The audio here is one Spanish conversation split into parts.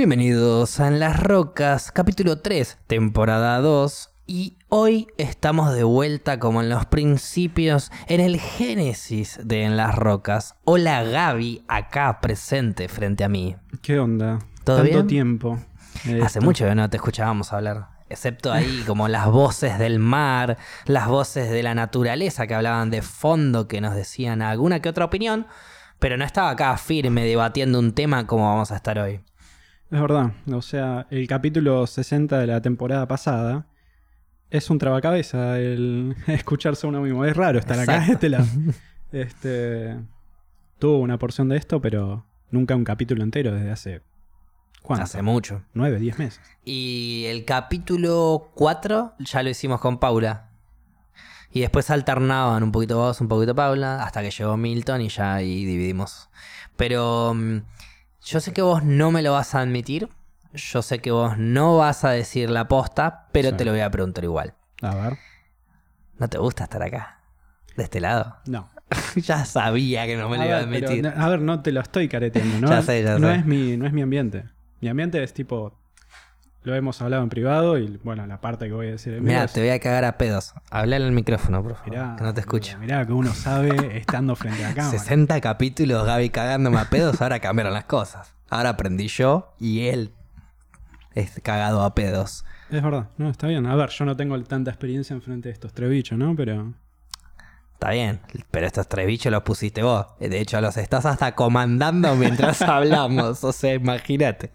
Bienvenidos a En las Rocas, capítulo 3, temporada 2. Y hoy estamos de vuelta como en los principios, en el génesis de En las Rocas. Hola Gaby, acá presente frente a mí. ¿Qué onda? ¿Todo Tanto bien? tiempo. Hace esto. mucho que no te escuchábamos hablar. Excepto ahí como las voces del mar, las voces de la naturaleza que hablaban de fondo, que nos decían alguna que otra opinión, pero no estaba acá firme debatiendo un tema como vamos a estar hoy. Es verdad. O sea, el capítulo 60 de la temporada pasada es un trabacabeza el escucharse a uno mismo. Es raro estar acá de Exacto. este lado. Este, tuvo una porción de esto, pero nunca un capítulo entero desde hace. ¿Cuánto? Hace mucho. ¿Nueve, diez meses? Y el capítulo 4 ya lo hicimos con Paula. Y después alternaban un poquito vos, un poquito Paula, hasta que llegó Milton y ya ahí dividimos. Pero mm, yo sé que vos no me lo vas a admitir. Yo sé que vos no vas a decir la posta, pero Sí. te lo voy a preguntar igual. A ver. ¿No te gusta estar acá? ¿De este lado? No. ya sabía que no me lo iba a pero admitir. a ver, no te lo estoy careteando, ¿no? Ya sé, ya no sé. Es mi, no es mi ambiente. Mi ambiente es tipo. Lo hemos hablado en privado y bueno, la parte que voy a decir Mira, te voy a cagar a pedos. Hablale al micrófono, por favor. Mirá, que no te escucho. Mirá que uno sabe estando frente a la cámara. 60 capítulos Gaby cagándome a pedos, ahora cambiaron las cosas. Ahora aprendí yo y él es cagado a pedos. Es verdad, no, está bien. A ver, yo no tengo tanta experiencia en frente de estos tres bichos, ¿no? Pero. Está bien, pero estos tres bichos los pusiste vos. De hecho, los estás hasta comandando mientras hablamos. O sea, imagínate.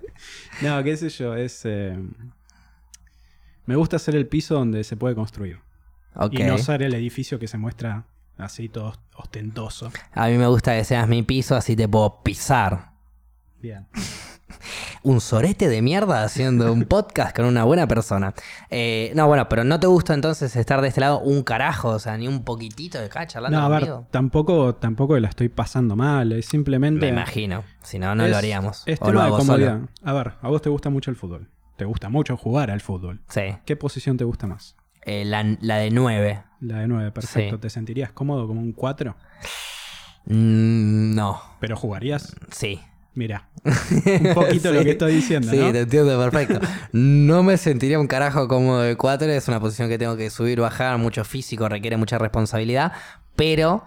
No, qué sé yo, es. eh, Me gusta hacer el piso donde se puede construir. Y no ser el edificio que se muestra así todo ostentoso. A mí me gusta que seas mi piso, así te puedo pisar. Bien. Un sorete de mierda haciendo un podcast con una buena persona. Eh, no, bueno, pero no te gusta entonces estar de este lado un carajo, o sea, ni un poquitito de acá charlando No, a ver, conmigo. tampoco, tampoco la estoy pasando mal. Es simplemente. Me imagino. Si no, no es- lo haríamos. Es lo de hago comodidad. solo. A ver, a vos te gusta mucho el fútbol. Te gusta mucho jugar al fútbol. Sí. ¿Qué posición te gusta más? Eh, la, la de 9. La de 9, perfecto. Sí. ¿Te sentirías cómodo como un 4? no. ¿Pero jugarías? Sí. Mira, un poquito lo que estoy diciendo, Sí, ¿no? te entiendo perfecto. No me sentiría un carajo como de 4. Es una posición que tengo que subir, bajar, mucho físico, requiere mucha responsabilidad. Pero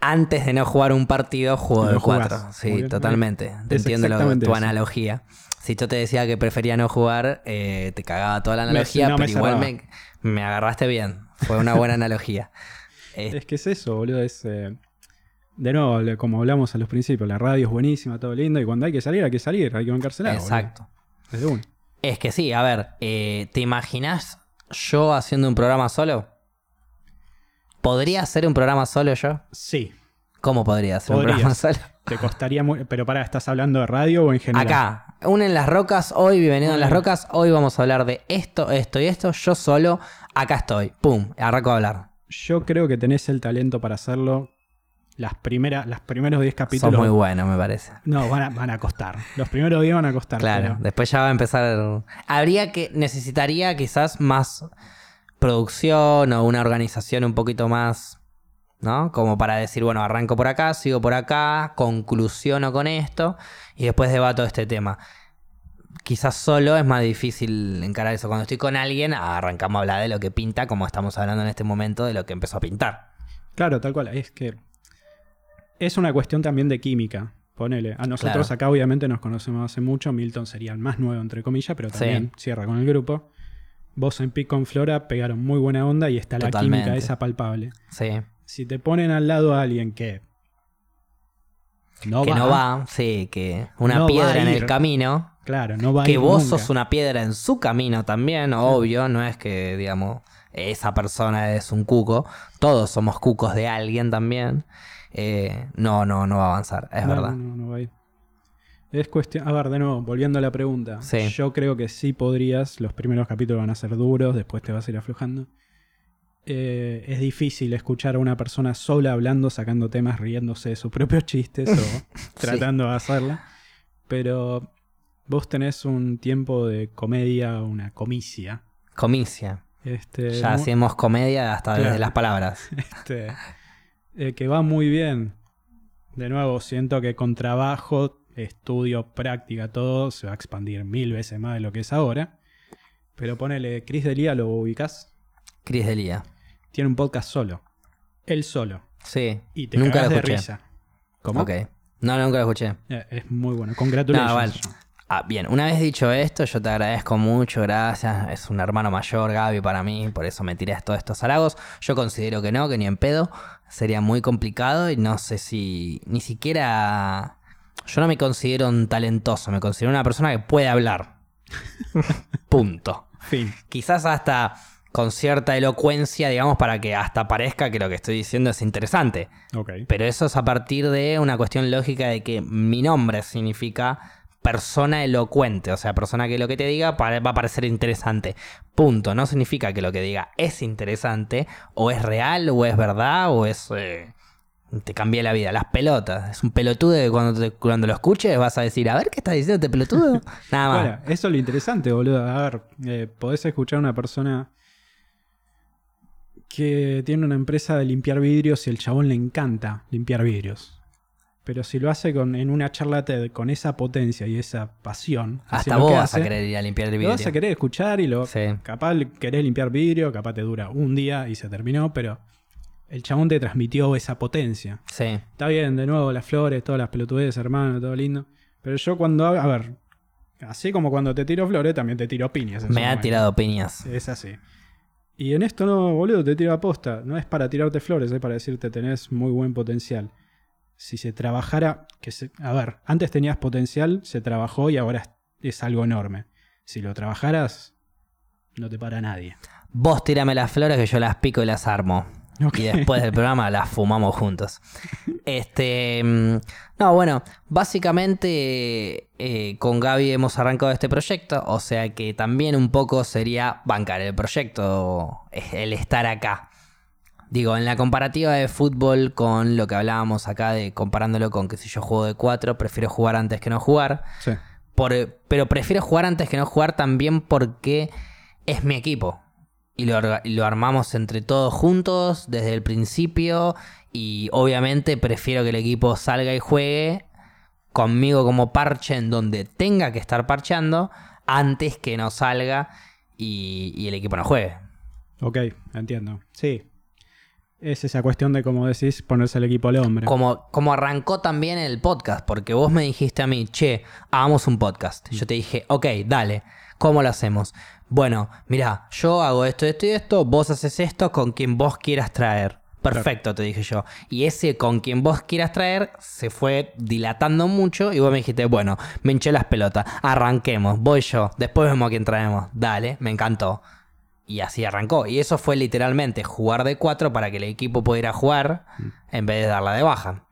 antes de no jugar un partido, juego de jugás. 4. Muy Sí, totalmente. Te entiendo lo- tu eso. analogía. Si yo te decía que prefería no jugar, eh, te cagaba toda la Me- analogía, no, me pero igual me, me agarraste bien. Fue una buena analogía. Eh, Es que es eso, boludo. Es, eh, de nuevo, como hablamos a los principios, la radio es buenísima, todo lindo. Y cuando hay que salir, hay que salir, hay que bancársela. boludo. exacto. Desde uno. Es que sí, a ver, eh, ¿te imaginas yo haciendo un programa solo? ¿Podría hacer un programa solo yo? Sí, ¿Cómo podría hacer un programa solo? te costaría muy. Pero para, ¿estás hablando de radio o en general? Acá, un en las rocas, hoy bienvenido en las rocas, hoy vamos a hablar de esto, esto y esto, yo solo, acá estoy, pum, arranco a hablar. Yo creo que tenés el talento para hacerlo. Las primeras, los primeros 10 Son capítulos. muy buenos, me parece. No, van a, van a costar. Los primeros 10 van a costar. Claro, pero- después ya va a empezar. Habría que, necesitaría quizás más producción o una organización un poquito más, ¿no? Como para decir, bueno, arranco por acá, sigo por acá, conclusiono con esto y después debato este tema. Quizás solo es más difícil encarar eso. Cuando estoy con alguien, arrancamos a hablar de lo que pinta, como estamos hablando en este momento de lo que empezó a pintar. Claro, tal cual. Es que es una cuestión también de química. Ponele. A nosotros Claro. acá obviamente nos conocemos hace mucho. Milton sería el más nuevo, entre comillas, pero también cierra con el grupo. Vos en Pic con Flora pegaron muy buena onda y está la química esa palpable. Sí. Si te ponen al lado a alguien que no que va, no va, sí, que una No piedra a en el camino. claro, no va a que ir vos nunca. sos una piedra en su camino también, obvio, no es que, digamos, esa persona es un cuco, todos somos cucos de alguien también. Eh, no, no, no va a avanzar, es No, verdad. No, no, va a ir. Es cuestión. A ver, de nuevo, volviendo a la pregunta. Sí. Yo creo que sí podrías. Los primeros capítulos van a ser duros, después te vas a ir aflojando. Eh, es difícil escuchar a una persona sola hablando, sacando temas, riéndose de sus propios chistes o tratando de hacerla. Pero vos tenés un tiempo de comedia, una comicia. Comicia. Este, Ya hacemos comedia hasta Claro. desde las palabras. este, eh, que va muy bien. De nuevo, siento que con trabajo estudio, práctica, todo, se va a expandir mil veces más de lo que es ahora. Pero ponele, Chris Delia, ¿lo ubicás? Chris Delia. Tiene un podcast solo. Él solo. Sí. Y te nunca lo de escuché. risa. ¿Cómo? Ok. No, nunca lo escuché. Eh, Es muy bueno. Congratulations. No, vale. Ah, bien, una vez dicho esto, yo te agradezco mucho, gracias. Es un hermano mayor, Gaby, para mí, por eso me tiré todos estos halagos. Yo considero que no, que ni en pedo. Sería muy complicado y no sé si ni siquiera. Yo no me considero un talentoso, me considero una persona que puede hablar. Punto. Fin. Quizás hasta con cierta elocuencia, digamos, para que hasta parezca que lo que estoy diciendo es interesante. Pero eso es a partir de una cuestión lógica de que mi nombre significa persona elocuente, o sea, persona que lo que te diga va a parecer interesante. Punto. No significa que lo que diga es interesante, o es real, o es verdad, o es... eh, te cambia la vida. Las pelotas. Es un pelotudo que cuando, te- cuando lo escuches vas a decir, a ver qué está diciendo este pelotudo. Nada más. Bueno, eso es lo interesante, boludo. A ver, eh, podés escuchar a una persona que tiene una empresa de limpiar vidrios y el chabón le encanta limpiar vidrios. Pero si lo hace con, en una charla TED con esa potencia y esa pasión, Hasta lo vos vas a querer ir a limpiar el lo vidrio. vas a querer escuchar y lo Sí. capaz querés limpiar vidrio, capaz te dura un día y se terminó, pero el chabón te transmitió esa potencia. Sí. Está bien, de nuevo, las flores, todas las pelotudes, hermano, todo lindo. Pero yo cuando hago, a ver, así como cuando te tiro flores, también te tiro piñas. Me ha momento. tirado piñas. Es así. Y en esto no, boludo, te tiro aposta. No es para tirarte flores, es para decirte tenés muy buen potencial. Si se trabajara, que se, a ver, antes tenías potencial, se trabajó y ahora es, es algo enorme. Si lo trabajaras, no te para nadie. Vos tirame las flores que yo las pico y las armo. Y después del programa las fumamos juntos. Este. mm, No, bueno, básicamente eh, con Gaby hemos arrancado este proyecto. O sea que también un poco sería bancar el proyecto, el estar acá. Digo, en la comparativa de fútbol con lo que hablábamos acá de comparándolo con que si yo juego de 4, prefiero jugar antes que no jugar. Sí. Por- pero prefiero jugar antes que no jugar también porque es mi equipo. Y lo, y lo armamos entre todos juntos desde el principio. Y obviamente prefiero que el equipo salga y juegue conmigo como parche en donde tenga que estar parcheando antes que no salga y, y el equipo no juegue. Ok, entiendo. Sí. Es esa cuestión de, como decís, ponerse el equipo al hombre. Como, como arrancó también el podcast, porque vos me dijiste a mí, che, hagamos un podcast. Yo te dije, ok, dale, ¿cómo lo hacemos? Bueno, mira, yo hago esto, esto y esto, vos haces esto con quien vos quieras traer. Perfecto, te dije yo. Y ese con quien vos quieras traer se fue dilatando mucho y vos me dijiste, bueno, me hinché las pelotas, arranquemos, voy yo, después vemos a quién traemos. Dale, me encantó. Y así arrancó. Y eso fue literalmente jugar de cuatro para que el equipo pudiera jugar en vez de darla de baja.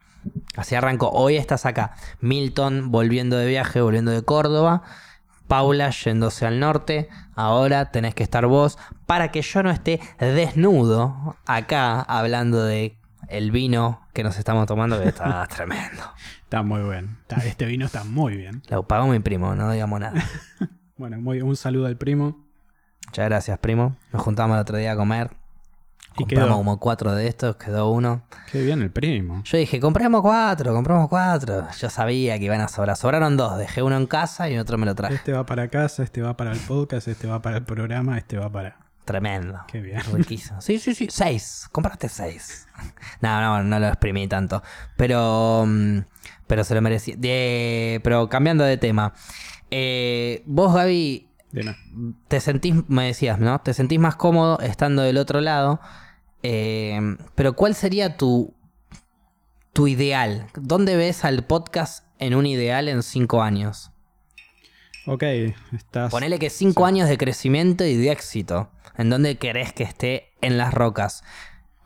Así arrancó. Hoy estás acá. Milton volviendo de viaje, volviendo de Córdoba. Paula yéndose al norte. Ahora tenés que estar vos para que yo no esté desnudo acá hablando de el vino que nos estamos tomando que está tremendo. Está muy bien. Está- este vino está muy bien. Lo pagó mi primo, no digamos nada. Bueno, muy, un saludo al primo. Muchas gracias, primo. Nos juntamos el otro día a comer. Y Compramos quedó. como cuatro de estos, quedó uno. Qué bien el primo. Yo dije, compremos cuatro, compremos cuatro. Yo sabía que iban a sobrar. Sobraron dos. Dejé uno en casa y otro me lo traje. Este va para casa, este va para el podcast, este va para el programa, este va para... Tremendo. Qué bien. Riquísimo. Sí, sí, sí. Seis. Compraste seis. No, no, no lo exprimí tanto. Pero. mm, Pero se lo merecía. De- pero cambiando de tema. Eh, vos, Gaby, De nada. te sentís, me decías, ¿no? Te sentís más cómodo estando del otro lado. eh, pero ¿cuál sería tu, tu ideal? ¿Dónde ves al podcast en un ideal en cinco años? Ok, estás... Ponele que cinco años de crecimiento y de éxito. ¿En dónde querés que esté en las rocas?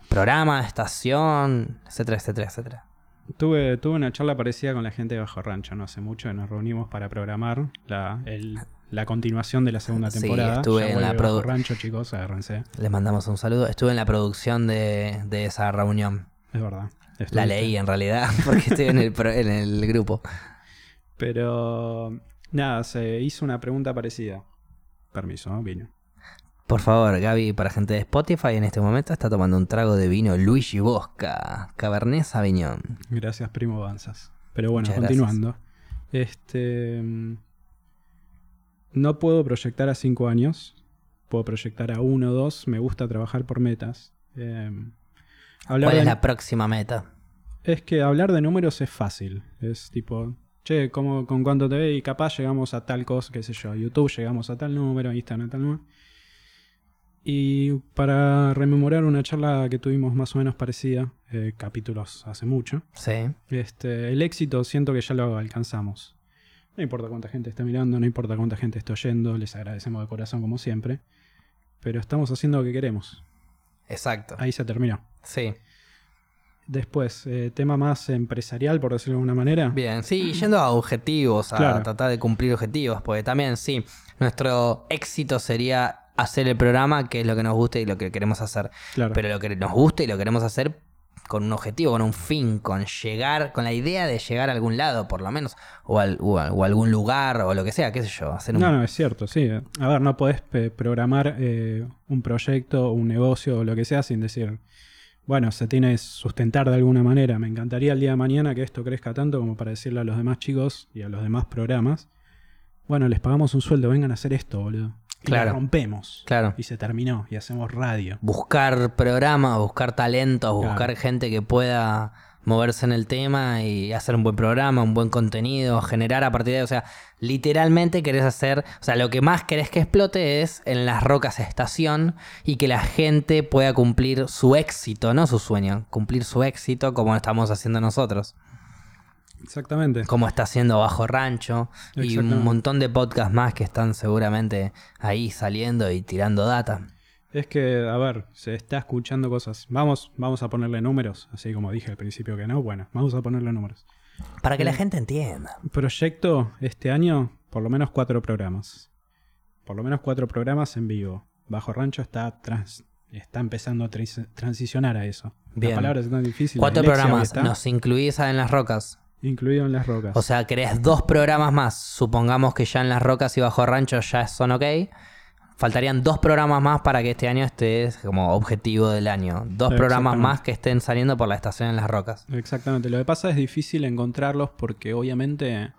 Programa, estación, etcétera, etcétera, etcétera. Tuve, tuve una charla parecida con la gente de Bajo Rancho no hace mucho. y Nos reunimos para programar la, el- la continuación de la segunda Sí, temporada. estuve Ya en la produ- Rancho, chicos, agárrense. Les mandamos un saludo. Estuve en la producción de, de esa reunión. Es verdad. La leí en realidad, porque estoy en el, pro- en el grupo. Pero nada, se hizo una pregunta parecida. Permiso, ¿no? vino. Por favor, Gaby, para gente de Spotify, en este momento está tomando un trago de vino Luigi Bosca, Cabernet Sauvignon. Gracias, primo Banzas. Pero bueno, Muchas continuando. Este. No puedo proyectar a cinco años. Puedo proyectar a uno o dos. Me gusta trabajar por metas. Eh, hablar ¿Cuál es de- la próxima meta? Es que hablar de números es fácil. Es tipo, che, ¿cómo, ¿con cuánto te ve? Y capaz llegamos a tal cosa, qué sé yo. YouTube llegamos a tal número, Instagram a tal número. Y para rememorar una charla que tuvimos más o menos parecida, eh, capítulos hace mucho, Sí. este, el éxito siento que ya lo alcanzamos. No importa cuánta gente está mirando, no importa cuánta gente está oyendo, les agradecemos de corazón como siempre. Pero estamos haciendo lo que queremos. Exacto. Ahí se terminó. Sí. Después, eh, tema más empresarial, por decirlo de alguna manera. Bien, sí, yendo a objetivos, a Claro. tratar de cumplir objetivos, porque también sí, nuestro éxito sería hacer el programa, que es lo que nos gusta y lo que queremos hacer. Claro. Pero lo que nos gusta y lo queremos hacer con un objetivo, con un fin, con llegar, con la idea de llegar a algún lado, por lo menos, o, al- o a, algún lugar, o lo que sea, qué sé yo. Hacer un... No, no, es cierto, sí. A ver, no podés programar eh, un proyecto, un negocio o lo que sea sin decir, bueno, se tiene que sustentar de alguna manera. Me encantaría el día de mañana que esto crezca tanto como para decirle a los demás chicos y a los demás programas, bueno, les pagamos un sueldo, vengan a hacer esto, boludo. Y Claro. la rompemos. Claro. Y se terminó, y hacemos radio. Buscar programas, buscar talentos, Claro. buscar gente que pueda moverse en el tema y hacer un buen programa, un buen contenido, generar a partir de, o sea, literalmente querés hacer, o sea, lo que más querés que explote es en las rocas estación y que la gente pueda cumplir su éxito, no su sueño, cumplir su éxito como estamos haciendo nosotros, Exactamente. como está haciendo Bajo Rancho y un montón de podcasts más que están seguramente ahí saliendo y tirando data. Es que, a ver, se está escuchando cosas. Vamos, vamos a ponerle números, así como dije al principio que no. Bueno, vamos a ponerle números. Para que la Eh, gente entienda. Proyecto este año, por lo menos cuatro programas. Por lo menos cuatro programas en vivo. Bajo Rancho está trans- está empezando a transicionar a eso. Bien. Las palabras son difíciles. Cuatro programas, nos incluís en las rocas. Incluido en las rocas. O sea, querés dos programas más. Supongamos que ya en las rocas y bajo rancho ya son ok. Faltarían dos programas más para que este año esté como objetivo del año. Dos programas más que estén saliendo por la estación en las rocas. Exactamente. Lo que pasa es difícil encontrarlos porque obviamente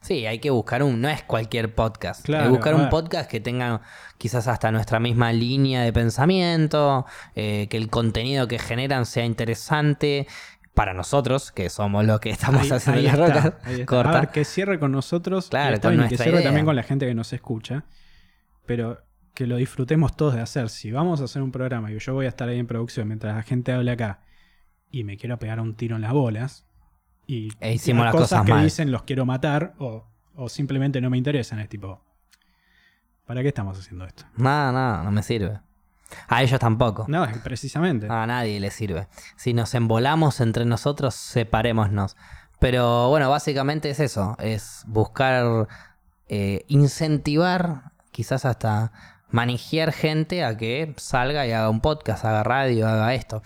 Sí, hay que buscar un. No es cualquier podcast. Claro, hay que buscar un podcast que tenga quizás hasta nuestra misma línea de pensamiento. eh, que el contenido que generan sea interesante. Para nosotros, que somos los que estamos ahí, haciendo ahí las está, rocas. ahí está. corta. A ver, que cierre con nosotros Claro, y está con bien, y que cierre idea. también con la gente que nos escucha. Pero que lo disfrutemos todos de hacer. Si vamos a hacer un programa y yo voy a estar ahí en producción mientras la gente habla acá y me quiero pegar un tiro en las bolas y E hicimos las las cosas cosas que mal. dicen los quiero matar o, o simplemente no me interesan, es tipo, ¿para qué estamos haciendo esto? No, no, no me sirve. A ellos tampoco. No, precisamente. A nadie le sirve. Si nos embolamos entre nosotros, separémonos. Pero bueno, básicamente es eso. Es buscar eh, incentivar, quizás hasta manejar gente a que salga y haga un podcast, haga radio, haga esto.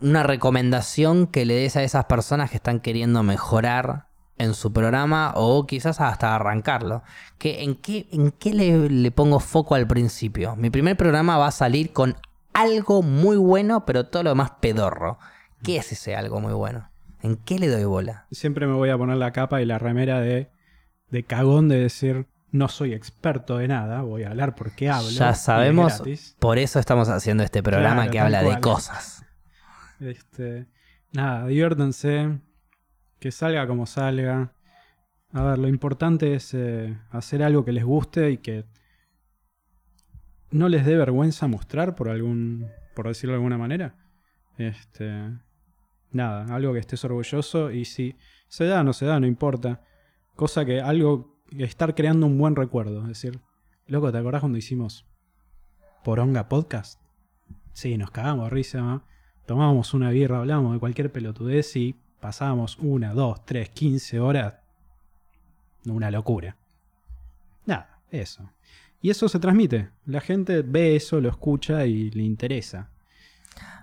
Una recomendación que le des a esas personas que están queriendo mejorar en su programa o quizás hasta arrancarlo. Que, ¿En qué, en qué le, le pongo foco al principio? Mi primer programa va a salir con algo muy bueno, pero todo lo demás pedorro. ¿Qué es ese algo muy bueno? ¿En qué le doy bola? Siempre me voy a poner la capa y la remera de, de cagón de decir, no soy experto de nada, voy a hablar porque hablo. Ya sabemos, gratis". por eso estamos haciendo este programa Claro, que habla de cosas. Este, nada, diviértanse, que salga como salga. A ver, lo importante es eh, hacer algo que les guste y que no les dé vergüenza mostrar por algún, por decirlo de alguna manera. Este, nada, algo que estés orgulloso y si se da o no se da, no importa. Cosa que algo, estar creando un buen recuerdo. Es decir, loco, ¿te acordás cuando hicimos Poronga Podcast? Sí, nos cagamos risa, ¿no? tomábamos una birra, hablábamos de cualquier pelotudez y pasábamos una, dos, tres, quince horas. Una locura. Nada, eso. Y eso se transmite. La gente ve eso, lo escucha y le interesa.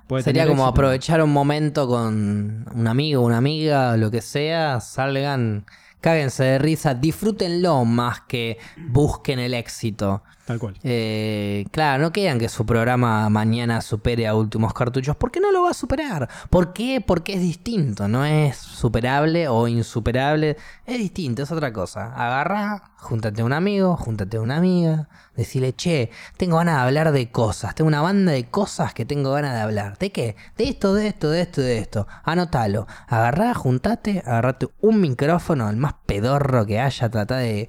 Puede Sería como aprovechar un momento con un amigo, una amiga, lo que sea, salgan, cáguense de risa, disfrútenlo más que busquen el éxito. Tal cual. Eh, claro, no quedan que su programa mañana supere a últimos cartuchos. ¿Por qué no lo va a superar? ¿Por qué? Porque es distinto. No es superable o insuperable. Es distinto, es otra cosa. Agarra, júntate a un amigo, júntate a una amiga. Decirle, che, tengo ganas de hablar de cosas. Tengo una banda de cosas que tengo ganas de hablar. ¿De qué? De esto, de esto, de esto, de esto. Anótalo. Agarrá, juntate, agarrate un micrófono, el más pedorro que haya. Trata de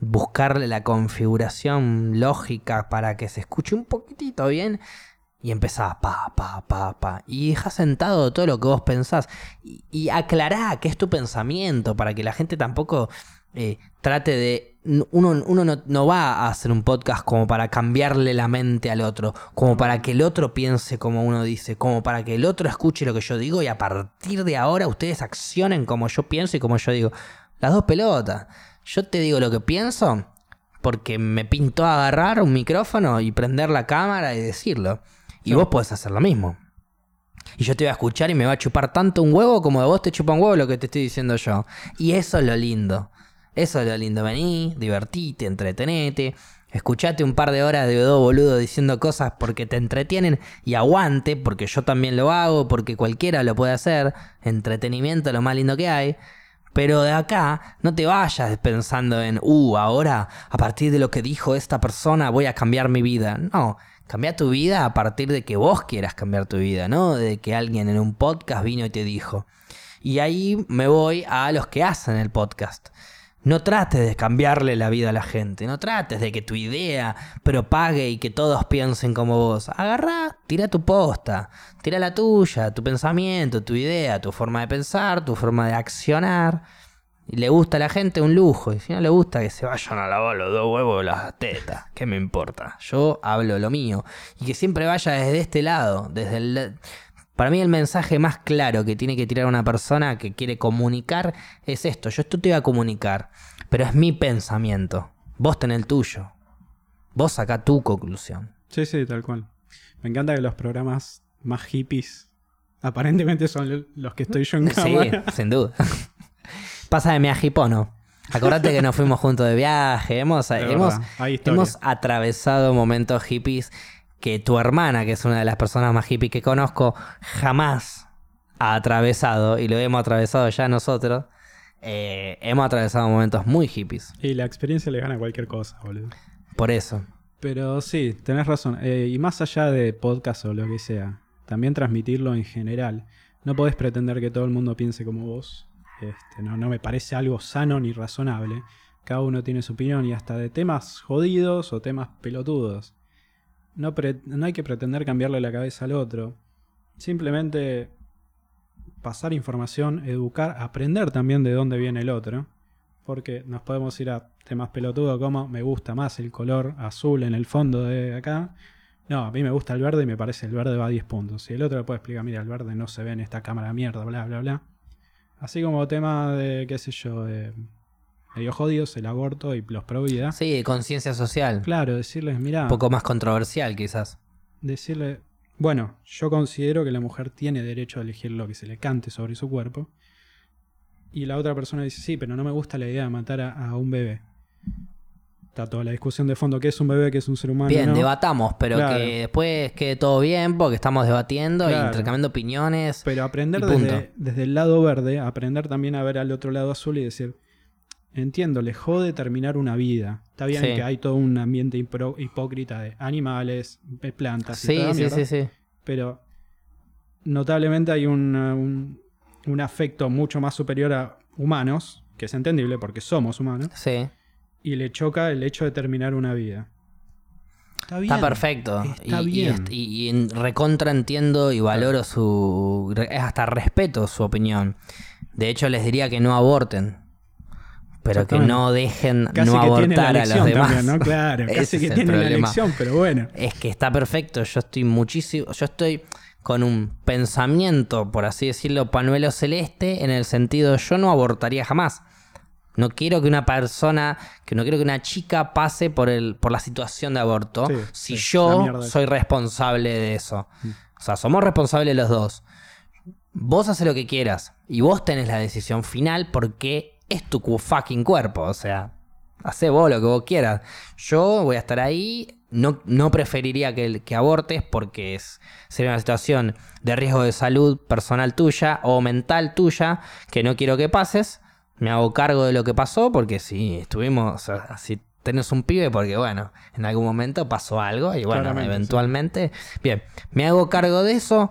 buscarle la configuración lógica para que se escuche un poquitito bien. Y empezás pa, pa, pa, pa. Y dejas sentado todo lo que vos pensás. Y, y aclará qué es tu pensamiento para que la gente tampoco eh, trate de... Uno, uno no, no va a hacer un podcast como para cambiarle la mente al otro, como para que el otro piense como uno dice, como para que el otro escuche lo que yo digo y a partir de ahora ustedes accionen como yo pienso y como yo digo. Las dos pelotas. Yo te digo lo que pienso porque me pintó agarrar un micrófono y prender la cámara y decirlo. Y vos podés hacer lo mismo. Y yo te voy a escuchar y me va a chupar tanto un huevo como de vos te chupa un huevo lo que te estoy diciendo yo. Y eso es lo lindo. Eso es lo lindo. Vení, divertite, entretenete. Escuchate un par de horas de dos boludos diciendo cosas porque te entretienen y aguante, porque yo también lo hago, porque cualquiera lo puede hacer. Entretenimiento, lo más lindo que hay. Pero de acá no te vayas pensando en, uh, ahora a partir de lo que dijo esta persona voy a cambiar mi vida. No, cambia tu vida a partir de que vos quieras cambiar tu vida, no de que alguien en un podcast vino y te dijo. Y ahí me voy a los que hacen el podcast. No trates de cambiarle la vida a la gente, no trates de que tu idea propague y que todos piensen como vos. Agarrá, tira tu posta, tira la tuya, tu pensamiento, tu idea, tu forma de pensar, tu forma de accionar. Y le gusta a la gente un lujo, y si no le gusta que se vayan a lavar los dos huevos de las tetas, ¿qué me importa? Yo hablo lo mío. Y que siempre vaya desde este lado, desde el... Para mí el mensaje más claro que tiene que tirar una persona que quiere comunicar es esto. Yo esto te voy a comunicar, pero es mi pensamiento. Vos tenés el tuyo. Vos saca tu conclusión. Sí, sí, tal cual. Me encanta que los programas más hippies aparentemente son los que estoy yo en Sí, cámara. sin duda. Pasa de mi ajipono. Acordate que nos fuimos juntos de viaje. Hemos, hemos, hemos atravesado momentos hippies que tu hermana, que es una de las personas más hippies que conozco, jamás ha atravesado. Y lo hemos atravesado ya nosotros. Eh, hemos atravesado momentos muy hippies. Y la experiencia le gana a cualquier cosa, boludo. Por eso. Pero sí, tenés razón. Eh, y más allá de podcast o lo que sea, también transmitirlo en general. No podés pretender que todo el mundo piense como vos. Este, no, no me parece algo sano ni razonable. Cada uno tiene su opinión y hasta de temas jodidos o temas pelotudos. No, no hay que pretender cambiarle la cabeza al otro. Simplemente pasar información, educar, aprender también de dónde viene el otro. Porque nos podemos ir a temas pelotudos como me gusta más el color azul en el fondo de acá. No, a mí me gusta el verde y me parece el verde va a 10 puntos. Y el otro le puede explicar, mira, el verde no se ve en esta cámara mierda, bla, bla, bla. Así como tema de, qué sé yo, de medio jodidos, el aborto y los pro vida. Sí, conciencia social. Claro, decirles, mira, Un poco más controversial, quizás. decirle, bueno, yo considero que la mujer tiene derecho a elegir lo que se le cante sobre su cuerpo. Y la otra persona dice, sí, pero no me gusta la idea de matar a, a un bebé. Está toda la discusión de fondo, ¿qué es un bebé, qué es un ser humano? Bien, no? debatamos, pero Claro. que después quede todo bien porque estamos debatiendo e intercambiando opiniones. Pero aprender desde, desde el lado verde, aprender también a ver al otro lado azul y decir, entiendo, le jode terminar una vida. Está bien Sí. que hay todo un ambiente hipócrita de animales, de plantas y Sí, toda la sí, mierda, sí, sí. pero notablemente hay un, un, un afecto mucho más superior a humanos, que es entendible porque somos humanos, Sí. y le choca el hecho de terminar una vida. Está bien. Está perfecto. Está y, y bien. y- y recontra entiendo y valoro su. hasta respeto su opinión. De hecho, les diría que no aborten. Pero que no dejen Casi no abortar a los demás. también, ¿no? Claro, casi es que el tiene la problema. elección, pero bueno. Es que está perfecto. Yo estoy muchísimo. Yo estoy con un pensamiento, por así decirlo, panuelo celeste, en el sentido yo no abortaría jamás. No quiero que una persona, que no quiero que una chica pase por el, por la situación de aborto. Sí, si sí, yo soy responsable de eso. O sea, somos responsables los dos. Vos haces lo que quieras y vos tenés la decisión final porque es tu fucking cuerpo. O sea, Hacé vos lo que vos quieras. Yo voy a estar ahí. No, no preferiría que, que abortes porque es, sería una situación de riesgo de salud personal tuya o mental tuya que no quiero que pases. Me hago cargo de lo que pasó porque si estuvimos, si tenés un pibe porque bueno, en algún momento pasó algo y bueno, Claramente, eventualmente, bien, me hago cargo de eso.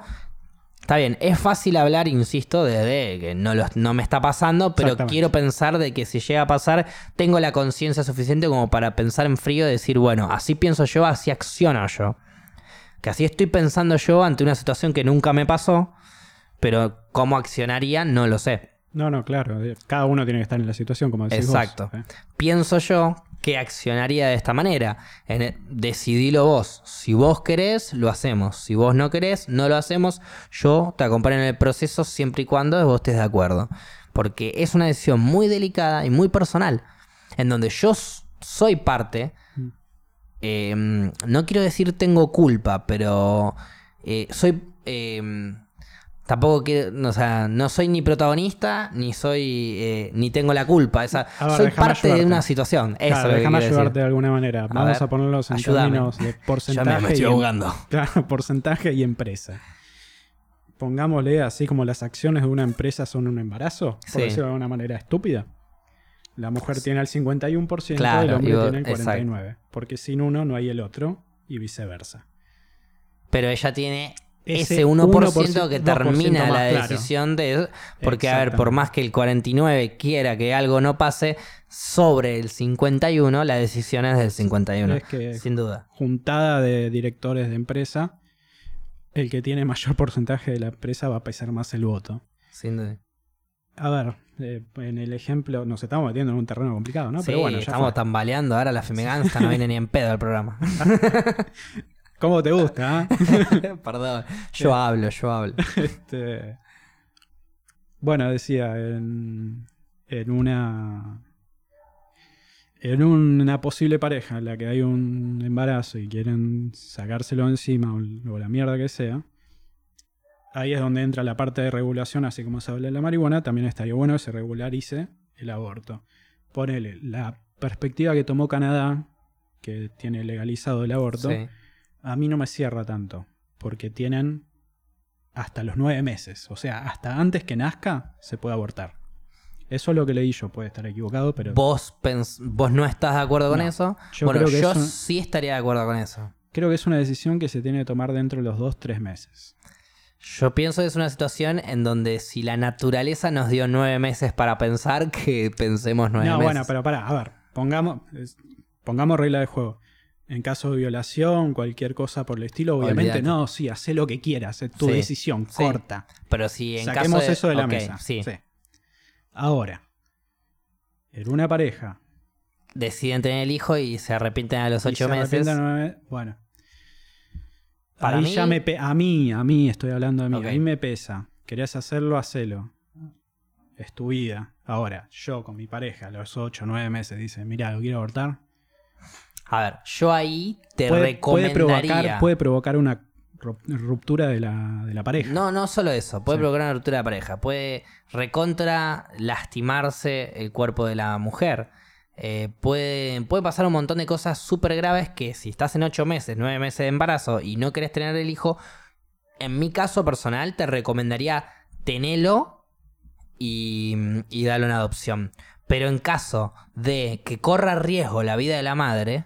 Está bien, es fácil hablar, insisto, desde que no, me está pasando, pero quiero pensar de que si llega a pasar, tengo la conciencia suficiente como para pensar en frío y decir, bueno, así pienso yo, así acciono yo. Que así estoy pensando yo ante una situación que nunca me pasó, pero cómo accionaría no lo sé. No, no, claro. eh, Cada uno tiene que estar en la situación, como decís vos, Exacto. ¿eh? Pienso yo que accionaría de esta manera. Decidilo vos. Si vos querés, lo hacemos. Si vos no querés, no lo hacemos. Yo te acompaño en el proceso siempre y cuando vos estés de acuerdo. Porque es una decisión muy delicada y muy personal. En donde yo soy parte. Eh, no quiero decir tengo culpa, pero eh, soy... eh, Tampoco quiero, o sea, no soy ni protagonista, ni soy, eh, ni tengo la culpa. Esa, A ver, soy parte de una situación. Eso Claro, déjame ayudarte decir. de alguna manera. Vamos ver, a ponerlos en ayúdame. términos de Ya me, porcentaje. me estoy y en- ahogando. Claro, porcentaje y empresa. Pongámosle así como las acciones de una empresa son un embarazo, por Sí. decirlo de alguna manera estúpida. La mujer tiene el 51% y el hombre vos- tiene el 49%. Porque sin uno no hay el otro y viceversa. Pero ella tiene Ese ese 1%, que 1% termina la claro. decisión de... Porque, a ver, por más que el 49 quiera que algo no pase, sobre el 51 la decisión es del 51. Es que Sin duda. juntada de directores de empresa, el que tiene mayor porcentaje de la empresa va a pesar más el voto. Sin duda. A ver, eh, en el ejemplo, nos estamos metiendo en un terreno complicado, ¿no? sí, Pero bueno, ya estamos fue. tambaleando. Ahora la Femegansta no viene ni en pedo al programa. ¿Cómo te gusta? ah? Perdón. Yo hablo, yo hablo. Este, bueno, decía, en, en una en una posible pareja en la que hay un embarazo y quieren sacárselo encima o, o la mierda que sea, ahí es donde entra la parte de regulación, así como se habla de la marihuana, también estaría bueno que se regularice el aborto. Ponele, la perspectiva que tomó Canadá, que tiene legalizado el aborto, Sí. A mí no me cierra tanto, porque tienen hasta los nueve meses, o sea, hasta antes que nazca se puede abortar. Eso es lo que leí yo, puede estar equivocado, pero ¿Vos, pens- ¿Vos no estás de acuerdo con No, eso? yo bueno, creo que yo eso- sí estaría de acuerdo con eso. creo que es una decisión que se tiene que tomar dentro de los dos, tres meses. Yo pienso que es una situación en donde si la naturaleza nos dio nueve meses para pensar, que pensemos nueve no, meses. bueno, pero pará, a ver, pongamos, pongamos regla de juego. En caso de violación, cualquier cosa por el estilo, obviamente no, sí, hacé lo que quieras, es tu Sí, decisión, sí. corta. Pero si en Saquemos caso de... eso de la mesa. Sí. Ahora, en una pareja Deciden tener el hijo y se arrepienten a los ocho se meses. nueve- bueno. Para ahí mí- ya me pe- a mí, a mí estoy hablando de mí, Ok. ahí me pesa. ¿Querés hacerlo? Hacelo. Es tu vida. Ahora, yo con mi pareja a los 8 o 9 meses dice, mira, lo quiero abortar. A ver, yo ahí te Puede, puede recomendaría... provocar, puede provocar una ru- ruptura de la, de la pareja. No, no solo eso, puede Sí. provocar una ruptura de pareja, puede recontra lastimarse el cuerpo de la mujer. Eh, puede, puede pasar un montón de cosas súper graves que si estás en 8 meses, 9 meses de embarazo y no querés tener el hijo, en mi caso personal te recomendaría tenelo y, y darle una adopción. Pero en caso de que corra riesgo la vida de la madre,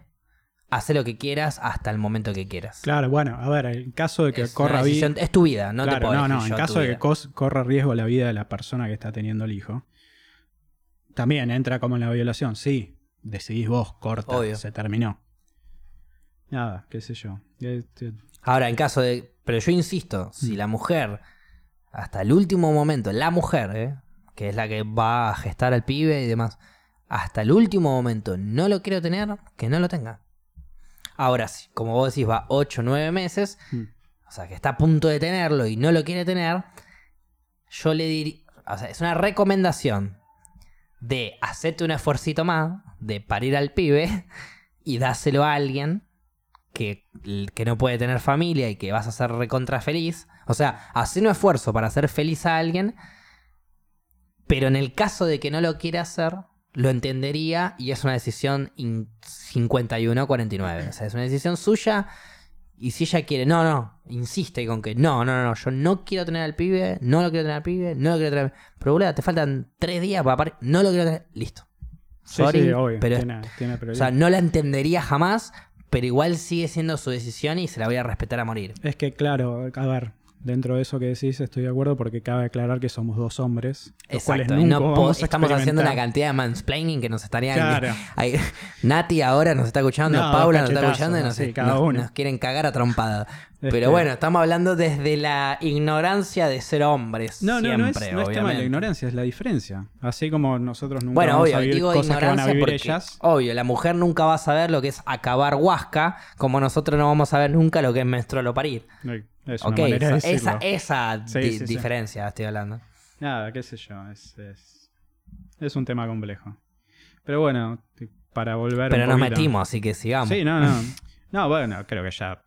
hace lo que quieras hasta el momento que quieras. Claro, bueno, a ver, en caso de que es, corra una vi- decisión- es tu vida, no te puedo no, no, en caso de que vida. corra riesgo la vida de la persona que está teniendo el hijo, también entra como en la violación. Sí, decidís vos, corta, Obvio. se terminó. Nada, qué sé yo. Este, Ahora, en caso de. Pero yo insisto, Mm. si la mujer, hasta el último momento, la mujer, ¿eh? que es la que va a gestar al pibe y demás, hasta el último momento no lo quiero tener, que no lo tenga. Ahora, como vos decís, va 8 o 9 meses, mm. o sea, que está a punto de tenerlo y no lo quiere tener, yo le diría. O sea, es una recomendación de hacerte un esfuercito más, de parir al pibe y dáselo a alguien que, que no puede tener familia y que vas a ser recontra feliz. O sea, hacer un esfuerzo para hacer feliz a alguien, pero en el caso de que no lo quiera hacer, lo entendería y es una decisión in- 51-49. O sea, es una decisión suya y si ella quiere, no, no, insiste con que no, no, no, yo no quiero tener al pibe, no lo quiero tener al pibe, no lo quiero tener. Pero boludo, te faltan tres días para parir, no lo quiero tener, listo. Sí, Sorry, sí, obvio. pero tiene, tiene o sea, no la entendería jamás, pero igual sigue siendo su decisión y se la voy a respetar a morir. Es que, claro, a ver, dentro de eso que decís estoy de acuerdo porque cabe aclarar que somos dos hombres. Los cuales Exacto. nunca no vamos estamos haciendo una cantidad de mansplaining que nos estarían. Claro. Ahí- Nati ahora nos está escuchando, No, Paula nos está escuchando y nos, así, cada nos- uno. nos quieren cagar a trompada. Es Pero bueno, estamos hablando desde la ignorancia de ser hombres. No, no, no es, siempre, no es tema de la ignorancia, es la diferencia. Así como nosotros nunca Bueno, vamos obvio, a vivir digo cosas que van a ignorancia vivir porque, ellas. obvio, la mujer nunca va a saber lo que es acabar huasca, como nosotros no vamos a ver nunca lo que es menstrual o parir. Es una de esa, esa, decirlo. esa Sí, di- sí, sí. diferencia estoy hablando. Nada, qué sé yo, es, es, es un tema complejo. Pero bueno, para volver Pero un nos poquito- metimos, así que sigamos. Sí, no, no. No, bueno, creo que ya.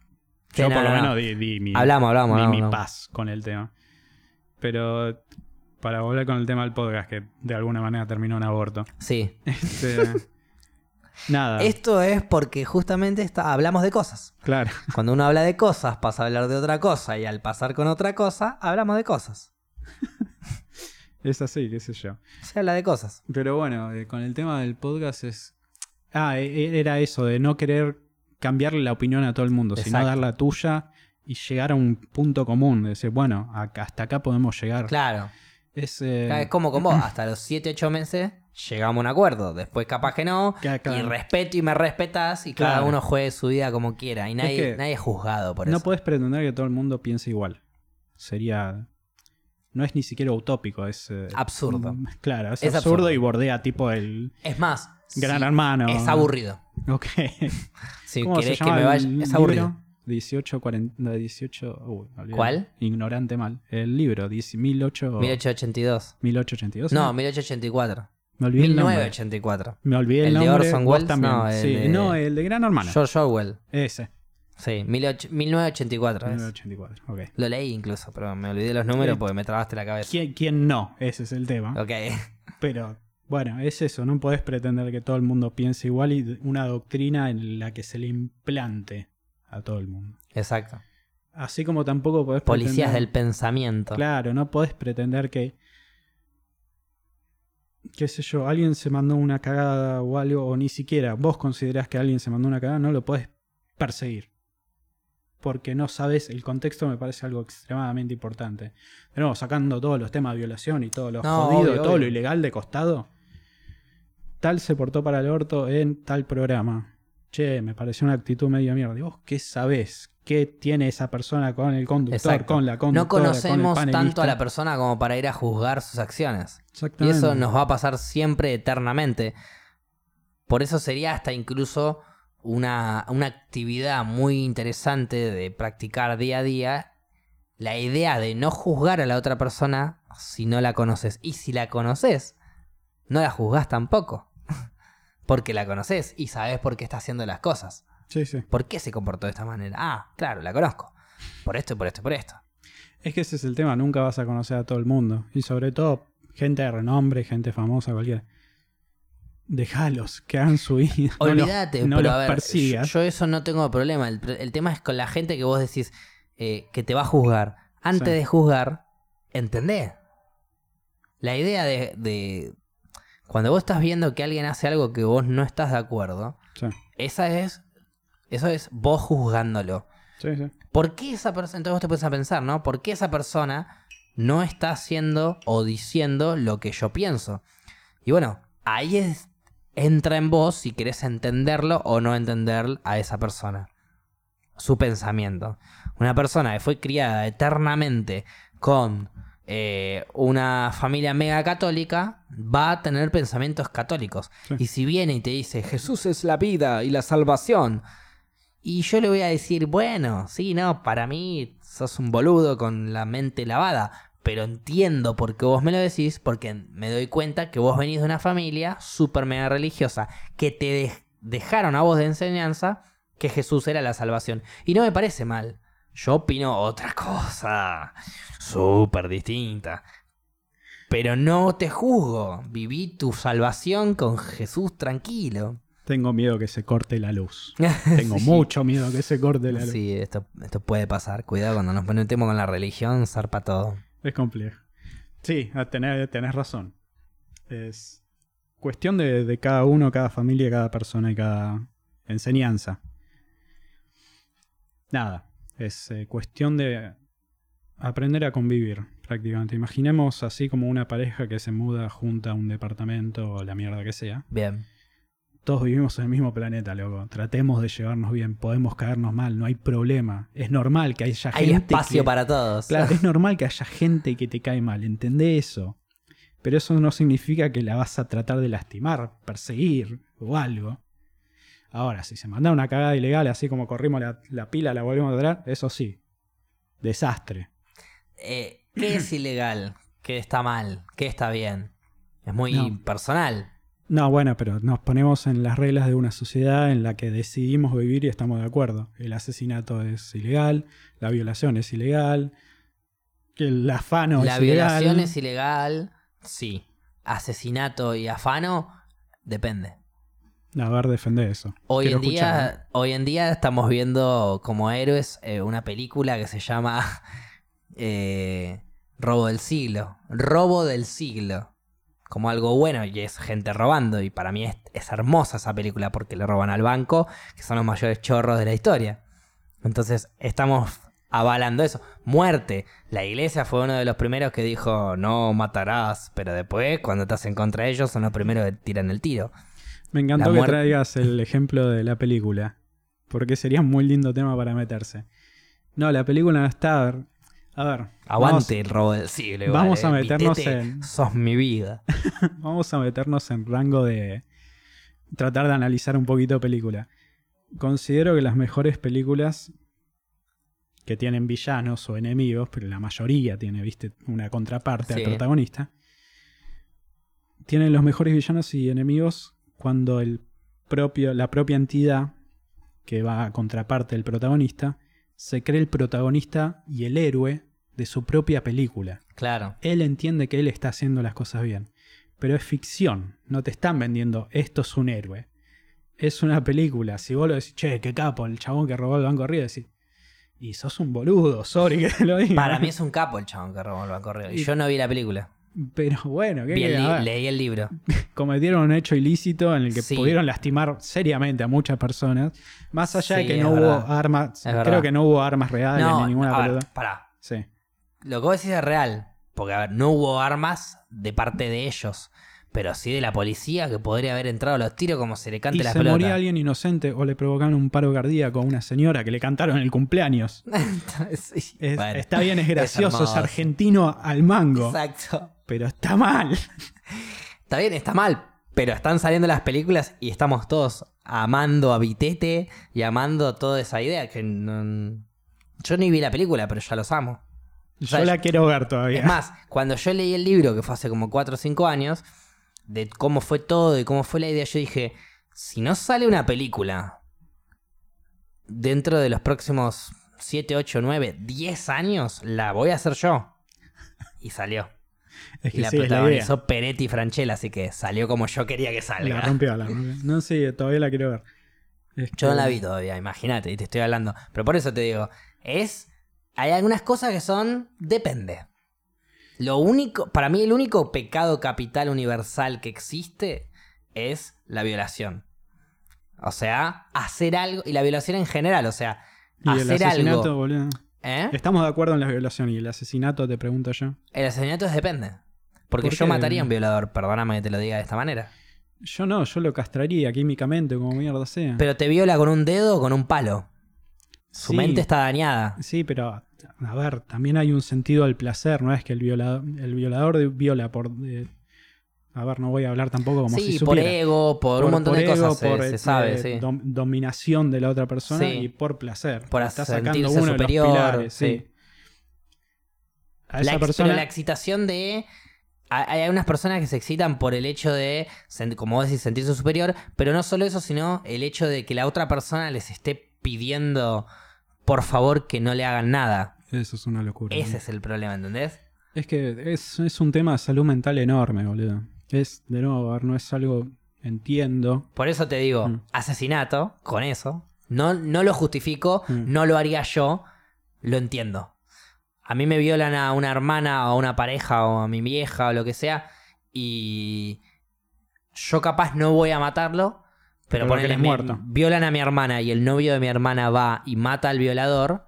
Yo no, por lo no, menos no. di, di mi, Hablamos, hablamos, di hablamos, mi paz con el tema. Pero para volver con el tema del podcast, que de alguna manera terminó en aborto. Sí. Este, nada, Esto es porque justamente está, hablamos de cosas. claro. Cuando uno habla de cosas, pasa a hablar de otra cosa. Y al pasar con otra cosa, hablamos de cosas. Es así, qué sé yo. Se habla de cosas. Pero bueno, eh, con el tema del podcast es. Ah, e- e- era eso, de no querer cambiarle la opinión a todo el mundo, sino dar la tuya y llegar a un punto común. De decir, bueno, hasta acá podemos llegar. Claro. Es, eh, Es como con vos. Hasta los 7, 8 meses llegamos a un acuerdo. Después capaz que no. que- que- Y respeto y me respetas. Y cada uno juegue su vida como quiera. Y nadie, que nadie es juzgado por no eso. puedes pretender que todo el mundo piense igual. Sería. No es ni siquiera utópico, es. eh, Absurdo. mm, Claro, es, Es absurdo, absurdo. y bordea tipo el Es más. gran hermano. Es aburrido. Ok. Si ¿Cómo se querés que llama me el vaya. Es libro? aburrido. 18, 40, no, 18, uy, me olvidé. ¿Cuál? Ignorante mal. El libro, 10 18, 1882. 1882. No, 1884. Me olvidé el nombre. 1984. Me olvidé el, ¿El de nombre. Orson Welles? también. No, el sí. de- no, el de Gran Hermano. George Orwell. Ese. Sí, 18- 1984. es. 1984. Ok. Lo leí incluso, pero me olvidé los números porque me trabaste la cabeza. ¿Quién, quién no? Ese es el tema. Ok. Pero bueno, es eso. No podés pretender que todo el mundo piense igual y una doctrina en la que se le implante a todo el mundo. Exacto. Así como tampoco podés Policías del pensamiento. Claro, no podés pretender que. Qué sé yo, alguien se mandó una cagada o algo, o ni siquiera vos considerás que alguien se mandó una cagada, no lo podés perseguir. Porque no sabes, el contexto me parece algo extremadamente importante. De nuevo, sacando todos los temas de violación y todo lo No, jodido, obvio, todo lo ilegal de costado. Tal se portó para el orto en tal programa. Che, me pareció una actitud medio mierda. ¿Y vos qué sabés? ¿Qué tiene esa persona con el conductor, Exacto. con la conductora, No con el conocemos tanto a la persona como para ir a juzgar sus acciones. Y eso nos va a pasar siempre eternamente. Por eso sería hasta incluso una, una actividad muy interesante de practicar día a día. La idea de no juzgar a la otra persona si no la conoces. Y si la conoces, no la juzgás tampoco. Porque la conoces y sabes por qué está haciendo las cosas. Sí, sí. ¿Por qué se comportó de esta manera? Ah, claro, la conozco. Por esto, y por esto, y por esto. Es que ese es el tema, nunca vas a conocer a todo el mundo. Y sobre todo, gente de renombre, gente famosa, cualquiera. Dejalos, que hagan su vida. No los- Olvídate, no pero los a ver, persigas. yo eso no tengo problema. El, el tema es con la gente que vos decís eh, que te va a juzgar. Antes Sí. de juzgar, entendé. La idea de, de- Cuando vos estás viendo que alguien hace algo que vos no estás de acuerdo, Sí, esa es. Eso es vos juzgándolo. sí, sí. ¿Por qué esa persona, entonces vos te puedes a pensar, ¿no? ¿Por qué esa persona no está haciendo o diciendo lo que yo pienso? Y bueno, ahí es, entra en vos si querés entenderlo o no entender a esa persona. Su pensamiento. Una persona que fue criada eternamente con eh, una familia mega católica va a tener pensamientos católicos. Sí. Y si viene y te dice Jesús es la vida y la salvación, y yo le voy a decir, bueno, sí, no, para mí sos un boludo con la mente lavada, pero entiendo por qué vos me lo decís, porque me doy cuenta que vos venís de una familia súper mega religiosa, que te de- dejaron a vos de enseñanza que Jesús era la salvación. Y no me parece mal. Yo opino otra cosa, súper distinta. Pero no te juzgo. Viví tu salvación con Jesús tranquilo. Tengo miedo que se corte la luz. Tengo mucho miedo que se corte la luz. Sí, esto, esto puede pasar. Cuidado cuando nos metemos con la religión, zarpa todo. Es complejo. Sí, tenés, tenés razón. Es cuestión de, de cada uno, cada familia, cada persona y cada enseñanza. Nada, es eh, cuestión de aprender a convivir prácticamente. Imaginemos así como una pareja que se muda junta a un departamento o la mierda que sea. Bien. Todos vivimos en el mismo planeta, loco. Tratemos de llevarnos bien. Podemos caernos mal, no hay problema. Es normal que haya Hay gente. espacio que- para todos. Claro, es normal que haya gente que te cae mal. Entendé eso. Pero eso no significa que la vas a tratar de lastimar, perseguir o algo. Ahora, si se manda una cagada ilegal, así como corrimos la, la pila, la volvemos a traer, eso sí. Desastre. Eh, ¿Qué es ilegal? ¿Qué está mal? ¿Qué está bien? Es muy No. personal. No, bueno, pero nos ponemos en las reglas de una sociedad en la que decidimos vivir y estamos de acuerdo. El asesinato es ilegal, la violación es ilegal, el afano la es violación ilegal. es ilegal, sí. Asesinato y afano, depende. A ver, defender eso. Hoy Quiero en, día, escuchar. hoy en día estamos viendo como héroes eh, una película que se llama eh, Robo del siglo. Robo del siglo. Como algo bueno y es gente robando. Y para mí es, es hermosa esa película porque le roban al banco, que son los mayores chorros de la historia. Entonces estamos avalando eso. Muerte. La iglesia fue uno de los primeros que dijo no matarás. Pero después, cuando estás en contra de ellos, son los primeros que tiran el tiro. Me encantó que traigas el ejemplo de la película. Porque sería un muy lindo tema para meterse. No, la película no está. A ver. Aguante el robo del siglo. vamos a meternos en- Sos mi vida. Vamos, vamos a meternos en rango de. Tratar de analizar un poquito película. Considero que las mejores películas que tienen villanos o enemigos, pero la mayoría tiene, viste, una contraparte Sí. al protagonista, tienen los mejores villanos y enemigos cuando el propio, la propia entidad que va a contraparte del protagonista se cree el protagonista y el héroe de su propia película. Claro. Él entiende que él está haciendo las cosas bien. Pero es ficción. No te están vendiendo esto es un héroe. Es una película. Si vos lo decís, che, qué capo, el chabón que robó el Banco Río, decís, y sos un boludo, sorry que te lo diga. Para mí es un capo el chabón que robó el banco Río. Y Y- yo no vi la película. Pero bueno, ¿qué Vi el li- leí el libro. cometieron un hecho ilícito en el que Sí. pudieron lastimar seriamente a muchas personas. Más allá de Sí, que es no hubo verdad. armas, Es verdad. creo que no hubo armas reales ni ninguna a ver, peluda. pará. Sí. Lo que vos decís es real. Porque, a ver, no hubo armas de parte de ellos. Pero sí de la policía que podría haber entrado a los tiros como se le cante Y la se pelota. moría alguien inocente o le provocaron un paro cardíaco a una señora que le cantaron el cumpleaños. Sí, Es- bueno, está bien, es gracioso, es, hermoso. argentino al mango, Exacto. Pero está mal. Está bien, está mal. Pero están saliendo las películas y estamos todos amando a Vitete y amando toda esa idea. que no- Yo ni vi la película, pero ya los amo. Yo sea, la quiero ver todavía. Es más, cuando yo leí el libro, que fue hace como 4 o 5 años, de cómo fue todo y cómo fue la idea, yo dije, si no sale una película dentro de los próximos 7, 8, 9, 10 años, la voy a hacer yo. Y salió. Es Y la sí, es la protagonizó Peretti Franchella, así que salió como yo quería que La salga. rompió, la rompió. No sé, todavía la quiero ver. Es Yo no que- la vi todavía, imagínate, y te estoy hablando. Pero por eso te digo, es. Hay algunas cosas que son. Depende. Lo único. Para mí, el único pecado capital universal que existe es la violación. O sea, hacer algo. Y la violación en general, o sea, Y el hacer asesinato, algo. boludo. ¿Eh? Estamos de acuerdo en la violación y el asesinato, te pregunto yo. El asesinato es depende. Porque ¿Por yo qué? mataría a un violador, perdóname que te lo diga de esta manera. Yo no, yo lo castraría químicamente, como mierda sea. Pero te viola con un dedo o con un palo. Su Sí. mente está dañada. Sí, pero a ver, también hay un sentido al placer, no es que el violador, el violador viola por... eh, a ver, no voy a hablar tampoco como sí, si por supiera. ego, por, un montón de ego, cosas se- por, se, sabe, eh, sí. dom- dominación de la otra persona Sí. y por placer. Por Está sacando uno superior, de los pilares, sí. A La esa ex- persona, Pero la excitación de... Hay algunas personas que se excitan por el hecho de, como vos decís, sentirse superior, pero no solo eso, sino el hecho de que la otra persona les esté pidiendo, por favor, que no le hagan nada. Eso es una locura. Ese ¿no? es el problema, ¿entendés? Es que es, es un tema de salud mental enorme, boludo. Es, de nuevo, a ver, no es algo. Entiendo. Por eso te digo, Mm. asesinato, con eso. No, no lo justifico, Mm. no lo haría yo, lo entiendo. A mí me violan a una hermana o a una pareja o a mi vieja o lo que sea y yo capaz no voy a matarlo, pero me- muerto. violan a mi hermana y el novio de mi hermana va y mata al violador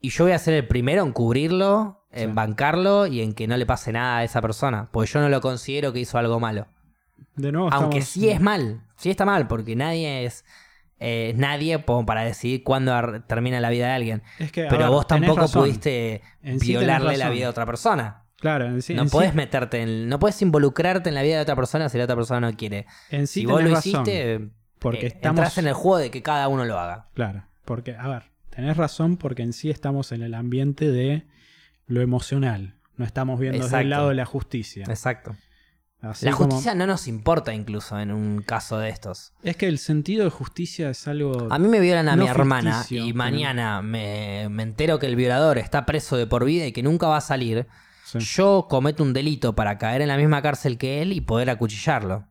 y yo voy a ser el primero en cubrirlo, en Sí. bancarlo y en que no le pase nada a esa persona, porque yo no lo considero que hizo algo malo. De nuevo, Aunque estamos- sí es mal, sí está mal, porque nadie es eh, nadie como para decidir cuándo termina la vida de alguien. Es que, a Pero ver, vos tampoco pudiste En sí tenés violarle la vida a otra persona. Claro, en sí, no en sí- puedes meterte en, no puedes involucrarte en la vida de otra persona si la otra persona no quiere. en sí si vos lo razón, hiciste, porque eh, estamos. entras en el juego de que cada uno lo haga. Claro, porque, a ver, tenés razón porque en sí estamos en el ambiente de lo emocional. No estamos viendo desde Exacto. el lado de la justicia. Exacto. Así la como- justicia no nos importa incluso en un caso de estos. Es que el sentido de justicia es algo. A mí me violan a No mi hermana ficticio, y pero- mañana me, me entero que el violador está preso de por vida y que nunca va a salir. Sí. Yo cometo un delito para caer en la misma cárcel que él y poder acuchillarlo.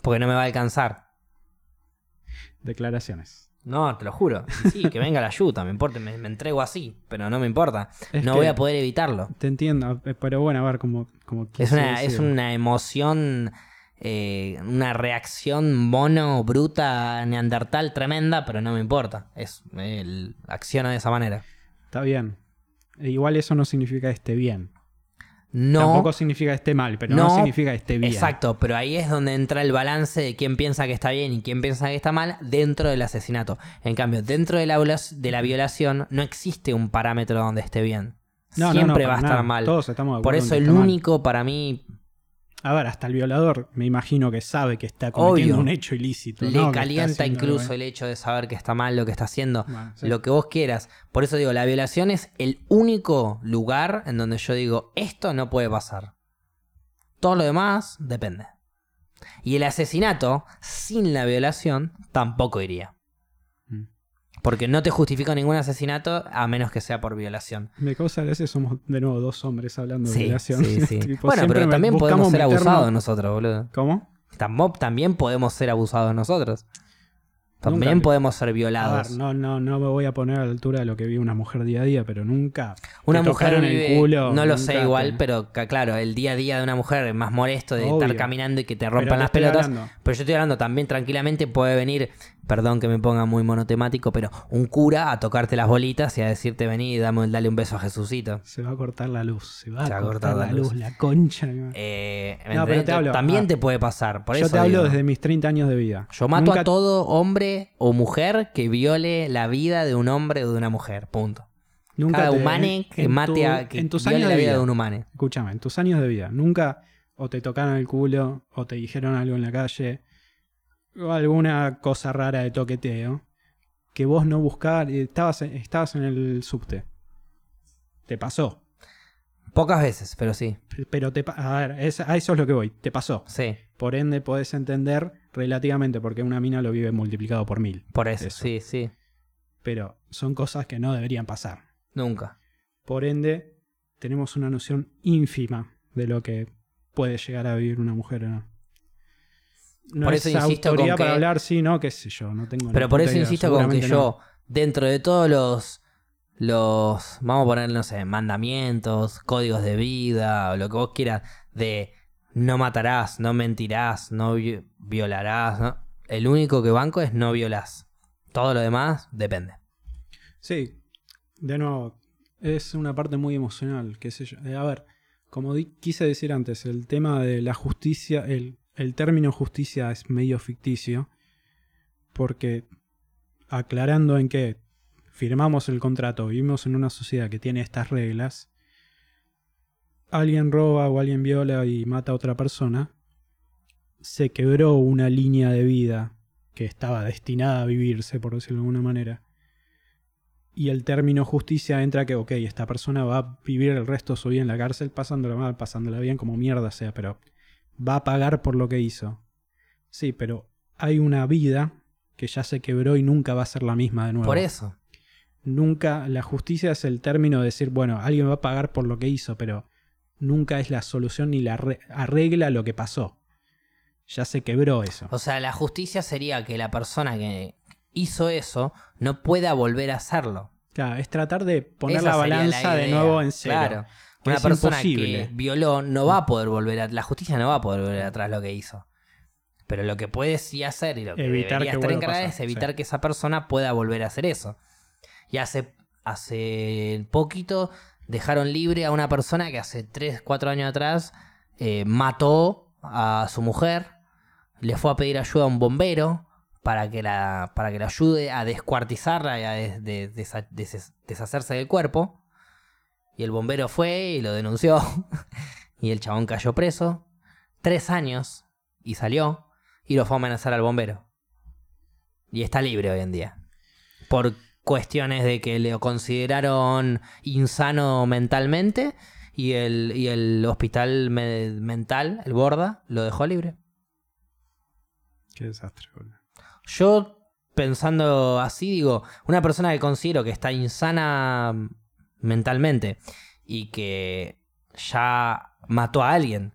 Porque no me va a alcanzar. Declaraciones. No, te lo juro. Y Sí, que venga la ayuda, me importa, me, me entrego así, pero no me importa. Es no voy a poder evitarlo. Te entiendo, eh, pero bueno, a ver, como. como Es una, es una emoción, eh, una reacción mono, bruta, neandertal tremenda, pero no me importa. Es, el, acciona de esa manera. Está bien. E igual eso no significa que esté bien. No. Tampoco significa que esté mal, pero no, No, significa que esté bien. Exacto, pero ahí es donde entra el balance de quién piensa que está bien y quién piensa que está mal dentro del asesinato. En cambio, dentro de la, de la violación no existe un parámetro donde esté bien. No, Siempre va a estar nada. mal. Todos estamos de Por acuerdo en eso el mal. único para mí A ver, hasta el violador me imagino que sabe que está cometiendo Obvio. un hecho ilícito. le calienta incluso el hecho de saber que está mal lo que está haciendo. Bueno, sí. Lo que vos quieras. Por eso digo, la violación es el único lugar en donde yo digo, esto no puede pasar. Todo lo demás depende. Y el asesinato, sin la violación, tampoco iría. Porque no te justifica ningún asesinato a menos que sea por violación. Me causa gracia, somos de nuevo dos hombres hablando de Sí, violación. sí, sí. Tipo, bueno, pero también podemos ser meternos- abusados nosotros, boludo. ¿Cómo? También podemos ser abusados nosotros. También Nunca- podemos ser A violados. ver, no, no, no me voy a poner a la altura de lo que vive una mujer día a día, pero nunca. Una te mujer vive- el culo. no lo sé te- igual, pero claro, el día a día de una mujer es más molesto de Obvio. estar caminando y que te rompan las pelotas. hablando. Pero yo estoy hablando también tranquilamente puede venir, perdón que me ponga muy monotemático, pero un cura a tocarte las bolitas y a decirte vení, dame, dale un beso a Jesucito. Se va a cortar la luz. Se va, Se a cortar, la luz. La concha. Eh, ¿me No, pero te hablo- también ah, te puede pasar. Por Yo eso te hablo digo. desde mis 30 años de vida. Yo mato Nunca- a todo hombre o mujer que viole la vida de un hombre o de una mujer. Punto. Nunca Cada te- humane que en mate tu- a que en tus viole años la de vida de un humane. Escúchame, en tus años de vida, nunca o te tocaron el culo, o te dijeron algo en la calle, alguna cosa rara de toqueteo, que vos no buscabas, estabas, estabas en el subte. Te pasó. Pocas veces, pero sí. Pero te a ver, es- a eso es lo que voy, te pasó. Sí. Por ende podés entender relativamente porque una mina lo vive multiplicado por mil. Por eso, Eso. sí, sí. Pero son cosas que no deberían pasar. Nunca. Por ende, tenemos una noción ínfima de lo que puede llegar a vivir una mujer o no. No Por es eso insisto autoridad con para que- hablar, sí, no, qué sé yo, no tengo Pero por eso idea, insisto con que seguramente yo, dentro de todos los, los, vamos a poner, no sé, mandamientos, códigos de vida, o lo que vos quieras, de no matarás, no mentirás, no vi- violarás, ¿no? El único que banco es no violás. Todo lo demás depende. no. Sí, de nuevo, es una parte muy emocional, qué sé yo. Eh, a ver, como quise decir antes, el tema de la justicia, el, el término justicia es medio ficticio, porque aclarando en que firmamos el contrato, vivimos en una sociedad que tiene estas reglas, alguien roba o alguien viola y mata a otra persona, se quebró una línea de vida que estaba destinada a vivirse, por decirlo de alguna manera. Y el término justicia entra que, ok, esta persona va a vivir el resto de su vida en la cárcel, pasándola mal, pasándola bien, como mierda sea, pero va a pagar por lo que hizo. Sí, pero hay una vida que ya se quebró y nunca va a ser la misma de nuevo. Por eso. Nunca, la justicia es el término de decir, bueno, alguien va a pagar por lo que hizo, pero nunca es la solución ni la arregla lo que pasó. Ya se quebró eso. O sea, la justicia sería que la persona que hizo eso no pueda volver a hacerlo. Claro, es tratar de poner la balanza de nuevo en cero. Claro. Una persona que violó no va a poder volver a... La justicia no va a poder volver atrás lo que hizo. Pero lo que puede sí hacer y lo que evitar debería estar encargada es evitar que esa persona pueda volver a hacer eso. Y hace, hace poquito dejaron libre a una persona que hace 3, 4 años atrás eh, mató a su mujer, le fue a pedir ayuda a un bombero para que la, para que la ayude a descuartizarla y a deshacerse del cuerpo. Y el bombero fue y lo denunció. y el chabón cayó preso. Tres años y salió. Y lo fue a amenazar al bombero. Y está libre hoy en día. Por cuestiones de que le consideraron insano mentalmente. Y el, y el hospital mental, el Borda, lo dejó libre. Qué desastre, Yo, pensando así, digo, una persona que considero que está insana mentalmente y que ya mató a alguien.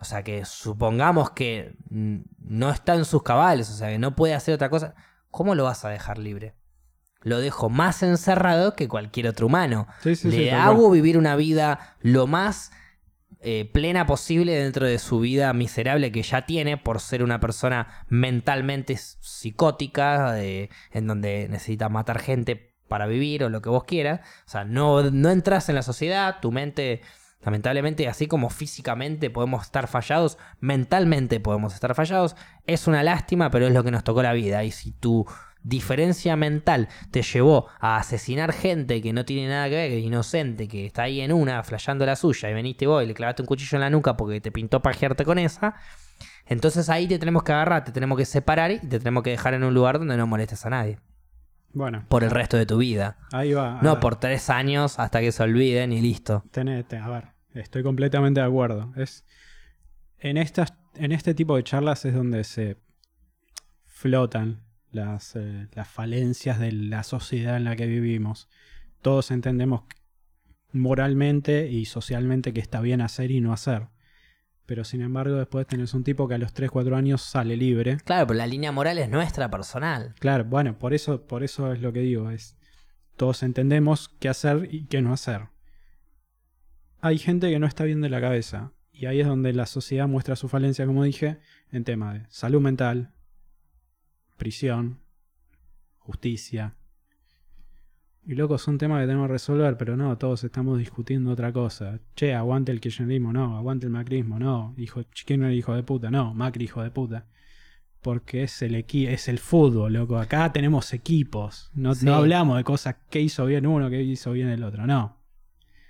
O sea, que supongamos que no está en sus cabales, o sea, que no puede hacer otra cosa. ¿Cómo lo vas a dejar libre? Lo dejo más encerrado que cualquier otro humano. Le hago vivir una vida lo más eh, plena posible dentro de su vida miserable que ya tiene por ser una persona mentalmente psicótica, en donde necesita matar gente para vivir o lo que vos quieras. O sea, no, no entras en la sociedad, tu mente, lamentablemente, así como físicamente podemos estar fallados, mentalmente podemos estar fallados. Es una lástima, pero es lo que nos tocó la vida. Y si tu diferencia mental te llevó a asesinar gente que no tiene nada que ver, que es inocente, que está ahí en una, flayando la suya, y veniste vos y le clavaste un cuchillo en la nuca porque te pintó pajearte con esa, entonces ahí te tenemos que agarrar, te tenemos que separar y te tenemos que dejar en un lugar donde no molestes a nadie. Bueno. Por el resto de tu vida. Ahí va. No por tres años hasta que se olviden y listo. Tenete, a ver, estoy completamente de acuerdo. Es, en, estas, en este tipo de charlas es donde se flotan las, eh, las falencias de la sociedad en la que vivimos. Todos entendemos moralmente y socialmente que está bien hacer y no hacer. Pero sin embargo, después tenés un tipo que a los 3, 4 años sale libre. Claro, pero la línea moral es nuestra personal. Claro, bueno, por eso, por eso es lo que digo. Es, todos entendemos qué hacer y qué no hacer. Hay gente que no está bien de la cabeza. Y ahí es donde la sociedad muestra su falencia, como dije, en tema de salud mental, prisión, justicia, y loco, es un tema que tenemos que resolver, pero no, todos estamos discutiendo otra cosa. Che, aguante el kirchnerismo, no, aguante el macrismo, no. Hijo, ¿Quién no hijo de puta? No, Macri hijo de puta. Porque es el es el fútbol, loco. Acá tenemos equipos. No, no hablamos de cosas que hizo bien uno, que hizo bien el otro, no.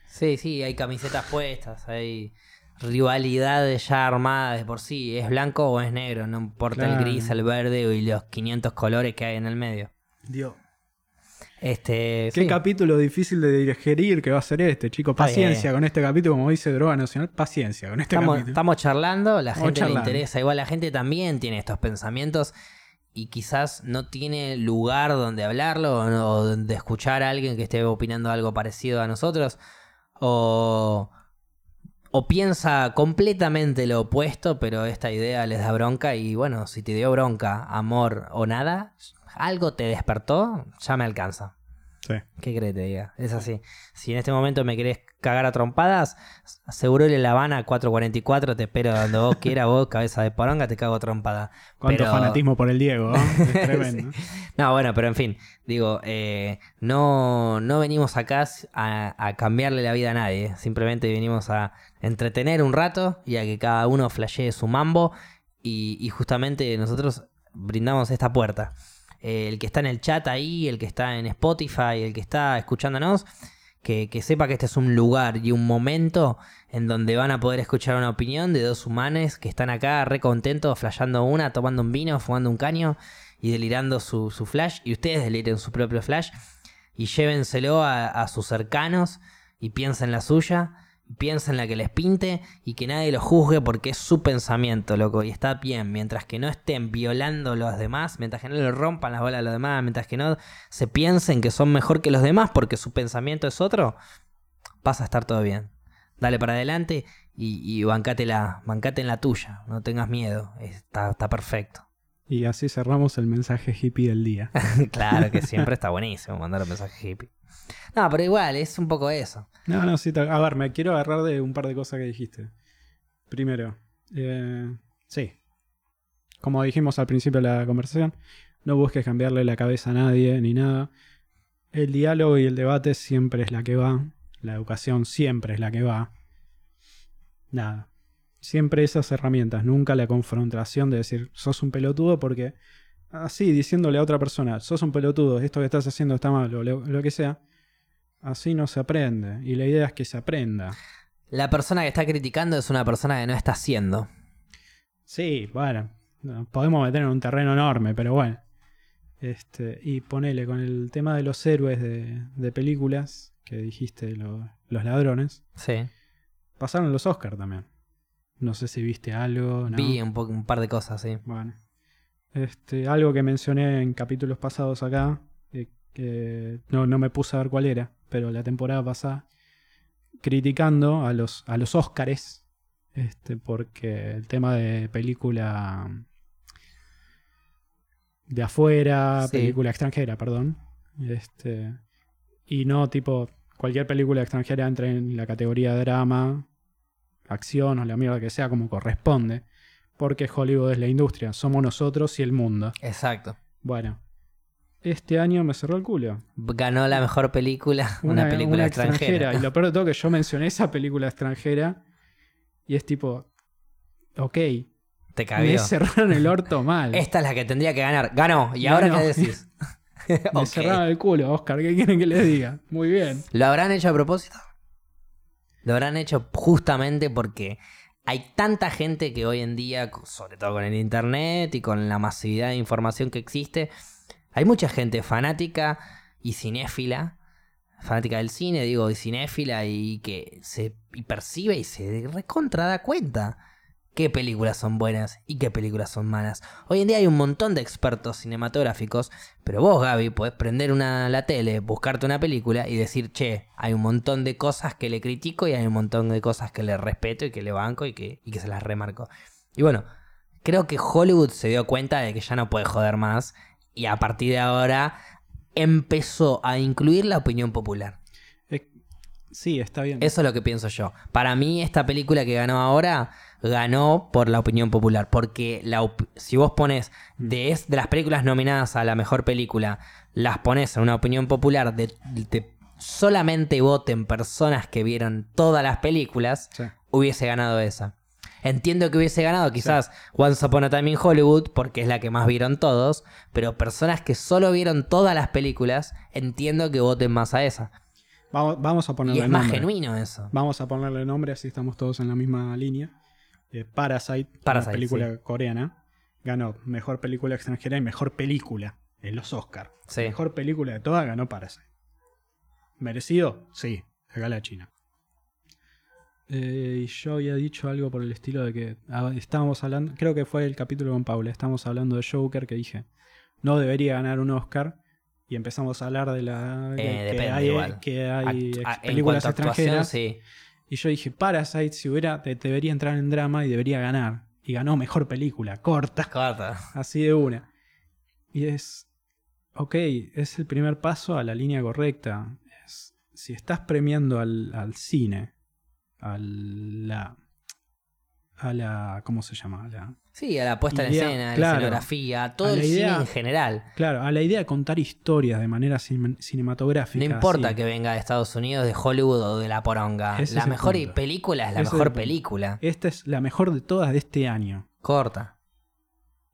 Sí, sí, hay camisetas puestas, hay rivalidades ya armadas de por sí. ¿Es blanco o es negro? No importa el gris, el verde y los 500 colores que hay en el medio. Dios. Este, Qué capítulo difícil de digerir que va a ser este, chicos. Paciencia con este capítulo, como dice Droga Nacional. Paciencia con este estamos, capítulo. Estamos charlando, la gente le interesa. Igual la gente también tiene estos pensamientos y quizás no tiene lugar donde hablarlo o donde escuchar a alguien que esté opinando algo parecido a nosotros. O, o piensa completamente lo opuesto, pero esta idea les da bronca y bueno, si te dio bronca, amor o nada, algo te despertó, ya me alcanza. Sí. ¿Qué crees te diga? Es así. Si en este momento me querés cagar a trompadas, seguro en La Habana 444, te espero donde vos quieras, vos, cabeza de poronga, te cago trompada. Cuánto fanatismo por el Diego, es tremendo. No, bueno, pero en fin, digo, eh, no, no venimos acá a, cambiarle la vida a nadie, simplemente venimos a entretener un rato y a que cada uno flashee su mambo y, y justamente nosotros brindamos esta puerta. Eh, el que está en el chat ahí, el que está en Spotify, el que está escuchándonos, que, sepa que este es un lugar y un momento en donde van a poder escuchar una opinión de dos humanes que están acá re contentos, flasheando una, tomando un vino, fumando un caño y delirando su, flash. Y ustedes deliren su propio flash y llévenselo a, a sus cercanos y piensen la suya piensen la que les pinte y que nadie lo juzgue porque es su pensamiento, loco, y está bien, mientras que no estén violando a los demás, mientras que no le rompan las bolas a los demás, mientras que no se piensen que son mejor que los demás porque su pensamiento es otro, vas a estar todo bien. dale para adelante y, y bancate, la, bancate en la tuya, no tengas miedo, está, está perfecto. Y así cerramos el mensaje hippie del día. claro que siempre está buenísimo mandar un mensaje hippie. No, pero igual, es un poco eso. No, no, sí. A ver, me quiero agarrar de un par de cosas que dijiste. Primero, eh, sí. Como dijimos al principio de la conversación, no busques cambiarle la cabeza a nadie ni nada. El diálogo y el debate siempre es la que va. La educación siempre es la que va. Nada. Siempre esas herramientas, nunca la confrontación de decir, sos un pelotudo porque así, diciéndole a otra persona, sos un pelotudo, esto que estás haciendo está mal o lo que sea, así no se aprende. Y la idea es que se aprenda. La persona que está criticando es una persona que no está haciendo. Sí, bueno, nos podemos meter en un terreno enorme, pero bueno. Este, y ponele con el tema de los héroes de, de películas, que dijiste, lo- los ladrones, Sí. pasaron los Oscar también. No sé si viste algo, ¿no? Vi un, po- un par de cosas, sí. Bueno. Este, algo que mencioné en capítulos pasados acá, eh, que no, no me puse a ver cuál era, pero la temporada pasada, criticando a los, a los Óscares, este, porque el tema de película de afuera, Sí. película extranjera, perdón, este, y no tipo cualquier película extranjera entra en la categoría drama, acción o la mierda que sea como corresponde. Porque Hollywood es la industria, somos nosotros y el mundo. Exacto. Bueno, este año me cerró el culo. Ganó la mejor película, una, película extranjera. Y lo peor de todo que yo mencioné esa película extranjera y es tipo, ok, Te me cabió. cerraron el orto mal. Esta es la que tendría que ganar. Ganó. ¿Y ahora qué decís? Me Ok. cerraron el culo, Oscar, ¿qué quieren que les diga? Muy bien. ¿Lo habrán hecho a propósito? Lo habrán hecho justamente porque hay tanta gente que hoy en día, sobre todo con el internet y con la masividad de información que existe, hay mucha gente fanática y cinéfila, fanática del cine, digo, y cinéfila, y que se percibe y se recontra da cuenta qué películas son buenas y qué películas son malas. Hoy en día hay un montón de expertos cinematográficos, pero vos, Gaby, podés prender una, la tele, buscarte una película y decir, che, hay un montón de cosas que le critico y hay un montón de cosas que le respeto y que le banco y que, y que se las remarco. Y bueno, creo que Hollywood se dio cuenta de que ya no puede joder más y a partir de ahora empezó a incluir la opinión popular. Eh, sí, está bien. Eso es lo que pienso yo. Para mí, esta película que ganó ahora ganó por la opinión popular. Porque la si vos pones de, es- de las películas nominadas a la mejor película, las pones en una opinión popular de, de solamente voten personas que vieron todas las películas, Sí. hubiese ganado esa. Entiendo que hubiese ganado quizás Once Upon a Time in Hollywood, porque es la que más vieron todos, pero personas que solo vieron todas las películas, entiendo que voten más a esa. Vamos, vamos a Y ponerle es más nombre. genuino eso. Vamos a ponerle nombre, así estamos todos en la misma línea. Eh, Parasite, Parasite, una película coreana, ganó mejor película extranjera y mejor película en los Oscars. Sí. Mejor película de todas ganó Parasite. ¿Merecido? Sí, acá la China. Eh, y yo había dicho algo por el estilo de que ah, estábamos hablando, creo que fue el capítulo con Paula, estábamos hablando de Joker que dije, no debería ganar un Oscar. Y empezamos a hablar de la Eh, que depende hay, igual. que hay Actu- ex- a- en películas extranjeras sí. y yo dije, Parasite, si hubiera, te- debería entrar en drama y debería ganar. Y ganó mejor película, corta, Corta. así de una. Y es, ok, es el primer paso a la línea correcta. Es, si estás premiando al, al cine, a la, a la, ¿cómo se llama? A la, Sí, a la puesta en Idea, escena, a la escenografía, a todo A el cine en general. claro, a la idea de contar historias de manera cin- cinematográfica. No importa así. que venga de Estados Unidos, de Hollywood o de la poronga. Ese la mejor película es la Ese mejor película. Esta es la mejor de todas de este año. Corta.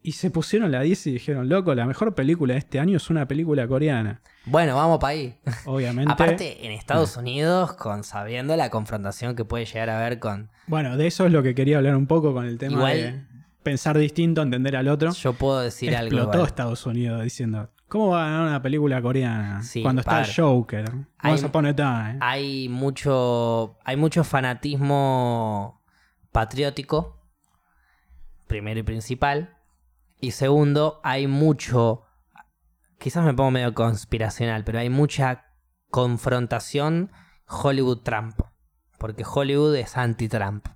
Y se pusieron la 10 y dijeron, loco, la mejor película de este año es una película coreana. Bueno, vamos para ahí. Obviamente. Aparte, en Estados Unidos, con sabiendo la confrontación que puede llegar a haber con. Bueno, de eso es lo que quería hablar un poco con el tema Igual- de pensar distinto, entender al otro. Yo puedo decir algo. Explotó. Estados Unidos diciendo, ¿cómo va a ganar una película coreana? Sí, cuando está el Joker. Hay- Once Upon a Time. Hay mucho. Hay mucho fanatismo patriótico. Primero y principal. Y segundo, hay mucho. Quizás me pongo medio conspiracional, pero hay mucha confrontación Hollywood-Trump. porque Hollywood es anti-Trump.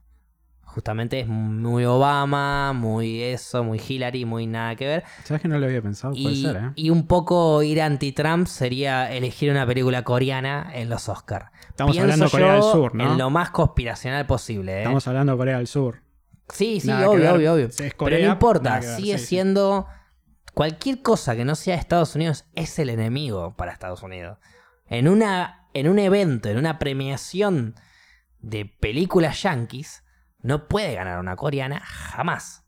Justamente es muy Obama, muy eso, muy Hillary, muy nada que ver. ¿Sabes que no lo había pensado? Puede Y, ser, ¿eh? y un poco ir anti-Trump sería elegir una película coreana en los Oscars. Estamos hablando de Corea del Sur, ¿no? En lo más conspiracional posible. ¿eh? Estamos hablando de Corea del Sur. Sí, sí, Nada obvio, obvio, obvio. Es Pero no importa, ver, sigue sí, sí. siendo. Cualquier cosa que no sea Estados Unidos es el enemigo para Estados Unidos. En, una, en un evento, en una premiación de películas yankees, no puede ganar una coreana jamás.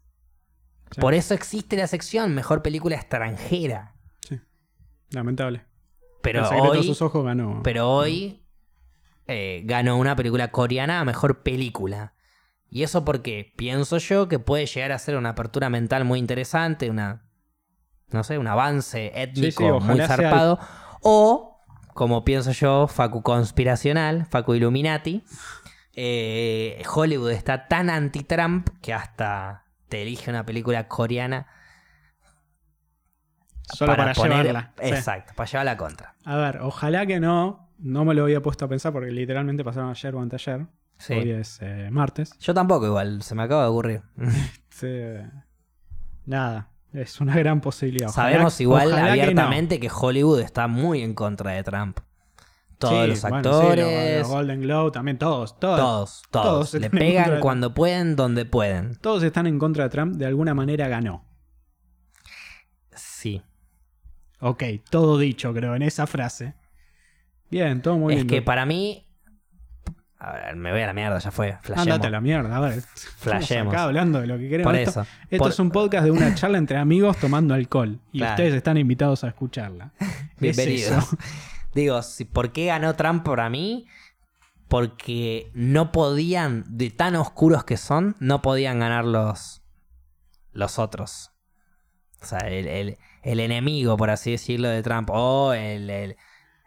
Sí. Por eso existe la sección Mejor Película Extranjera. Lamentable. Pero el secreto de hoy, sus ojos ganó. pero hoy eh, ganó una película coreana a Mejor Película. Y eso porque pienso yo que puede llegar a ser una apertura mental muy interesante, una, no sé, un avance étnico sí, muy sea zarpado. O, como pienso yo, Facu conspiracional, Facu Illuminati. eh, Hollywood está tan anti-Trump que hasta te elige una película coreana Solo para, poner- llevarla. Sí. Exacto, para llevarla contra. A ver, ojalá que no. No me lo había puesto a pensar porque literalmente pasaron ayer o anteayer. Sí. Hoy es eh, martes. Yo tampoco igual, se me acaba de ocurrir. Sí. Nada, es una gran posibilidad. Ojalá- Sabemos igual ojalá que no. abiertamente que, Hollywood está muy en contra de Trump. Todos Sí, los bueno, sí, actores, los- los Golden Globe también, todos, todos. todos, todos, todos le pegan cuando pueden, donde pueden. Todos están en contra de Trump, de alguna manera ganó. Sí. Ok, todo dicho, creo, en esa frase. Bien, todo muy es lindo. que para mí... A ver, me voy a la mierda, ya fue. Flashemos. Ándate a la mierda, a ver. Flashemos. acá hablando de lo que queremos. Por eso. Esto Por- es un podcast de una charla entre amigos tomando alcohol. Y Claro. ustedes están invitados a escucharla. Es Bienvenidos. eso. Digo, ¿por qué ganó Trump para mí? Porque no podían, de tan oscuros que son, no podían ganar los, los otros. O sea, el, el- el enemigo, por así decirlo, de Trump, o el, el-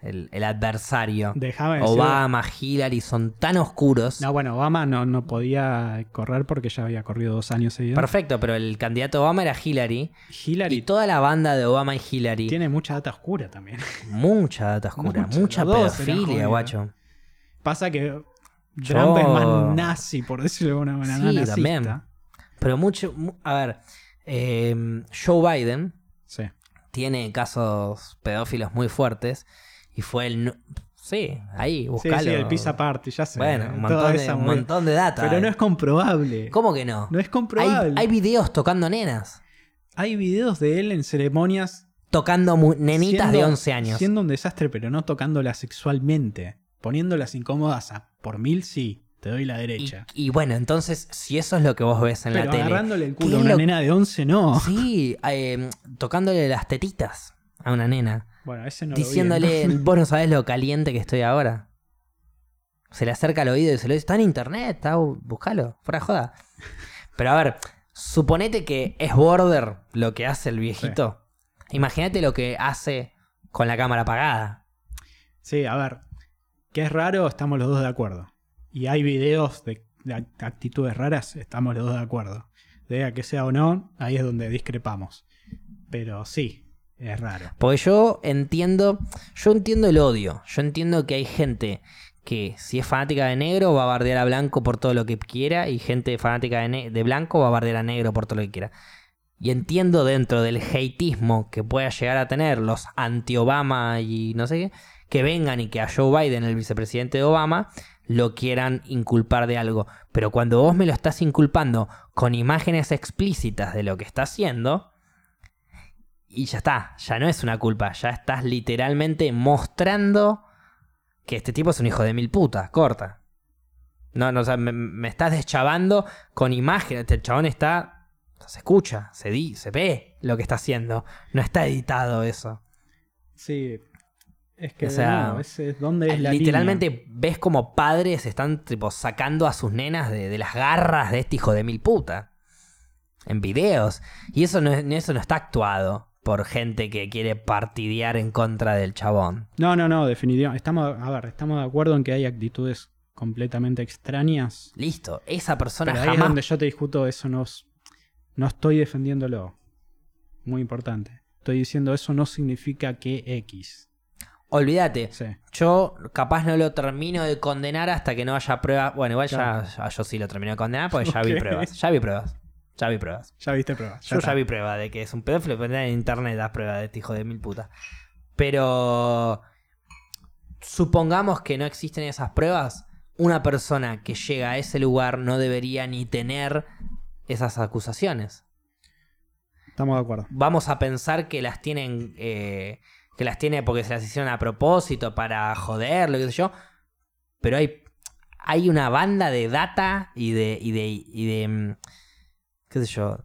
el- el adversario. Déjame decir- Obama, Hillary, son tan oscuros. No, bueno, Obama no, no podía correr porque ya había corrido dos años seguidos. Perfecto, pero el candidato Obama era Hillary. Hillary Y toda la banda de Obama y Hillary, tiene mucha data oscura también. mucha data oscura, Mucha, pedofilia, guacho. Pasa que Yo- Trump es más nazi, por decirlo de alguna manera. Sí, nazista. también. Pero mucho. mu- A ver, eh, Joe Biden Sí. tiene casos pedófilos muy fuertes y fue el. Sí, ahí, buscalo. sí, el pizza party, ya sé. Bueno, un montón, de, un montón de data. Pero no es comprobable. ¿Cómo que no? No es comprobable. hay videos tocando nenas. Hay videos de él en ceremonias. Tocando nenitas de siendo- 11 años. Siendo un desastre, pero no tocándolas sexualmente. Poniéndolas incómodas a por mil, sí. Te doy la derecha. y bueno, entonces, si eso es lo que vos ves en pero la tele. agarrándole el ¿qué culo a una lo- nena de 11, no. Sí, eh, tocándole las tetitas a una nena. Bueno, ese no lo vi, diciéndole, ¿no? vos no sabés lo caliente que estoy ahora. Se le acerca al oído y se lo dice, está en internet, está, búscalo, fuera de joda. Pero a ver, suponete que es border lo que hace el viejito. Imagínate lo que hace con la cámara apagada. Sí, a ver. Que es raro, estamos los dos de acuerdo. Y hay videos de, de act- actitudes raras, estamos los dos de acuerdo. De a que sea o no, ahí es donde discrepamos. Pero sí, es raro. Porque yo entiendo, yo entiendo el odio. Yo entiendo que hay gente que si es fanática de negro va a bardear a blanco por todo lo que quiera y gente fanática de, de blanco va a bardear a negro por todo lo que quiera. Y entiendo dentro del hateismo que pueda llegar a tener los anti-Obama y no sé qué, que vengan y que a Joe Biden, el vicepresidente de Obama, lo quieran inculpar de algo. Pero cuando vos me lo estás inculpando con imágenes explícitas de lo que está haciendo, y ya está, ya no es una culpa, ya estás literalmente mostrando que este tipo es un hijo de mil putas, corta. No, no, o sea, me, me estás deschavando con imágenes, este chabón está, se escucha, se, di, se ve lo que está haciendo, no está editado eso. Sí. Es que O sea, no, es donde es la Literalmente ves como padres están tipo sacando a sus nenas de, de las garras de este hijo de mil puta. En videos. Y eso no, es- eso no está actuado por gente que quiere partidear en contra del chabón. No, no, no, definitivamente. Estamos, a ver, estamos de acuerdo en que hay actitudes completamente extrañas. Listo, esa persona Pero ahí es donde yo te discuto eso, no, no estoy defendiéndolo. Muy importante. Estoy diciendo eso no significa que X. olvídate. Sí. Yo capaz no lo termino de condenar hasta que no haya pruebas. Bueno, igual Claro. ya, ya yo sí lo termino de condenar porque ya vi pruebas. Ya vi pruebas. Ya vi pruebas. Ya viste pruebas. Yo ya está. vi pruebas de que es un pedófilo, pero en internet das pruebas de este hijo de mil puta. Pero supongamos que no existen esas pruebas, una persona que llega a ese lugar no debería ni tener esas acusaciones. Estamos de acuerdo. Vamos a pensar que las tienen, eh, que las tiene porque se las hicieron a propósito para joderlo, qué sé yo. Pero hay, hay una banda de data y de, y de, y de, mm, qué sé yo,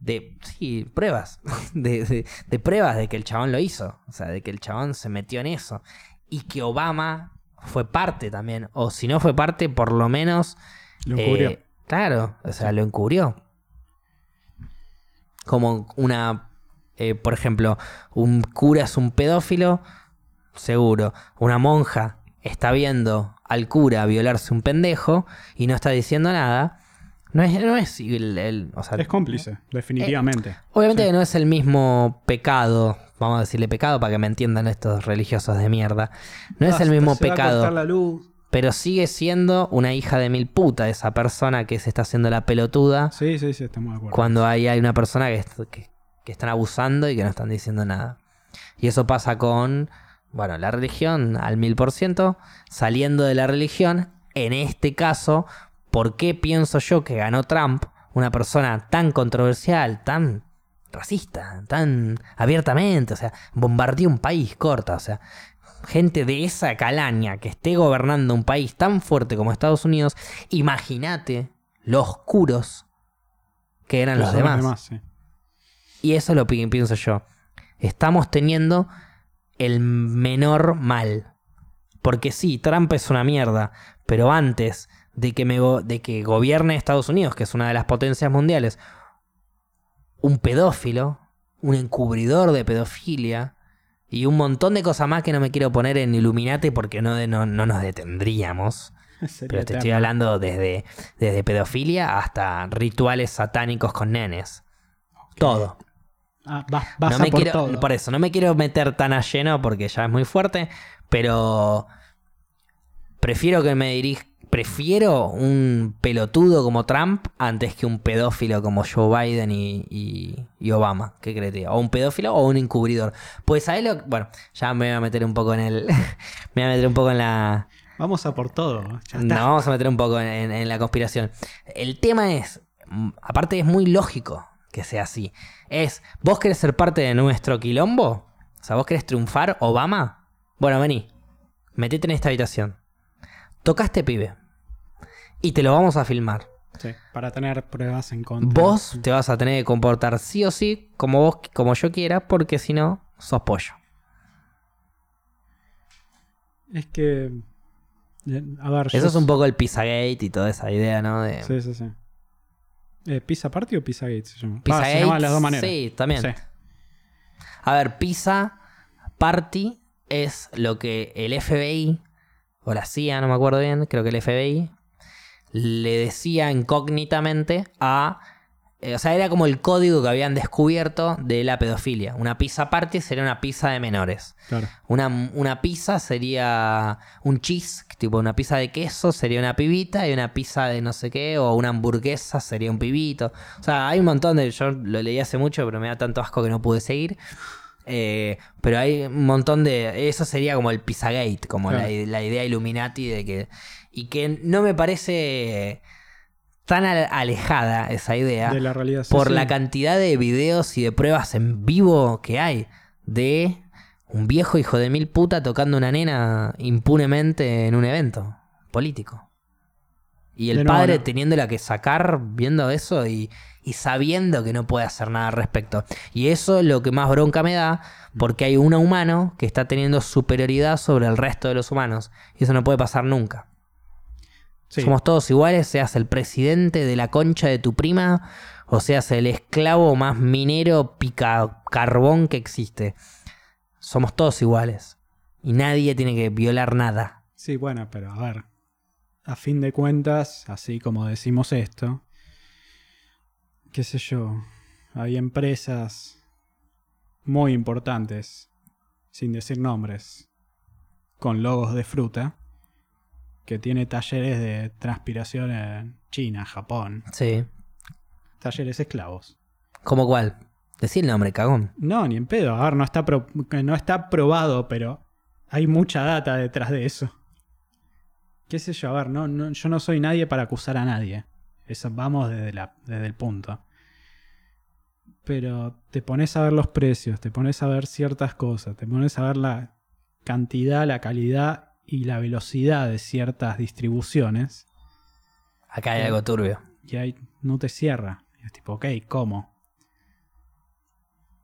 de, sí, pruebas, de, de- de pruebas de que el chabón lo hizo, o sea, de que el chabón se metió en eso. Y que Obama fue parte también, o si no fue parte, por lo menos Lo eh, cubrió. claro, o sea, lo encubrió. Como una, eh, por ejemplo, un cura es un pedófilo, seguro. Una monja está viendo al cura violarse un pendejo y no está diciendo nada. No es, no es el- el- o sea, Es cómplice, definitivamente. Obviamente Sí. que no es el mismo pecado, vamos a decirle pecado para que me entiendan estos religiosos de mierda. No es el Basta, mismo pecado. cortar la luz. Pero sigue siendo una hija de mil puta esa persona que se está haciendo la pelotuda Sí, sí, sí, estamos de acuerdo. cuando ahí hay una persona que, que- que están abusando y que no están diciendo nada. Y eso pasa con, bueno, la religión al mil por ciento, saliendo de la religión, en este caso, ¿por qué pienso yo que ganó Trump, una persona tan controversial, tan racista, tan abiertamente, o sea, bombardeó un país corta, o sea, gente de esa calaña que esté gobernando un país tan fuerte como Estados Unidos, imagínate lo oscuros que eran los demás. sí. Y eso es lo que pienso yo. Estamos teniendo el menor mal. Porque sí, Trump es una mierda, pero antes de que, me go- de que gobierne Estados Unidos, que es una de las potencias mundiales, un pedófilo, un encubridor de pedofilia y un montón de cosas más que no me quiero poner en Illuminati porque no, de- no, no nos detendríamos. Pero te estoy hablando desde, desde pedofilia hasta rituales satánicos con nenes. Todo. Ah, vas, vas no a me por quiero, todo. por eso, no me quiero meter tan a lleno porque ya es muy fuerte, pero prefiero que me dirija. Prefiero un pelotudo como Trump antes que un pedófilo como Joe Biden y, y- y Obama. ¿Qué crees? tío? O un pedófilo o un encubridor. Pues ahí lo. Bueno, ya me voy a meter un poco en el. me voy a meter un poco en la. Vamos a por todo. Ya No, vamos a meter un poco en, en- en la conspiración. El tema es, aparte es muy lógico que sea así. Es, ¿vos querés ser parte de nuestro quilombo? O sea, ¿vos querés triunfar, Obama? Bueno, vení, metete en esta habitación. Toca a este pibe. Y te lo vamos a filmar. Sí, para tener pruebas en contra. Vos te vas a tener que comportar sí o sí como vos, como yo quiera, porque si no, sos pollo. Es que. eh, A ver, yo- Eso es un poco el Pizzagate y toda esa idea, ¿no? De, Sí, sí, sí. Eh, ¿Pizza Party o Pizza Gate se llama? Ah, Pizzagate, se llama de las dos maneras. Sí, también. Sí. A ver, Pizza Party es lo que el FBI, o la CIA, no me acuerdo bien, creo que el FBI, le decía incógnitamente a... eh, o sea, era como el código que habían descubierto de la pedofilia. Una pizza party sería una pizza de menores. Claro. Una, una pizza sería un cheese, tipo una pizza de queso sería una pibita y una pizza de no sé qué, o una hamburguesa sería un pibito. O sea, hay un montón de... Yo lo leí hace mucho, pero me da tanto asco que no pude seguir. Eh, pero hay un montón de... Eso sería como el Pizzagate, como la, la idea Illuminati de que... Y que no me parece tan ale- alejada esa idea De la realidad. sí, por sí. la cantidad de videos y de pruebas en vivo que hay de un viejo hijo de mil puta tocando una nena impunemente en un evento político. Y el De nuevo, padre no. teniéndola que sacar viendo eso y, y sabiendo que no puede hacer nada al respecto. Y eso es lo que más bronca me da, porque hay un humano que está teniendo superioridad sobre el resto de los humanos. Y eso no puede pasar nunca. Sí. Somos todos iguales, seas el presidente de la concha de tu prima o seas el esclavo más minero pica carbón que existe. Somos todos iguales. Y nadie tiene que violar nada. Sí, bueno, pero a ver. A fin de cuentas, así como decimos esto, qué sé yo, hay empresas muy importantes, sin decir nombres, con logos de fruta, que tiene talleres de transpiración en China, Japón, Sí. talleres esclavos. ¿Cómo cuál? Decí el nombre, cagón. No, ni en pedo. A ver, no está, pro- no está probado, pero hay mucha data detrás de eso. ¿Qué sé yo? A ver, no, no- yo no soy nadie para acusar a nadie. Eso vamos desde, la, desde el punto. Pero te pones a ver los precios, te pones a ver ciertas cosas, te pones a ver la cantidad, la calidad y la velocidad de ciertas distribuciones Acá hay Sí. algo turbio. y ahí no te cierra. Y es tipo, ok, ¿cómo?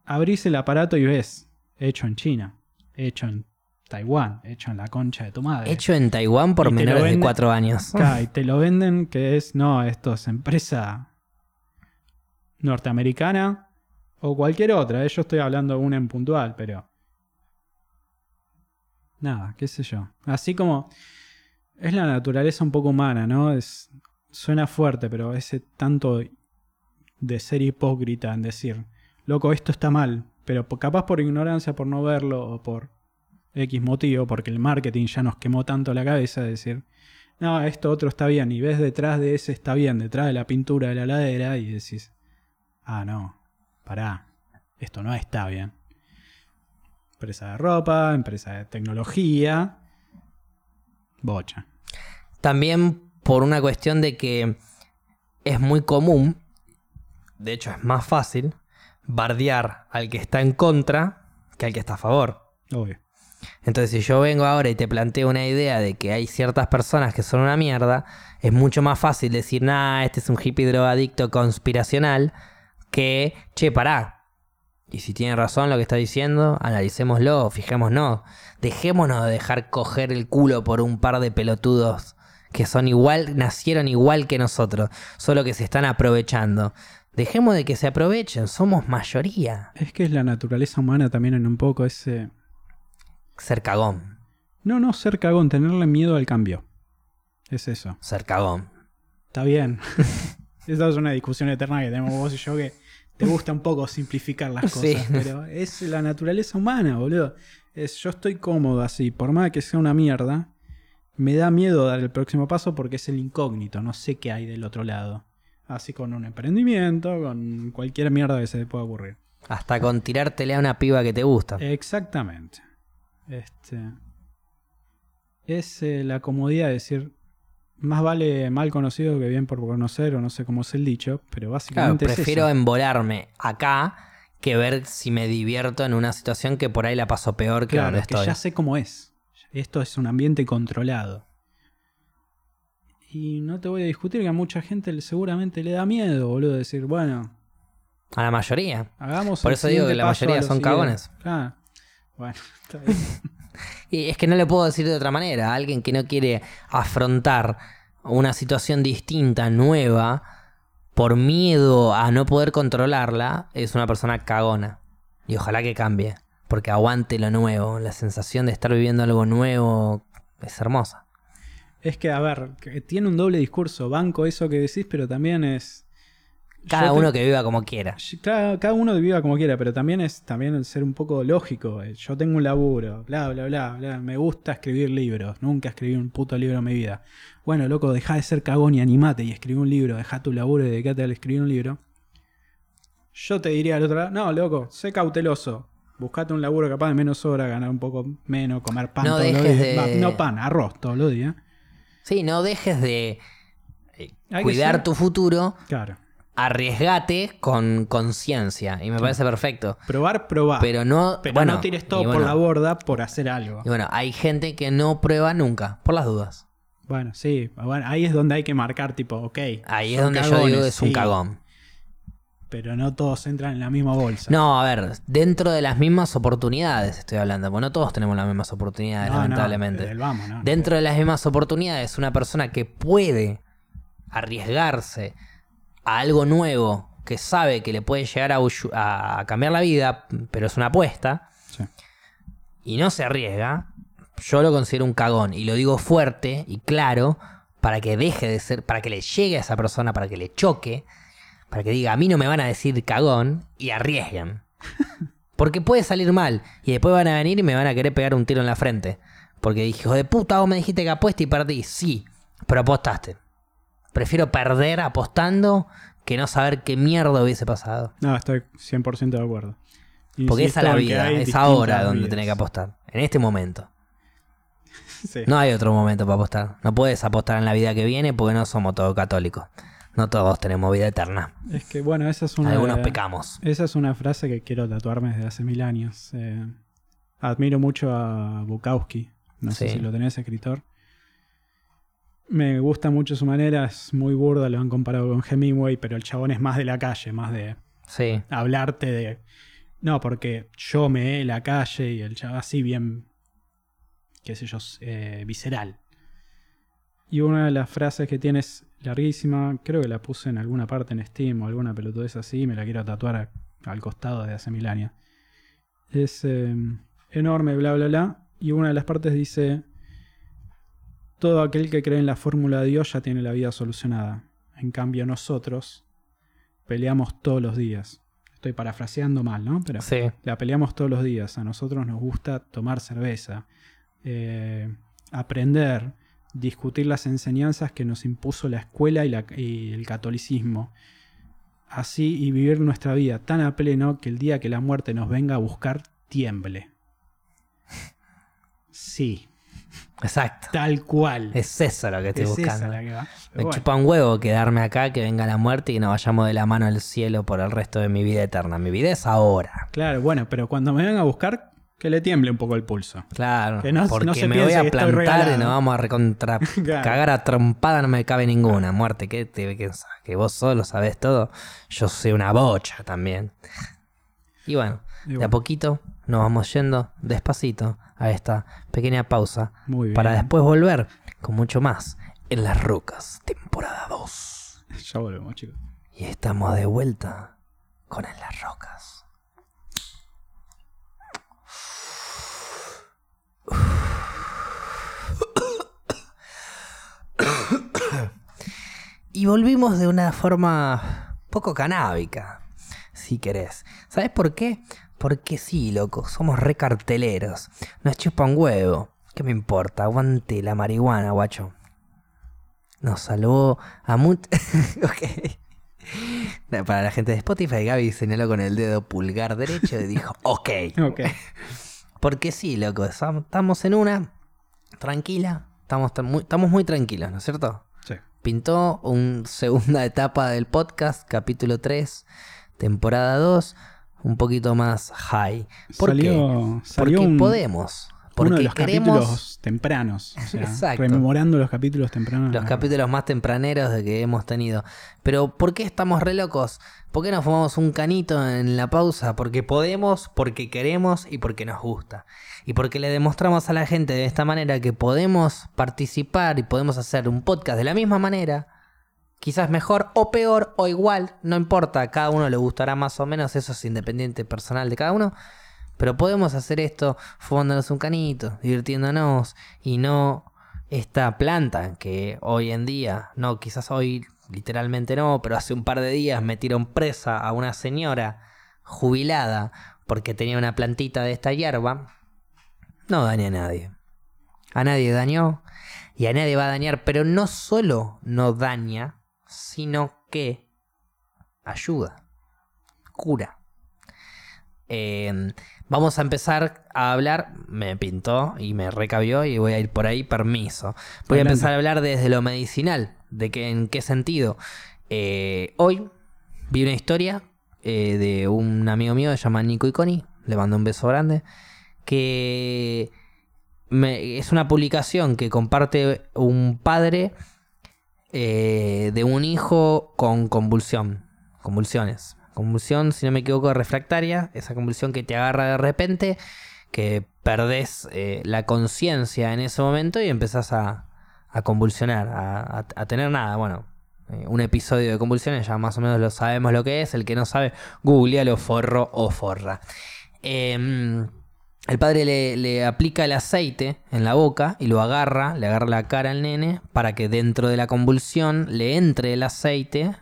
Abrís el aparato y ves, hecho en China, hecho en Taiwán, hecho en la concha de tu madre. Hecho en Taiwán por menores de 4 años. Acá, y te lo venden que es, no, esto es empresa norteamericana o cualquier otra. eh, Yo estoy hablando de una en puntual, pero... Nada, qué sé yo. Así como es la naturaleza un poco humana, ¿no? Es, suena fuerte, pero ese tanto de ser hipócrita en decir, loco, esto está mal, pero capaz por ignorancia, por no verlo o por X motivo, porque el marketing ya nos quemó tanto la cabeza de decir, no, esto otro está bien, y ves detrás de ese está bien, detrás de la pintura de la ladera, y decís, ah, no, pará, esto no está bien. Empresa de ropa, empresa de tecnología, bocha. También por una cuestión de que es muy común, de hecho es más fácil, bardear al que está en contra que al que está a favor. Obvio. Entonces, si yo vengo ahora y te planteo una idea de que hay ciertas personas que son una mierda, es mucho más fácil decir, nah, este es un hippie drogadicto conspiracional, que, che, pará. Y si tiene razón lo que está diciendo, analicémoslo, fijémonos. Dejémonos de dejar coger el culo por un par de pelotudos que son igual, nacieron igual que nosotros, solo que se están aprovechando. Dejemos de que se aprovechen, somos mayoría. Es que es la naturaleza humana también en un poco ese... Ser cagón, No, no ser cagón, tenerle miedo al cambio. Es eso. ser cagón. Está bien. Esa es una discusión eterna que tenemos vos y yo que te gusta un poco simplificar las cosas, Sí. pero es la naturaleza humana, boludo. Es, yo estoy cómodo así, por más que sea una mierda, me da miedo dar el próximo paso porque es el incógnito, no sé qué hay del otro lado. Así con un emprendimiento, con cualquier mierda que se te pueda ocurrir. Hasta con tirártele a una piba que te gusta. Exactamente. Este. Es eh, la comodidad de decir. Más vale mal conocido que bien por conocer, o no sé cómo es el dicho, pero Claro, básicamente es prefiero eso. embolarme acá que ver si me divierto en una situación que por ahí la paso peor que Claro, donde que estoy. ya sé cómo es. Esto es un ambiente controlado. Y no te voy a discutir que a mucha gente le- seguramente le da miedo, boludo, decir, bueno, A la mayoría. hagamos Por eso digo que la mayoría son siguiente. cagones. Claro. Bueno, está bien. Y es que no le puedo decir de otra manera. Alguien que no quiere afrontar una situación distinta, nueva, por miedo a no poder controlarla, es una persona cagona. Y ojalá que cambie. Porque aguante lo nuevo. La sensación de estar viviendo algo nuevo es hermosa. Es que, a ver, tiene un doble discurso. Banco eso que decís, pero también es. Cada te- uno que viva como quiera. Cada, cada uno viva como quiera, pero también es también el ser un poco lógico. eh, Yo tengo un laburo, bla, bla, bla, bla. Me gusta escribir libros. Nunca escribí un puto libro en mi vida. Bueno, loco, deja de ser cagón y animate y escribí un libro. Deja tu laburo y dedicate a escribir un libro. Yo te diría al otro lado, no, loco, sé cauteloso. Buscate un laburo capaz de menos hora, ganar un poco menos, comer pan No todos los dejes días. de- Va, No pan, arroz todos los días. Sí, no dejes de eh, que cuidar ser- tu futuro. Claro. Arriesgate con conciencia. Y me parece perfecto. Probar, probar. Pero, Pero no. bueno, no tires todo por la borda por hacer algo. Y bueno, hay gente que no prueba nunca, por las dudas. Bueno, sí. Bueno, ahí es donde hay que marcar, tipo, ok. Ahí es donde yo cagones, digo que es un sí, cagón. Pero no todos entran en la misma bolsa. No, a ver, dentro de las mismas oportunidades estoy hablando, porque no todos tenemos las mismas oportunidades, No, lamentablemente. vamos, no. Dentro de las mismas oportunidades, una persona que puede arriesgarse a algo nuevo, que sabe que le puede llegar a, cambiar la vida, pero es una apuesta, Sí. y no se arriesga, yo lo considero un cagón. Y lo digo fuerte y claro para que deje de ser, para que le llegue a esa persona, para que le choque, para que diga, a mí no me van a decir cagón y arriesguen. Porque puede salir mal y después van a venir y me van a querer pegar un tiro en la frente. Porque dije, hijo de puta, vos me dijiste que apueste y perdí. Sí, pero apostaste. Prefiero perder apostando que no saber qué mierda hubiese pasado. No, estoy 100% de acuerdo. Porque esa es la vida, es ahora donde vidas. tenés que apostar. En este momento. Sí. No hay otro momento para apostar. No puedes apostar en la vida que viene porque no somos todos católicos. No todos tenemos vida eterna. Es que bueno, esa es una. Algunos pecamos. Esa es una frase que quiero tatuarme desde hace mil años. Eh, admiro mucho a Bukowski. No sé si lo tenés, escritor. Me gusta mucho su manera, es muy burda, lo han comparado con Hemingway, pero el chabón es más de la calle, más de Sí, hablarte de. No, porque yo me he la calle y el chabón así bien. qué sé yo, eh, visceral. Y una de las frases que tiene es larguísima, creo que la puse en alguna parte en Steam o alguna pelotudez así, me la quiero tatuar a- al costado desde hace mil años. Es eh, enorme, bla, bla, bla. Y una de las partes dice, todo aquel que cree en la fórmula de Dios ya tiene la vida solucionada. En cambio nosotros peleamos todos los días. Estoy parafraseando mal, ¿no? Pero sí. la peleamos todos los días. A nosotros nos gusta tomar cerveza, eh, aprender, discutir las enseñanzas que nos impuso la escuela y, la- y el catolicismo. Así y vivir nuestra vida tan a pleno que el día que la muerte nos venga a buscar tiemble. Sí, Exacto. tal cual. Es eso lo que estoy Es buscando. esa la que va. Me bueno, chupa un huevo quedarme acá, que venga la muerte y nos vayamos de la mano al cielo por el resto de mi vida eterna. Mi vida es ahora. Claro, bueno, pero cuando me vengan a buscar, que le tiemble un poco el pulso. Claro. Que no- porque no se me voy a que plantar y nos vamos a recontra Claro. cagar a trompada, no me cabe ninguna. Muerte, ¿qué te pensás? Que vos solo sabés todo. Yo soy una bocha también. Y bueno, Y de a bueno. poquito nos vamos yendo despacito a esta pequeña pausa Muy bien. para después volver con mucho más en Las Rocas, temporada 2. Ya volvemos, chicos. Y estamos de vuelta con En Las Rocas. Y volvimos de una forma poco canábica, si querés. ¿Sabes por qué? Porque sí, loco, somos re carteleros. Nos chupa un huevo. ¿Qué me importa? Aguante la marihuana, guacho. Nos salvó a mucho... ok. Para la gente de Spotify, Gaby señaló con el dedo pulgar derecho y dijo, ok. Ok. Porque sí, loco, estamos en una, tranquila, estamos, muy, estamos muy tranquilos, ¿no es cierto? Sí. Pintó una segunda etapa del podcast, capítulo 3, temporada 2, un poquito más high. ¿Por salió, qué? salió Porque un- podemos. Porque uno de los queremos capítulos tempranos. O sea, Exacto. rememorando los capítulos tempranos. los capítulos más tempraneros de que hemos tenido. Pero ¿por qué estamos re locos? ¿Por qué nos fumamos un canito en la pausa? Porque podemos, porque queremos y porque nos gusta. Y porque le demostramos a la gente de esta manera que podemos participar y podemos hacer un podcast de la misma manera. Quizás mejor o peor o igual, no importa, a cada uno le gustará más o menos, eso es independiente personal de cada uno. Pero podemos hacer esto fumándonos un canito, divirtiéndonos y no esta planta que hoy en día, no, quizás hoy literalmente no, pero hace un par de días metieron presa a una señora jubilada porque tenía una plantita de esta hierba. No daña a nadie. A nadie dañó y a nadie va a dañar, pero no solo no daña, sino que ayuda, cura. Eh, vamos a empezar a hablar, me pintó y me recabió y voy a ir por ahí, permiso. Voy a empezar a hablar desde lo medicinal, de que en qué sentido. Eh, hoy vi una historia eh, de un amigo mío se llama Nico Iconi, le mando un beso grande, que me- es una publicación que comparte un padre eh, de un hijo con convulsión, convulsiones. Convulsión, si no me equivoco, refractaria, esa convulsión que te agarra de repente, que perdés eh, la conciencia en ese momento y empezás a, a convulsionar, a, a- tener nada. Bueno, eh, un episodio de convulsiones ya más o menos lo sabemos lo que es. El que no sabe, googlealo forro o forra. Em, el padre le, le aplica el aceite en la boca y lo agarra, le agarra la cara al nene para que dentro de la convulsión le entre el aceite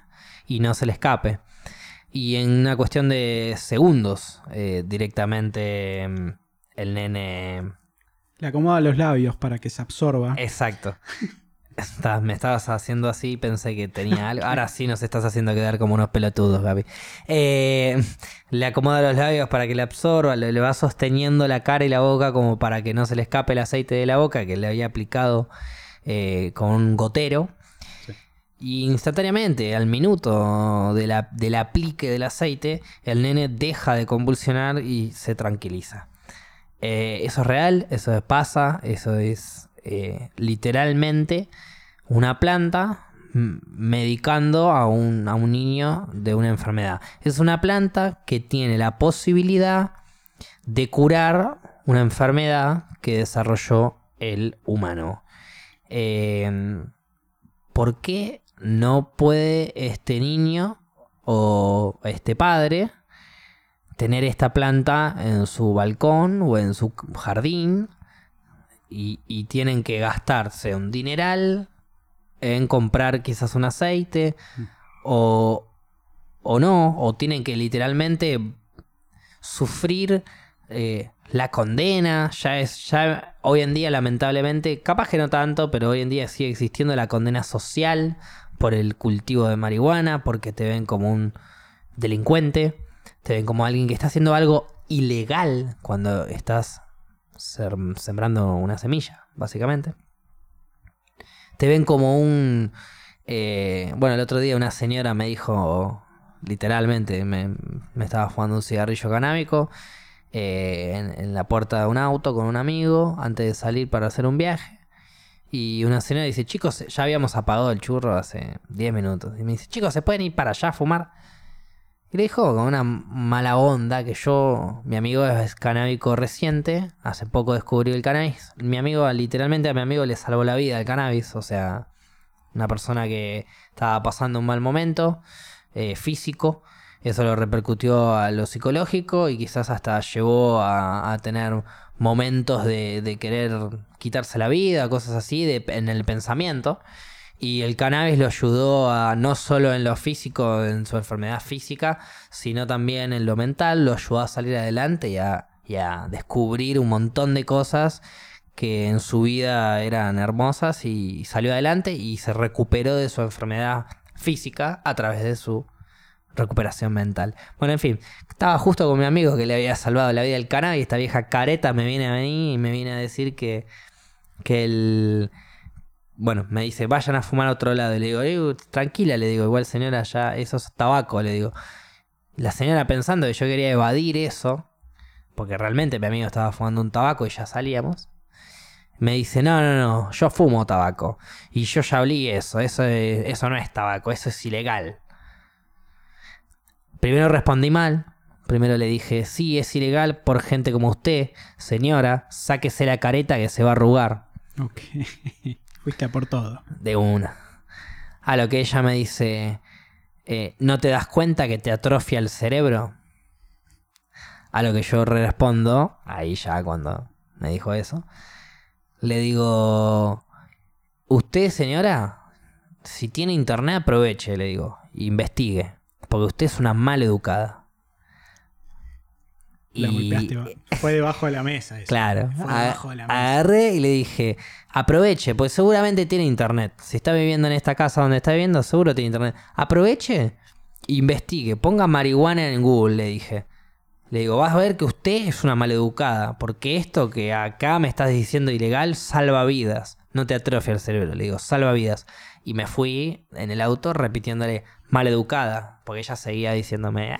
y no se le escape. Y en una cuestión de segundos, eh, directamente em, el nene Le acomoda los labios para que se absorba. Exacto. Me estabas haciendo así y pensé que tenía algo. Ahora sí nos estás haciendo quedar como unos pelotudos, Gaby. Eh, le acomoda los labios para que le absorba, le, le va sosteniendo la cara y la boca como para que no se le escape el aceite de la boca que le había aplicado eh, con un gotero. Y instantáneamente, al minuto de la- del aplique del aceite, el nene deja de convulsionar y se tranquiliza. Eh, eso es real, eso es- pasa, eso es eh, literalmente una planta medicando a un, a un niño de una enfermedad. Es una planta que tiene la posibilidad de curar una enfermedad que desarrolló el humano. Eh, ¿Por qué no puede este niño o este padre tener esta planta en su balcón o en su jardín y, y tienen que gastarse un dineral en comprar quizás un aceite o, o no, o tienen que literalmente sufrir eh, la condena, ya es, ya hoy en día lamentablemente, capaz que no tanto, pero hoy en día sigue existiendo la condena social por el cultivo de marihuana, porque te ven como un delincuente, te ven como alguien que está haciendo algo ilegal cuando estás sembrando una semilla, básicamente. Te ven como un... eh, bueno, el otro día una señora me dijo, literalmente, me, estaba fumando un cigarrillo canábico eh, en la puerta de un auto con un amigo antes de salir para hacer un viaje. Y una señora dice, chicos, ya habíamos apagado el churro hace 10 minutos. Y me dice, chicos, ¿se pueden ir para allá a fumar? Y dijo con una mala onda que yo, mi amigo es canábico reciente, hace poco descubrió el cannabis. Mi amigo, literalmente a mi amigo le salvó la vida el cannabis, o sea, una persona que estaba pasando un mal momento eh, físico, eso lo repercutió a lo psicológico y quizás hasta llevó a, tener momentos de, de querer quitarse la vida, cosas así, de, en el pensamiento. Y el cannabis lo ayudó a no solo en lo físico, en su enfermedad física, sino también en lo mental, lo ayudó a salir adelante y a, descubrir un montón de cosas que en su vida eran hermosas y salió adelante y se recuperó de su enfermedad física a través de su recuperación mental. Bueno, en fin, estaba justo con mi amigo que le había salvado la vida el cannabis esta vieja careta me viene a venir y me viene a decir que, que el... Bueno, me dice, vayan a fumar a otro lado. Y le digo, "Eh, tranquila, le digo, igual señora, ya eso es tabaco, le digo. La señora pensando que yo quería evadir eso, porque realmente mi amigo estaba fumando un tabaco y ya salíamos. Me dice, no, no, no, yo fumo tabaco. Y yo ya olí eso, eso, es- eso no es tabaco, eso es ilegal. Primero respondí mal. Primero le dije, sí, es ilegal por gente como usted, señora, sáquese la careta que se va a arrugar. Ok. Fuiste a por todo. De una. A lo que ella me dice, eh, ¿no te das cuenta que te atrofia el cerebro? A lo que yo respondo, ahí ya cuando me dijo eso, le digo, usted señora, si tiene internet aproveche, le digo, investigue, porque usted es una mal educada. La golpeaste. va- Fue debajo de la mesa. eso. Claro. Fue A- debajo de la mesa. agarré y le dije, aproveche, pues seguramente tiene internet. Si está viviendo en esta casa donde está viviendo, seguro tiene internet. Aproveche, investigue, ponga marihuana en Google, le dije. Le digo, vas a ver que usted es una maleducada, porque esto que acá me estás diciendo ilegal salva vidas. No te atrofia el cerebro, le digo, salva vidas. Y me fui en el auto repitiéndole, maleducada, porque ella seguía diciéndome,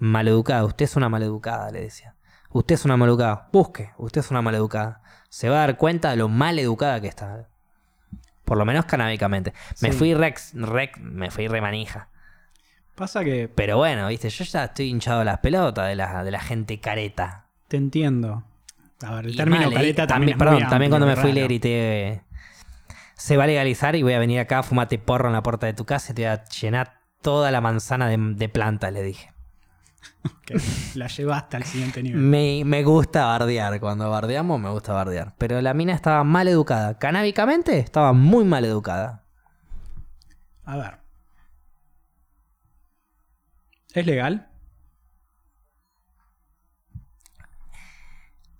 maleducada, usted es una maleducada, le decía. Usted es una maleducada, busque, usted es una maleducada. Se va a dar cuenta de lo maleducada que está. Por lo menos canábicamente. Me Sí. fui rex, rec, me fui remanija. Pasa que Pero bueno, viste, yo ya estoy hinchado a las pelotas de la, de la gente careta. te entiendo. A ver, el Y término mal, careta eh, también, es perdón, muy también cuando me fui le grité, se va a legalizar y voy a venir acá a fumarte porro en la puerta de tu casa y te voy a llenar toda la manzana de, de plantas, le dije. Ok, La llevaste al siguiente nivel. Me, me gusta bardear, cuando bardeamos me gusta bardear. Pero la mina estaba mal educada. Canábicamente estaba muy mal educada. A ver. ¿Es legal?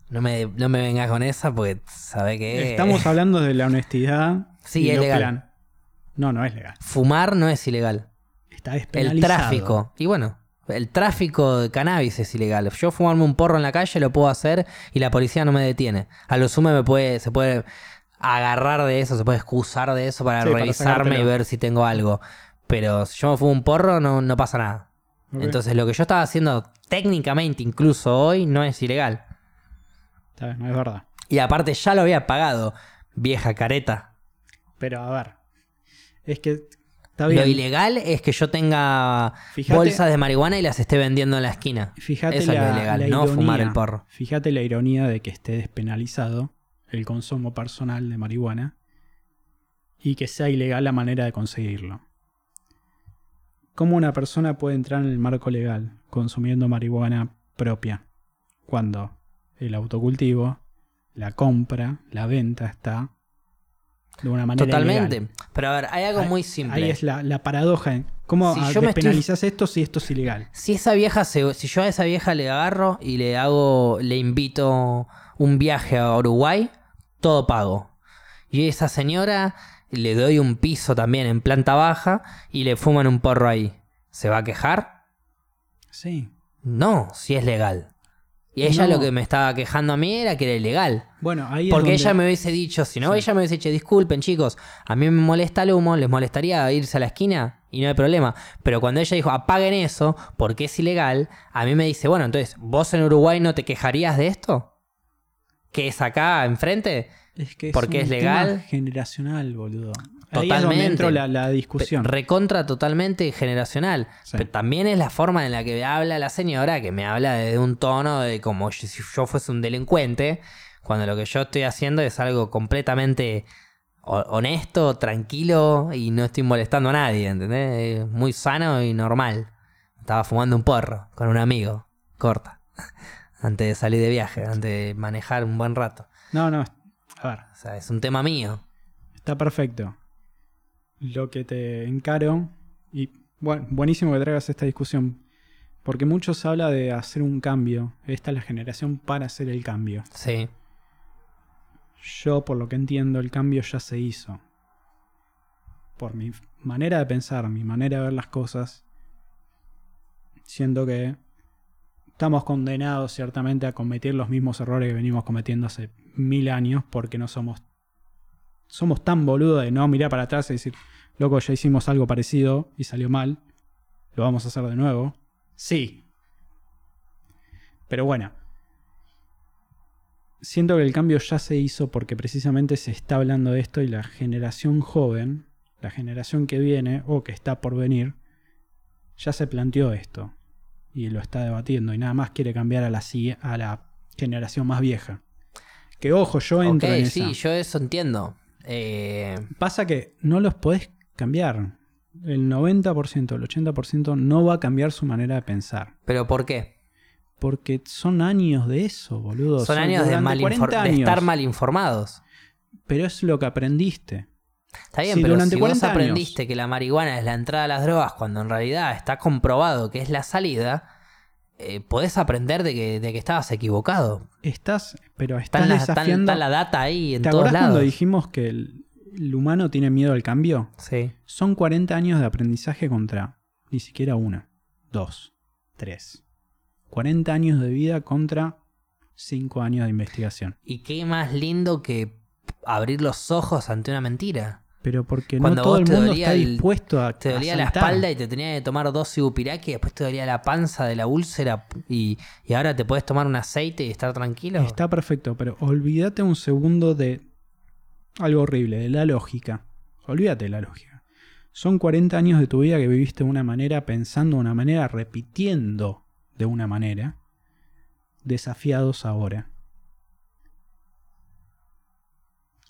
No me, no me vengas con esa porque sabe que... Estamos hablando de la honestidad. Sí, y es legal. plan- No, no es legal. Fumar no es ilegal. Está El despenalizado. tráfico. Y bueno, el tráfico de cannabis es ilegal. Yo fumarme un porro en la calle lo puedo hacer y la policía no me detiene. A lo sumo me puede, se puede agarrar de eso, se puede excusar de eso para Sí, para revisarme y ver si tengo algo. Pero si yo me fumo un porro no, no pasa nada. Entonces lo que yo estaba haciendo técnicamente incluso hoy no es ilegal. No es verdad. Y aparte ya lo había pagado, vieja careta. Pero a ver. Es que está Lo ilegal es que yo tenga Fíjate- bolsas de marihuana y las esté vendiendo en la esquina. Fíjate Eso es la, lo ilegal, la no ironía. fumar el porro. Fíjate la ironía de que esté despenalizado el consumo personal de marihuana y que sea ilegal la manera de conseguirlo. ¿Cómo una persona puede entrar en el marco legal consumiendo marihuana propia cuando el autocultivo, la compra, la venta está de una manera Totalmente. ilegal? Pero a ver, hay algo Ahí- muy simple. Ahí es la, la paradoja. en ¿Cómo Si yo estoy- esto si esto es ilegal? Si esa vieja se- si yo a esa vieja le agarro y le hago, le invito un viaje a Uruguay, todo pago. Y esa señora le doy un piso también en planta baja y le fuman un porro ahí. ¿Se va a quejar? Sí. No, si es legal. Y ella No. lo que me estaba quejando a mí era que era ilegal. Bueno, ahí es Porque donde- ella me hubiese dicho, si no, Sí. ella me hubiese dicho, disculpen chicos, a mí me molesta el humo, les molestaría irse a la esquina y no hay problema. Pero cuando ella dijo, apaguen eso, porque es ilegal, a mí me dice, bueno, entonces, ¿vos en Uruguay no te quejarías de esto? ¿Que es acá enfrente? Es que es porque un es legal. tema generacional, boludo. Ahí es donde Totalmente. entró la, la discusión. Recontra totalmente generacional. Sí. Pero también es la forma en la que me habla la señora, que me habla desde un tono de como si yo fuese un delincuente, cuando lo que yo estoy haciendo es algo completamente ho- honesto, tranquilo y no estoy molestando a nadie, ¿entendés? Es muy sano y normal. Estaba fumando un porro con un amigo, corta, antes de salir de viaje, antes de manejar un buen rato. No, no. A ver, O sea, es un tema mío. está perfecto. Lo que te encaro, y bueno, buenísimo que traigas esta discusión, porque muchos habla de hacer un cambio. Esta es la generación para hacer el cambio. Sí. Yo, por lo que entiendo, el cambio ya se hizo. Por mi manera de pensar, mi manera de ver las cosas, siento que estamos condenados ciertamente a cometer los mismos errores que venimos cometiendo hace mil años porque no somos somos tan boludos de no mirar para atrás y decir, loco, ya hicimos algo parecido y salió mal, lo vamos a hacer de nuevo. Sí. Pero bueno, siento que el cambio ya se hizo porque precisamente se está hablando de esto y la generación joven, la generación que viene o que está por venir, ya se planteó esto y lo está debatiendo y nada más quiere cambiar a la, a la generación más vieja. Que ojo, yo entro Ok, en sí, esa. yo eso entiendo. Eh, Pasa que no los podés cambiar. El 90%, el 80% no va a cambiar su manera de pensar. ¿Pero por qué? Porque son años de eso, boludo. Son años de, durante mal 40 infor- de años. estar mal informados. Pero es lo que aprendiste. Está bien, pero durante si vos 40 años. aprendiste que la marihuana es la entrada a las drogas cuando en realidad está comprobado que es la salida, eh, podés aprender de que, de que estabas equivocado. Estás, pero Está, estás en la, está- desafiando. está la data ahí en ¿Te todos acordás cuando lados. dijimos que el, el humano tiene miedo al cambio? Sí. Son 40 años de aprendizaje contra ni siquiera una, dos, tres. 40 años de vida contra 5 años de investigación. Y qué más lindo que abrir los ojos ante una mentira. Pero porque Cuando no todo el mundo está el- dispuesto a. Te a dolía la espalda y te tenía que tomar dos ibupiraki y después te dolía la panza de la úlcera y, y ahora te puedes tomar un aceite y estar tranquilo. Está perfecto, pero olvídate un segundo de algo horrible, de la lógica. Olvídate de la lógica. Son 40 años de tu vida que viviste de una manera, pensando de una manera, repitiendo de una manera, desafiados ahora.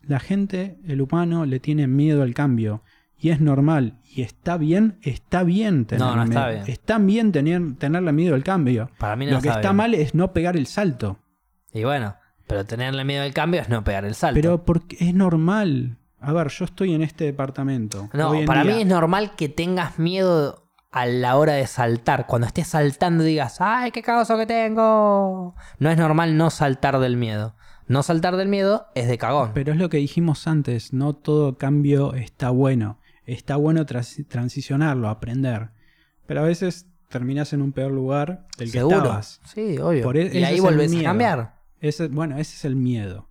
La gente, el humano, le tiene miedo al cambio. Y es normal. Y está bien, está bien tener No, no está bien. Está bien tener, tenerle miedo al cambio. Para mí no Lo que está mal es no pegar el salto. Y bueno, pero tenerle miedo al cambio es no pegar el salto. Pero porque es normal. A ver, yo estoy en este departamento. no, para día. mí es normal que tengas miedo a la hora de saltar. Cuando estés saltando digas, ¡ay, qué cagazo que tengo! No es normal no saltar del miedo. No saltar del miedo es de cagón. Pero es lo que dijimos antes, no todo cambio está bueno. Está bueno tras- transicionarlo, aprender. Pero a veces terminas en un peor lugar del que Seguro. estabas. Sí, obvio. Por e- y ahí volvés a cambiar. Ese, bueno, ese es el miedo.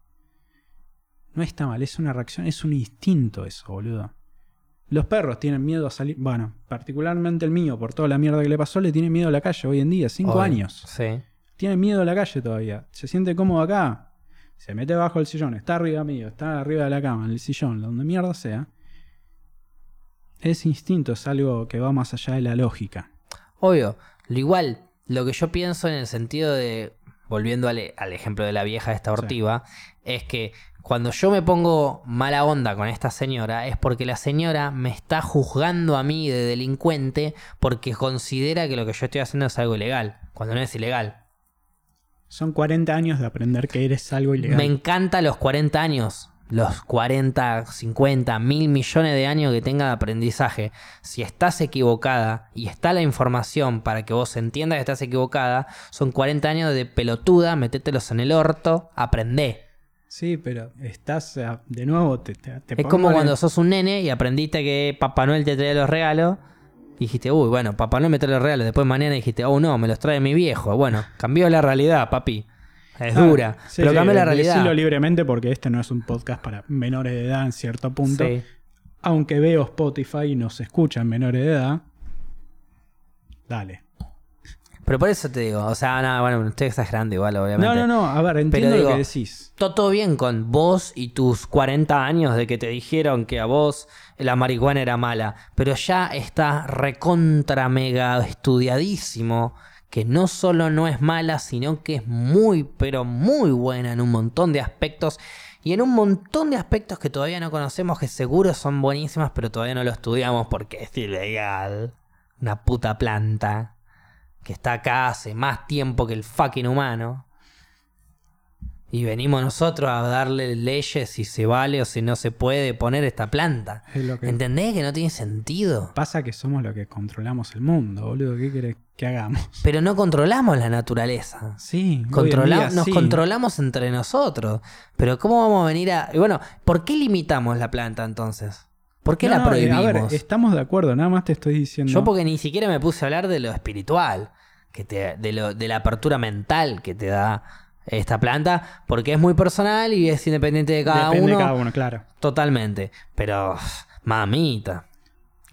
No está mal, es una reacción, es un instinto eso, boludo. Los perros tienen miedo a salir. Bueno, particularmente el mío, por toda la mierda que le pasó, le tiene miedo a la calle hoy en día, cinco Obvio. años. Sí. Tiene miedo a la calle todavía. Se siente cómodo acá. Se mete bajo el sillón, está arriba mío, está arriba de la cama, en el sillón, donde mierda sea. Ese instinto es algo que va más allá de la lógica. Obvio. Lo igual, lo que yo pienso en el sentido de, volviendo al, al ejemplo de la vieja esta ortiva, es que cuando yo me pongo mala onda con esta señora es porque la señora me está juzgando a mí de delincuente porque considera que lo que yo estoy haciendo es algo ilegal, cuando no es ilegal. Son 40 años de aprender que eres algo ilegal. Me encanta los 40 años. Los 40, 50, mil millones de años que tenga de aprendizaje. Si estás equivocada y está la información para que vos entiendas que estás equivocada, son 40 años de pelotuda, metételos en el orto, aprendé. Sí, pero estás de nuevo. Te, te- te Es como cuando sos un nene y aprendiste que Papá Noel te traía los regalos. Y dijiste, uy, bueno, Papá Noel me trae los regalos. Después mañana dijiste, oh no, me los trae mi viejo. Bueno, cambió la realidad, papi. Es Ah, dura, sí, pero sí, cambió la realidad. Decilo libremente porque este no es un podcast para menores de edad en cierto punto. Sí. Aunque veo Spotify y nos escuchan menores de edad. Dale. Pero por eso te digo, o sea, nada, bueno, estoy exagerando igual, obviamente. No, no, no. A ver, entiendo digo, lo que decís. Todo, todo bien con vos y tus 40 años de que te dijeron que a vos la marihuana era mala, pero ya está recontra mega estudiadísimo que no solo no es mala, sino que es muy, pero muy buena en un montón de aspectos y en un montón de aspectos que todavía no conocemos que seguro son buenísimas, pero todavía no lo estudiamos porque es ilegal. Una puta planta que está acá hace más tiempo que el fucking humano. Y venimos nosotros a darle leyes si se vale o si no se puede poner esta planta. Es lo que ¿Entendés que no tiene sentido? pasa que somos los que controlamos el mundo, boludo. ¿Qué querés que hagamos? Pero no controlamos la naturaleza. Sí, Controla- día nos sí. controlamos entre nosotros. Pero ¿cómo vamos a venir a...? Bueno, ¿por qué limitamos la planta entonces? ¿Por qué No, la no, eh, prohibimos? A ver, estamos de acuerdo, nada más te estoy diciendo. Yo porque ni siquiera me puse a hablar de lo espiritual, que te, de, lo, de la apertura mental que te da esta planta, porque es muy personal y es independiente de cada Depende uno. de cada uno, claro. Totalmente. Pero, mamita.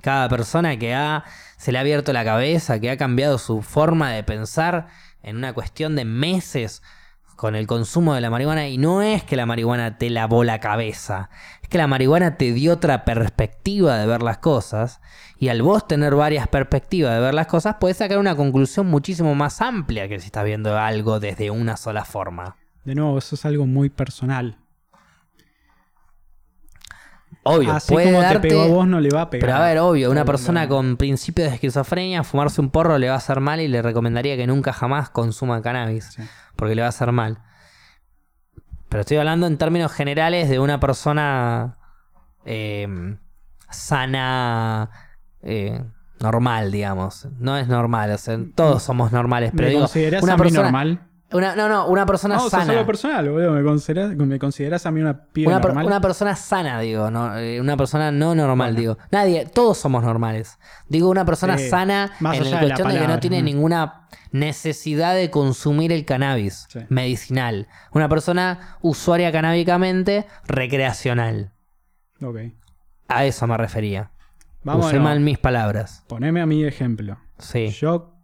Cada persona que ha, se le ha abierto la cabeza, que ha cambiado su forma de pensar en una cuestión de meses con el consumo de la marihuana. Y no es que la marihuana te lavó la cabeza. Es que la marihuana te dio otra perspectiva de ver las cosas. Y al vos tener varias perspectivas de ver las cosas, puedes sacar una conclusión muchísimo más amplia que si estás viendo algo desde una sola forma. De nuevo, eso es algo muy personal. Obvio, Así puede como darte... te pegó a vos, no le va a pegar. Pero a ver, obvio, una persona con principios de esquizofrenia, fumarse un porro le va a hacer mal y le recomendaría que nunca jamás consuma cannabis, Sí. porque le va a hacer mal. Pero estoy hablando en términos generales de una persona eh, sana, eh, normal, digamos. No es normal, o sea, todos somos normales, pero ¿Me digo, una persona, normal? Una, no, no, una persona No, sea, sana. solo personal, boludo. ¿Me considerás, me considerás a mí una piba Una, per- normal? una persona sana, digo, no, Eh, una persona no normal, digo. Nadie, todos somos normales. Digo, una persona Sí, sana más en allá la de la cuestión de, que no tiene ¿no? ninguna necesidad de consumir el cannabis Sí. medicinal. Una persona usuaria canábicamente recreacional. Ok. A eso me refería. Vamos Usé mal mis palabras. Poneme a mi ejemplo. Sí, Yo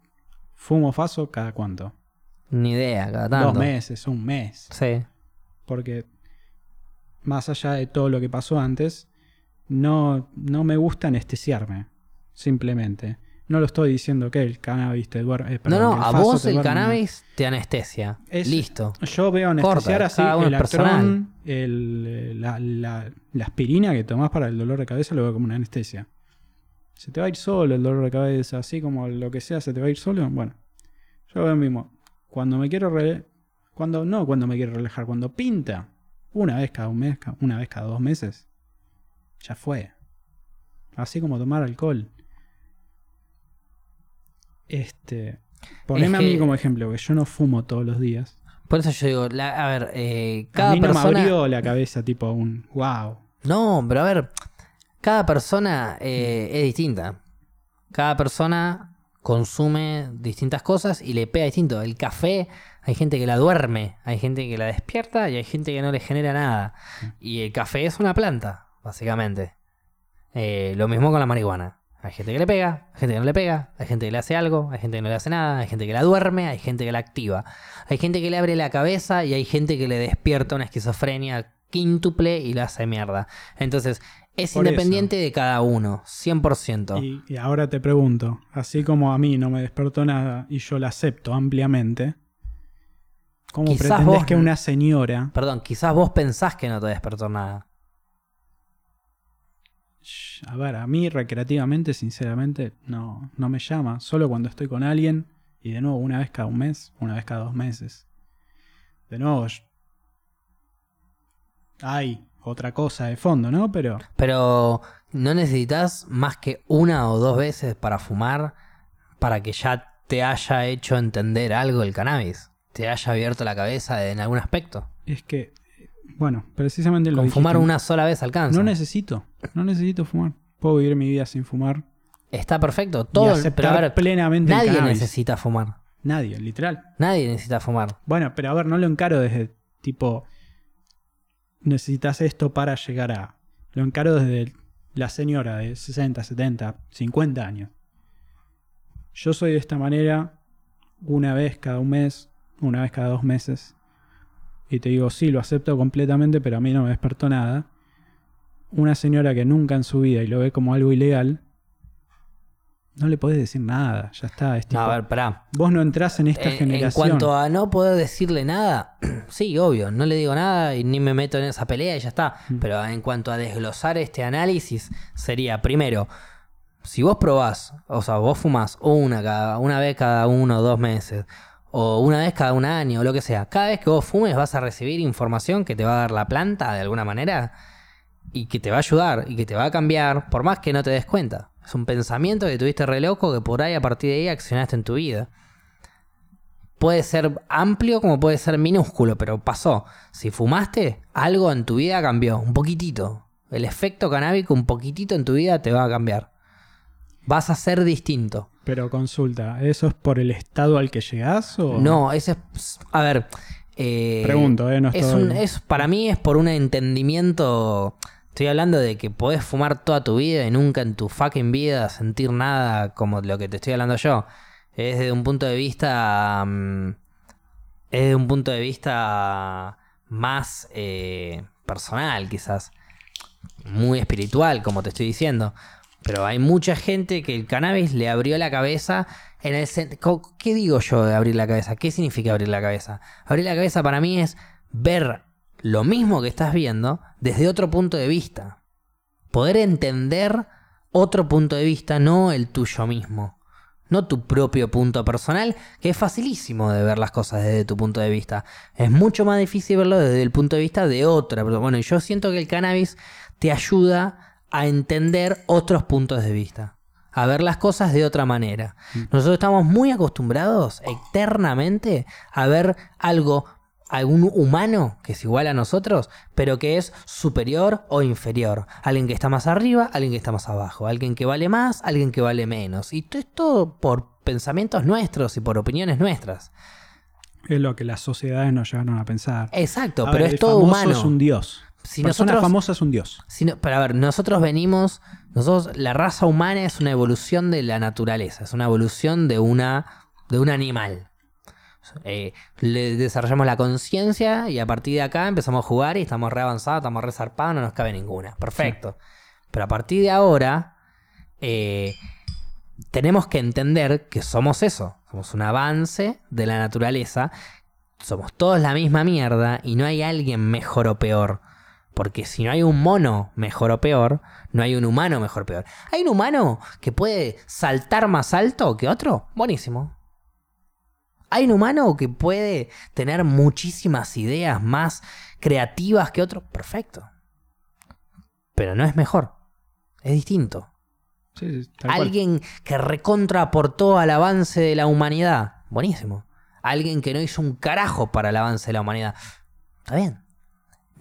fumo faso cada cuánto. Ni idea, cada tanto. Dos meses, un mes. Sí. Porque más allá de todo lo que pasó antes, no, no me gusta anestesiarme. Simplemente. No lo estoy diciendo que el cannabis te duerme. eh, No, perdón, no, a vos el cannabis te anestesia. Es- Listo. Yo veo anestesiar Corta, así el actrón, el, la, la- la aspirina que tomás para el dolor de cabeza, lo veo como una anestesia. Se te va a ir solo el dolor de cabeza, así como lo que sea se te va a ir solo. Bueno, yo veo mismo. Cuando me quiero re- cuando no cuando me quiero relajar, cuando pinta, una vez cada un mes, una vez cada dos meses, ya fue. Así como tomar alcohol. Este. Poneme Es a mí como ejemplo, que yo no fumo todos los días. Por eso yo digo, la- a ver, eh, a cada mí no persona. me abrió la cabeza tipo un wow. No, pero a ver, cada persona eh, es distinta. Cada persona consume distintas cosas y le pega distinto. El café, hay gente que la duerme, hay gente que la despierta y hay gente que no le genera nada. Y el café es una planta, básicamente. Eh, lo mismo con la marihuana. Hay gente que le pega, hay gente que no le pega, hay gente que le hace algo, hay gente que no le hace nada, hay gente que la duerme, hay gente que la activa. Hay gente que le abre la cabeza y hay gente que le despierta una esquizofrenia quíntuple y la hace mierda. Entonces, es Por independiente de cada uno, 100%. Y, y ahora te pregunto, así como a mí no me despertó nada y yo la acepto ampliamente, ¿cómo Quizás pretendes vos- que una señora, Perdón, quizás vos pensás que no te despertó nada. A ver, a mí recreativamente, sinceramente, no, no me llama, solo cuando estoy con alguien y de nuevo una vez cada un mes, una vez cada dos meses. De nuevo, hay otra cosa de fondo, ¿no? Pero Pero no necesitas más que una o dos veces para fumar para que ya te haya hecho entender algo el cannabis. Te haya abierto la cabeza en algún aspecto. es que, bueno, precisamente lo Con dijiste. fumar una sola vez alcanza. No necesito, no necesito fumar. Puedo vivir mi vida sin fumar. Está perfecto. y Todo, aceptar pero a ver, plenamente el nadie cannabis. necesita fumar. Nadie, literal. Nadie necesita fumar. Bueno, pero a ver, no lo encaro desde tipo. Necesitas esto para llegar a. Lo encaro desde la señora de 60, 70, 50 años. Yo soy de esta manera una vez cada un mes, una vez cada dos meses. Y te digo, sí, lo acepto completamente, pero a mí no me despertó nada. Una señora que nunca en su vida y lo ve como algo ilegal, no le podés decir nada, ya está. Es No, a ver, pará. vos no entrás en esta En, en generación. cuanto a no poder decirle nada, sí, obvio, no le digo nada y ni me meto en esa pelea y ya está. Mm. Pero en cuanto a desglosar este análisis, sería primero, si vos probás, o sea, vos fumás una, cada, una vez cada uno o dos meses, o una vez cada un año, o lo que sea, cada vez que vos fumes vas a recibir información que te va a dar la planta de alguna manera y que te va a ayudar y que te va a cambiar, por más que no te des cuenta. Es un pensamiento que tuviste re loco que por ahí a partir de ahí accionaste en tu vida puede ser amplio como puede ser minúsculo, pero pasó. Si fumaste, algo en tu vida cambió, un poquitito. El efecto canábico un poquitito en tu vida te va a cambiar. Vas a ser distinto. Pero consulta, ¿eso es por el estado al que llegás o...? No, ese es... A ver... eh, Pregunto, ¿eh? No es estoy- un, es, para mí es por un entendimiento... Estoy hablando de que podés fumar toda tu vida y nunca en tu fucking vida sentir nada como lo que te estoy hablando yo. Es desde un punto de vista... mm, es desde un punto de vista más eh, personal quizás. Muy espiritual, como te estoy diciendo. Pero hay mucha gente que el cannabis le abrió la cabeza en el ¿Qué digo yo de abrir la cabeza? ¿Qué significa abrir la cabeza? Abrir la cabeza para mí es ver lo mismo que estás viendo desde otro punto de vista. Poder entender otro punto de vista, no el tuyo mismo. No tu propio punto personal, que es facilísimo de ver las cosas desde tu punto de vista. Es mucho más difícil verlo desde el punto de vista de otra. Bueno, yo siento que el cannabis te ayuda a entender otros puntos de vista. A ver las cosas de otra manera. Nosotros estamos muy acostumbrados eternamente a ver algo, algún humano que es igual a nosotros, pero que es superior o inferior. Alguien que está más arriba, alguien que está más abajo. Alguien que vale más, alguien que vale menos. Y todo esto por pensamientos nuestros y por opiniones nuestras. Es lo que las sociedades nos llevaron a pensar. Exacto, A pero ver, es el todo famoso humano. es un dios. Si Persona nosotros- famosa es un dios. Si no- pero a ver, nosotros venimos, nosotros, la raza humana es una evolución de la naturaleza, es una evolución de una, de un animal. Eh, le desarrollamos la conciencia y a partir de acá empezamos a jugar y estamos re avanzados, estamos re zarpados, no nos cabe ninguna. Perfecto. Pero a partir de ahora, eh, tenemos que entender que somos eso, somos un avance de la naturaleza, somos todos la misma mierda y no hay alguien mejor o peor. Porque si no hay un mono mejor o peor, no hay un humano mejor o peor. ¿Hay un humano que puede saltar más alto que otro? Buenísimo. ¿Hay un humano que puede tener muchísimas ideas más creativas que otro? Perfecto. Pero no es mejor. Es distinto. Sí, sí, cual. Alguien que recontra aportó al avance de la humanidad. Buenísimo. Alguien que no hizo un carajo para el avance de la humanidad. Está bien.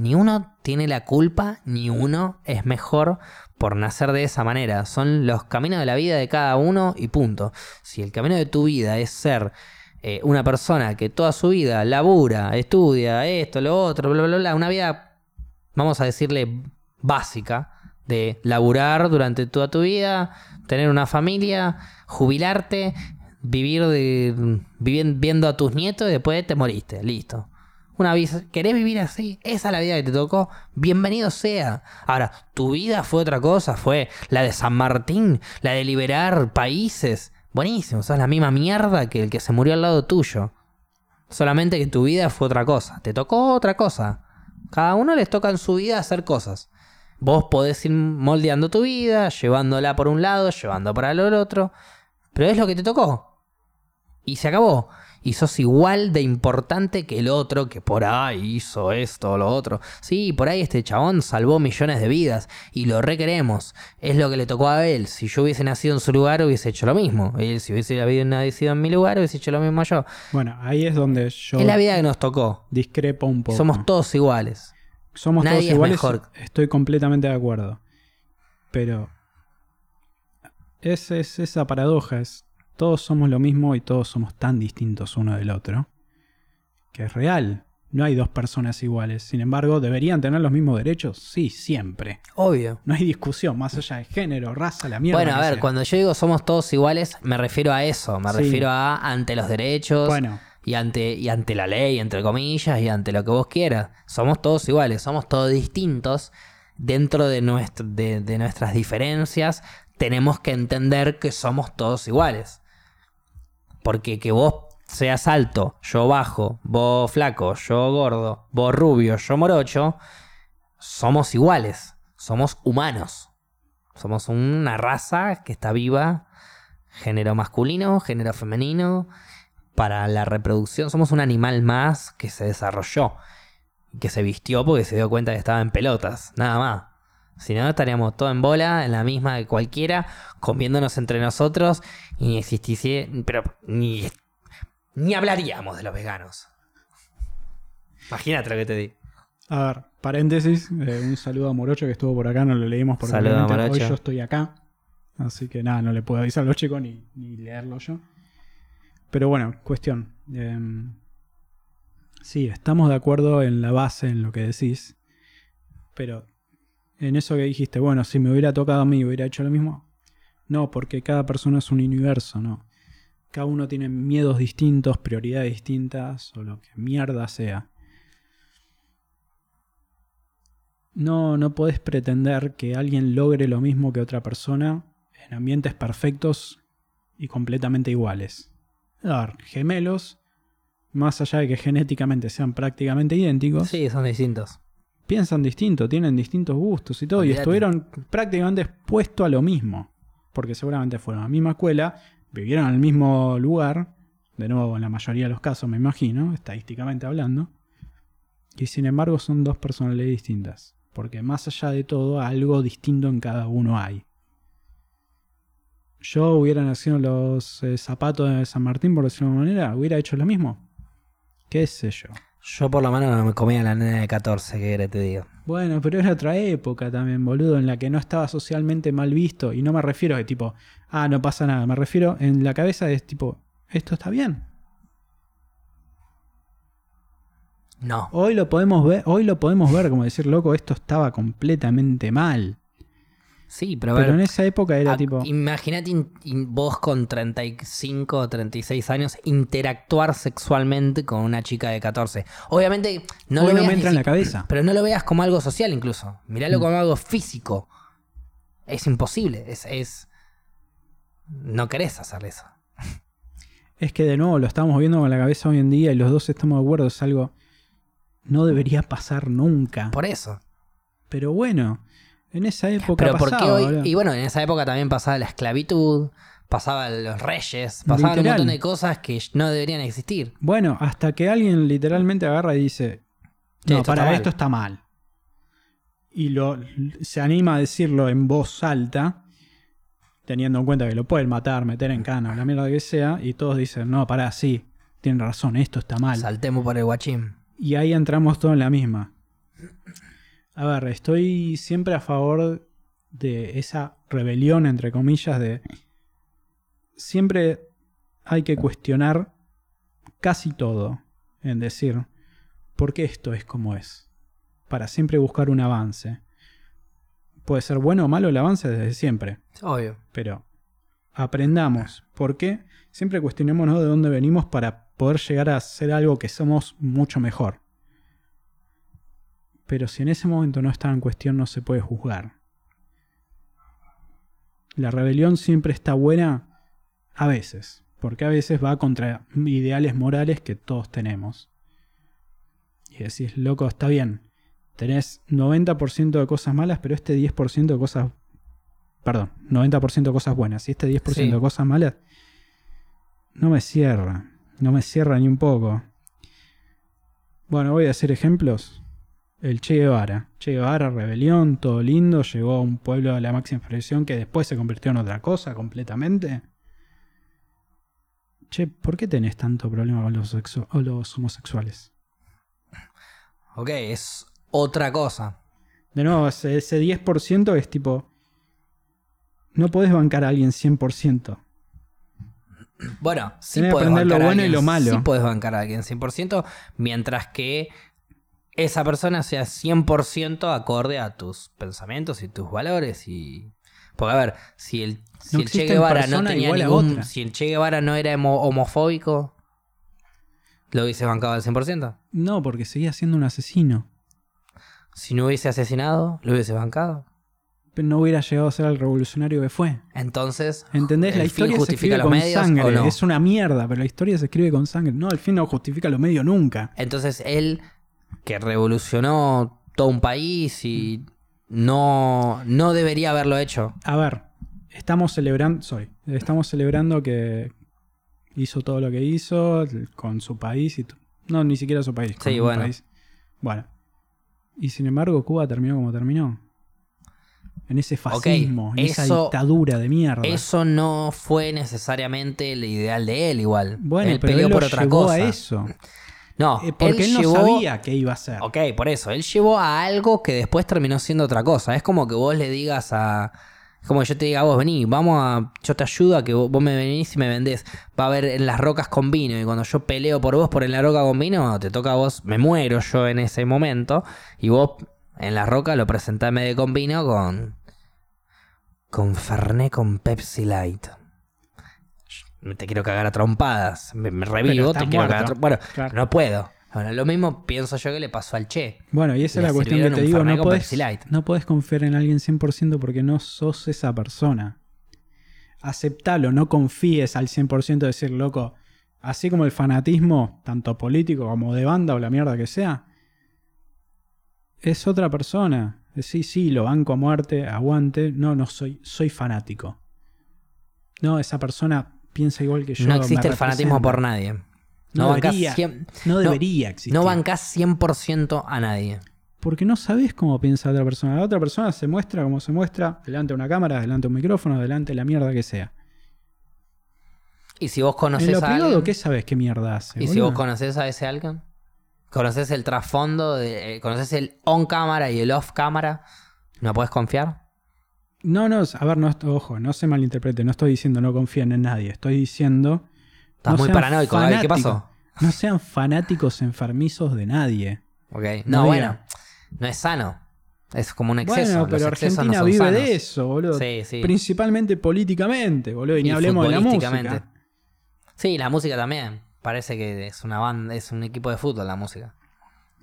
Ni uno tiene la culpa, ni uno es mejor por nacer de esa manera. Son los caminos de la vida de cada uno y punto. Si el camino de tu vida es ser eh, una persona que toda su vida labura, estudia, esto, lo otro, bla, bla, bla, una vida, vamos a decirle, básica, de laburar durante toda tu vida, tener una familia, jubilarte, vivir de, vivi- viendo a tus nietos y después te moriste, listo. Una vida, ¿querés vivir así? Esa es la vida que te tocó. Bienvenido sea. Ahora, tu vida fue otra cosa, fue la de San Martín, la de liberar países. Buenísimo, sos la misma mierda que el que se murió al lado tuyo. Solamente que tu vida fue otra cosa. Te tocó otra cosa. Cada uno les toca en su vida hacer cosas. Vos podés ir moldeando tu vida, llevándola por un lado, llevando para el otro. Pero es lo que te tocó. Y se acabó. Y sos igual de importante que el otro que por ahí hizo esto o lo otro. Sí, por ahí este chabón salvó millones de vidas y lo requeremos. Es lo que le tocó a él. Si yo hubiese nacido en su lugar hubiese hecho lo mismo. Él si hubiese habido nacido en mi lugar hubiese hecho lo mismo yo. Bueno, ahí es donde yo Es la vida que nos tocó. discrepo un poco. Somos todos iguales. Somos nadie todos es iguales. mejor. Estoy completamente de acuerdo. Pero es, es esa paradoja. Es, todos somos lo mismo y todos somos tan distintos uno del otro. Que es real. No hay dos personas iguales. Sin embargo, ¿deberían tener los mismos derechos? Sí, siempre. Obvio. No hay discusión, más allá de género, raza, la mierda. Bueno, a ver, sea. cuando yo digo somos todos iguales, me refiero a eso. Me Sí. refiero a ante los derechos. Bueno, y ante, y ante la ley, entre comillas, y ante lo que vos quieras. Somos todos iguales, somos todos distintos. Dentro de, nuestro, de, de nuestras diferencias, tenemos que entender que somos todos iguales. Porque que vos seas alto, yo bajo, vos flaco, yo gordo, vos rubio, yo morocho, somos iguales, somos humanos. Somos una raza que está viva, género masculino, género femenino, para la reproducción. Somos un animal más que se desarrolló, que se vistió porque se dio cuenta que estaba en pelotas, nada más. Si no, estaríamos todos en bola, en la misma de cualquiera, comiéndonos entre nosotros y ni existiese, pero ni, ni hablaríamos de los veganos. Imagínate lo que te digo. a ver, paréntesis. eh, un saludo a Morocho que estuvo por acá, no lo leímos porque Saludo a obviamente hoy yo estoy acá. Así que nada, no le puedo avisar a los chicos ni, ni leerlo yo. Pero bueno, cuestión. em, sí, estamos de acuerdo en la base, en lo que decís. Pero en eso que dijiste, bueno, si me hubiera tocado a mí, hubiera hecho lo mismo. No, porque cada persona es un universo, ¿no? Cada uno tiene miedos distintos, prioridades distintas, o lo que mierda sea. No, no podés pretender que alguien logre lo mismo que otra persona en ambientes perfectos y completamente iguales. Ver, gemelos, más allá de que genéticamente sean prácticamente idénticos, Sí, son distintos. Piensan distinto, tienen distintos gustos y todo, y estuvieron prácticamente expuestos a lo mismo. Porque seguramente fueron a la misma escuela, vivieron en el mismo lugar, de nuevo en la mayoría de los casos me imagino, estadísticamente hablando, y sin embargo son dos personalidades distintas. Porque más allá de todo, algo distinto en cada uno hay. Yo hubiera nacido en los eh, zapatos de San Martín, por decirlo de alguna manera, hubiera hecho lo mismo. ¿Qué sé yo? Yo por lo menos no me comía la nena de 14, que era, te digo. Bueno, pero era otra época también, boludo, en la que no estaba socialmente mal visto. Y no me refiero a tipo, ah, no pasa nada. Me refiero en la cabeza es tipo, esto está bien. No. Hoy lo podemos ver, hoy lo podemos ver como decir, loco, esto estaba completamente mal. Sí, pero ver, Pero en esa época era tipo, Imagínate vos con 35 o 36 años interactuar sexualmente con una chica de 14. Obviamente no hoy lo no veas me entra en la cabeza. Pero no lo veas como algo social incluso. Miralo Mm. como algo físico. Es imposible. Es, es... No querés hacer eso. Es que de nuevo lo estamos viendo con la cabeza hoy en día y los dos estamos de acuerdo, es algo no debería pasar nunca. Por eso. Pero bueno, en esa época Pero porque pasaba, hoy... Y bueno, en esa época también pasaba la esclavitud, pasaban los reyes, pasaban Literal. un montón de cosas que no deberían existir. Bueno, hasta que alguien literalmente agarra y dice, no, esto para está mal". esto está mal. Y lo, se anima a decirlo en voz alta. teniendo en cuenta que lo pueden matar, meter en cana, la mierda que sea, y todos dicen, no, pará, sí, tienen razón, esto está mal. Saltemos por el guachín. Y ahí entramos todos en la misma. A ver, estoy siempre a favor de esa rebelión, entre comillas, de... Siempre hay que cuestionar casi todo, en decir, ¿por qué esto es como es? Para siempre buscar un avance. Puede ser bueno o malo el avance desde siempre, Obvio. pero aprendamos. ¿Por qué? Siempre cuestionémonos de dónde venimos para poder llegar a ser algo que somos mucho mejor. Pero si en ese momento no está en cuestión, no se puede juzgar. La rebelión siempre está buena a veces, porque a veces va contra ideales morales que todos tenemos. Y decís, loco, está bien, tenés 90% de cosas malas, pero este 10% de cosas... Perdón, 90% de cosas buenas. Y este 10% Sí. de cosas malas no me cierra. No me cierra ni un poco. Bueno, voy a hacer ejemplos. El Che Guevara. Che Guevara, rebelión, todo lindo, llegó a un pueblo de la máxima expresión que después se convirtió en otra cosa completamente. Che, ¿por qué tenés tanto problema con los, sexo- o los homosexuales? Ok, es otra cosa. De nuevo, ese, ese 10% es tipo... No podés bancar a alguien 100%. Bueno, sí Tenés lo bancar a bueno y alguien, lo malo. Sí puedes bancar a alguien 100%, mientras que esa persona sea 100% acorde a tus pensamientos y tus valores y... Porque a ver, si el, si No el Che Guevara no tenía ningún... Si el Che Guevara no era homo- homofóbico, ¿lo hubiese bancado al 100%? No, porque seguía siendo un asesino. Si no hubiese asesinado, ¿lo hubiese bancado? Pero no hubiera llegado a ser el revolucionario que fue. Entonces, ¿Entendés? La ¿el fin historia se escribe los con medios sangre. no? Es una mierda, pero la historia se escribe con sangre. No, al fin no justifica los medios nunca. Entonces él, que revolucionó todo un país y no, no debería haberlo hecho. A ver, estamos celebrando, sorry, estamos celebrando que hizo todo lo que hizo con su país y no, ni siquiera su país. con Sí, bueno. país. Bueno. Y sin embargo, Cuba terminó como terminó. En ese fascismo, en esa dictadura de mierda. Eso no fue necesariamente el ideal de él igual. bueno, él pero peleó él lo por otra llevó cosa. a eso. No, Eh, porque él, no llevó- sabía qué iba a hacer. Ok, por eso. Él llevó a algo que después terminó siendo otra cosa. Es como que vos le digas a. Es como que yo te diga a vos, vení, vamos a. Yo te ayudo a que vos, vos me venís y me vendés. Va a haber en las rocas con vino. Y cuando yo peleo por vos por en la roca con vino, te toca a vos. Me muero yo en ese momento. Y vos en la roca lo presentás medio con vino con. Con Fernet con Pepsi Light. Te quiero cagar a trompadas. Me, me revivo, te quiero cagar a. Bueno, Claro. no puedo. Ahora, lo mismo pienso yo que le pasó al Che. Bueno, y esa es la cuestión que te digo. No podés, no podés confiar en alguien 100% porque no sos esa persona. Aceptalo, no confíes al 100% de decir, loco, así como el fanatismo, tanto político como de banda o la mierda que sea, es otra persona. Sí, sí, lo banco a muerte, aguante. No, no soy, soy fanático. No, esa persona piensa igual que yo. no existe el fanatismo por nadie. No No, bancás debería, cien- no debería existir. no bancás 100% a nadie. Porque no sabes cómo piensa la otra persona. La otra persona se muestra como se muestra, delante de una cámara, delante de un micrófono, delante de la mierda que sea. Y si vos conoces a privado, alguien, ¿qué sabes qué mierda hace? y si vos conoces a ese alguien, conoces el trasfondo, de, eh, conoces el on cámara y el off cámara, ¿no puedes confiar? No, no, a ver, no, ojo, no se malinterprete. No estoy diciendo no confíen en nadie. Estoy diciendo. Estás no muy paranoico, ¿qué pasó? No sean fanáticos enfermizos de nadie. Ok. No bueno, no es sano. Es como un exceso. bueno, pero Argentina no vive sanos. de eso, boludo. Sí, sí. Principalmente políticamente, boludo. Y ni Y hablemos de la música. Sí, la música también. Parece que es una banda, es un equipo de fútbol la música.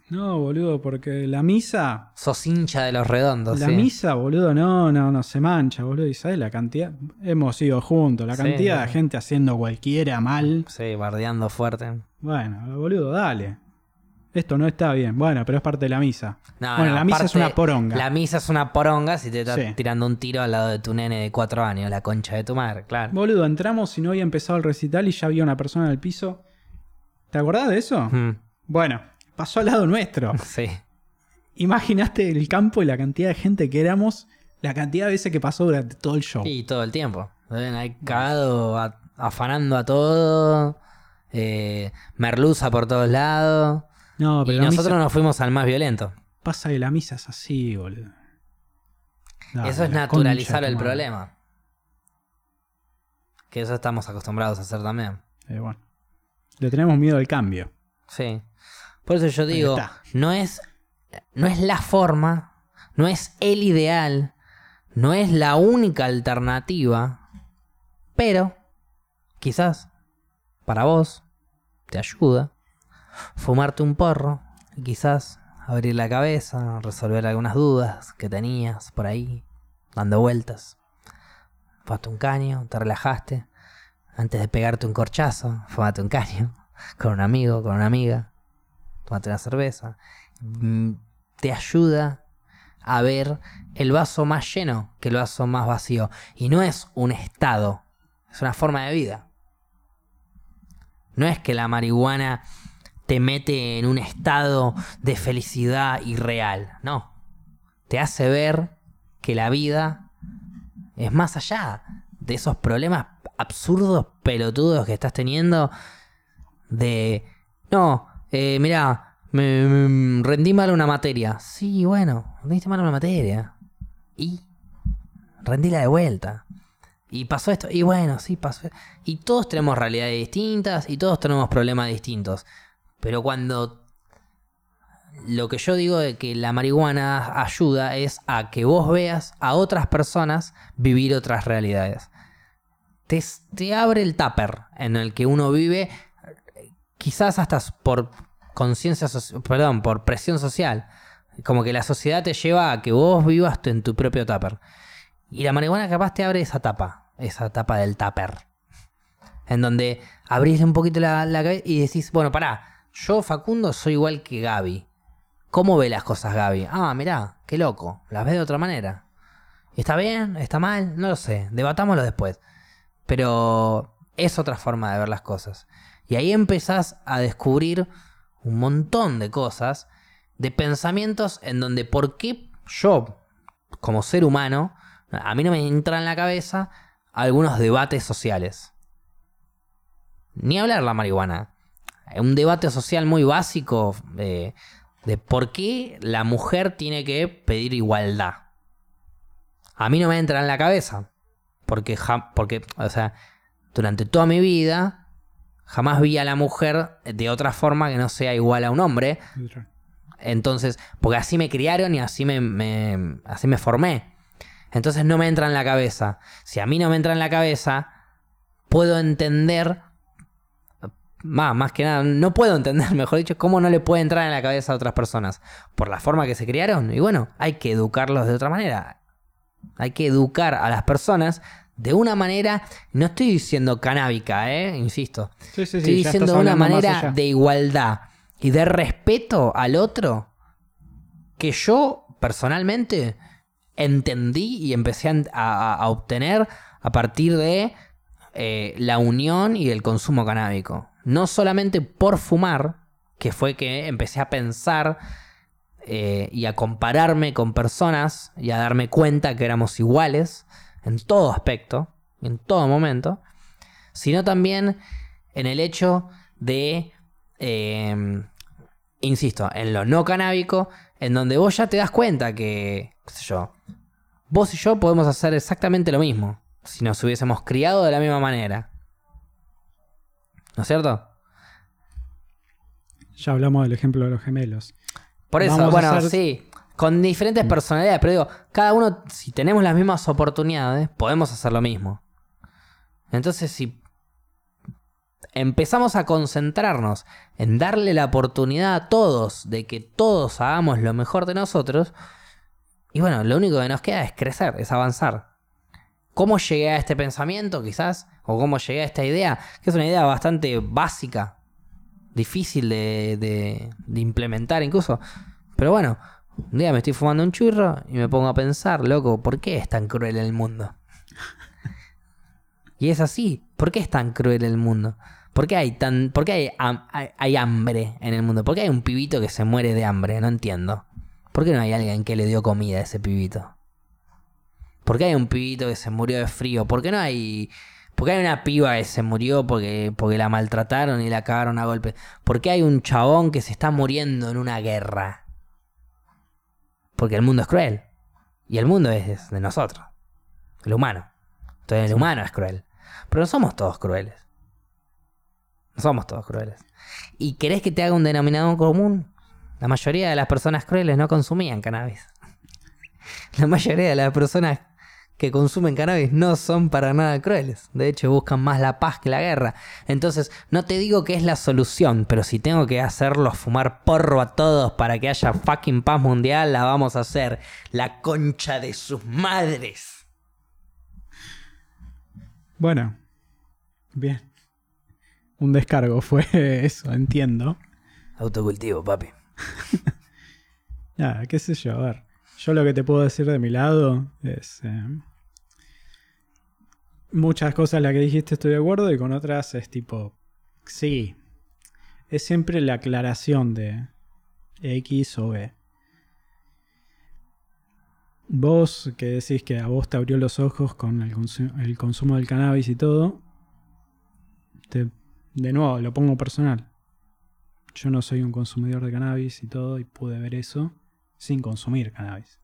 No, boludo, porque la misa Sos hincha de los redondos, La sí. misa, boludo, no, no, no se mancha, boludo. ¿Y sabes la cantidad? Hemos ido juntos, la Sí, cantidad de gente haciendo cualquiera mal. Sí, bardeando fuerte. Bueno, boludo, dale. Esto no está bien. Bueno, pero es parte de la misa. No, bueno, no, la misa es una poronga. La misa es una poronga si te estás tirando un tiro al lado de tu nene de cuatro años, la concha de tu madre, claro. Boludo, entramos y no había empezado el recital y ya había una persona en el piso. ¿Te acordás de eso? Mm, Bueno, pasó al lado nuestro. sí. Imaginaste el campo y la cantidad de gente que éramos La cantidad de veces que pasó durante todo el show. Y todo el tiempo. Ven ahí cagado, a- afanando a todo. Eh, merluza por todos lados. No, pero Y nosotros misa- nos fuimos al más violento. pasa que la misa es así, boludo. Dale, eso es naturalizar el problema. Que eso estamos acostumbrados a hacer también. Eh, bueno. Le tenemos miedo al cambio. Sí. Por eso yo digo, no es, no es la forma, no es el ideal, no es la única alternativa, pero quizás para vos te ayuda fumarte un porro y quizás abrir la cabeza, resolver algunas dudas que tenías por ahí, dando vueltas. Fumaste un caño, te relajaste. Antes de pegarte un corchazo, fumate un caño. Con un amigo, con una amiga. Tomate una cerveza. Mm, Te ayuda a ver el vaso más lleno que el vaso más vacío. Y no es un estado, es una forma de vida. No es que la marihuana te mete en un estado de felicidad irreal. No. Te hace ver que la vida es más allá de esos problemas absurdos, pelotudos que estás teniendo. De. No, eh, mira, me, me- rendí mal una materia. Sí, bueno, rendiste mal una materia. Y. Rendíla de vuelta. Y pasó esto, y bueno, sí, pasó. Y todos tenemos realidades distintas y todos tenemos problemas distintos. Pero cuando lo que yo digo de que la marihuana ayuda es a que vos veas a otras personas vivir otras realidades. Te, te abre el tupper en el que uno vive, quizás hasta por conciencia, perdón, por presión social. Como que la sociedad te lleva a que vos vivas en tu propio tupper. Y la marihuana capaz te abre esa tapa, esa tapa del tupper. En donde abrís un poquito la, la cabeza y decís, bueno, pará, yo Facundo soy igual que Gaby. ¿Cómo ve las cosas Gaby? Ah, mirá, qué loco, las ve de otra manera. ¿Está bien? ¿Está mal? No lo sé, debatámoslo después. Pero es otra forma de ver las cosas. Y ahí empezás a descubrir un montón de cosas, de pensamientos en donde por qué yo, como ser humano, a mí no me entra en la cabeza algunos debates sociales. Ni hablar la marihuana. Un debate social muy básico de, de por qué la mujer tiene que pedir igualdad. A mí no me entra en la cabeza. Porque, porque o sea, durante toda mi vida jamás vi a la mujer de otra forma que no sea igual a un hombre. Entonces, porque así me criaron y así me, me- así me formé. Entonces no me entra en la cabeza. Si a mí no me entra en la cabeza, puedo entender. Más, más que nada, no puedo entender, mejor dicho, cómo no le puede entrar en la cabeza a otras personas. Por la forma que se criaron. Y bueno, hay que educarlos de otra manera. Hay que educar a las personas de una manera. No estoy diciendo canábica, ¿eh? Insisto. Sí, sí, sí, Estoy diciendo de una manera de igualdad y de respeto al otro que yo personalmente entendí y empecé a, a- a obtener a partir de eh, la unión y el consumo canábico. No solamente por fumar, que fue que empecé a pensar eh, y a compararme con personas y a darme cuenta que éramos iguales en todo aspecto, en todo momento, sino también en el hecho de, eh, insisto, en lo no canábico, en donde vos ya te das cuenta que, qué sé yo, vos y yo podemos hacer exactamente lo mismo si nos hubiésemos criado de la misma manera. ¿No es cierto? Ya hablamos del ejemplo de los gemelos. Por eso, Vamos bueno, hacer- sí, con diferentes personalidades, pero digo, cada uno, si tenemos las mismas oportunidades, podemos hacer lo mismo. Entonces, si empezamos a concentrarnos en darle la oportunidad a todos de que todos hagamos lo mejor de nosotros, y bueno, lo único que nos queda es crecer, es avanzar. ¿Cómo llegué a este pensamiento, quizás? ¿O cómo llegué a esta idea? Que es una idea bastante básica, difícil de, de- de implementar incluso. Pero bueno, un día me estoy fumando un churro y me pongo a pensar, loco, ¿por qué es tan cruel el mundo? Y es así, ¿por qué es tan cruel el mundo? ¿Por qué hay tan, por qué hay, hay hambre en el mundo? ¿Por qué hay un pibito que se muere de hambre? No entiendo. ¿Por qué no hay alguien que le dio comida a ese pibito? ¿Por qué hay un pibito que se murió de frío? ¿Por qué no hay... ¿Por qué hay una piba que se murió porque, porque la maltrataron y la cagaron a golpe? ¿Por qué hay un chabón que se está muriendo en una guerra? Porque el mundo es cruel. Y el mundo es de nosotros. El humano. Entonces el humano es cruel. Pero no somos todos crueles. No somos todos crueles. ¿Y querés que te haga un denominador común? La mayoría de las personas crueles no consumían cannabis. La mayoría de las personas que consumen cannabis no son para nada crueles. De hecho, buscan más la paz que la guerra. Entonces, no te digo que es la solución, pero si tengo que hacerlos fumar porro a todos para que haya fucking paz mundial, la vamos a hacer. La concha de sus madres. Bueno, bien. Un descargo fue eso, entiendo. Autocultivo, papi. Nada, qué sé yo, a ver. Yo lo que te puedo decir de mi lado es... eh, muchas cosas las que dijiste estoy de acuerdo y con otras es tipo... Sí. Es siempre la aclaración de X o B. Vos que decís que a vos te abrió los ojos con el, consu- el consumo del cannabis y todo, de nuevo lo pongo personal. Yo no soy un consumidor de cannabis y todo y pude ver eso sin consumir cannabis.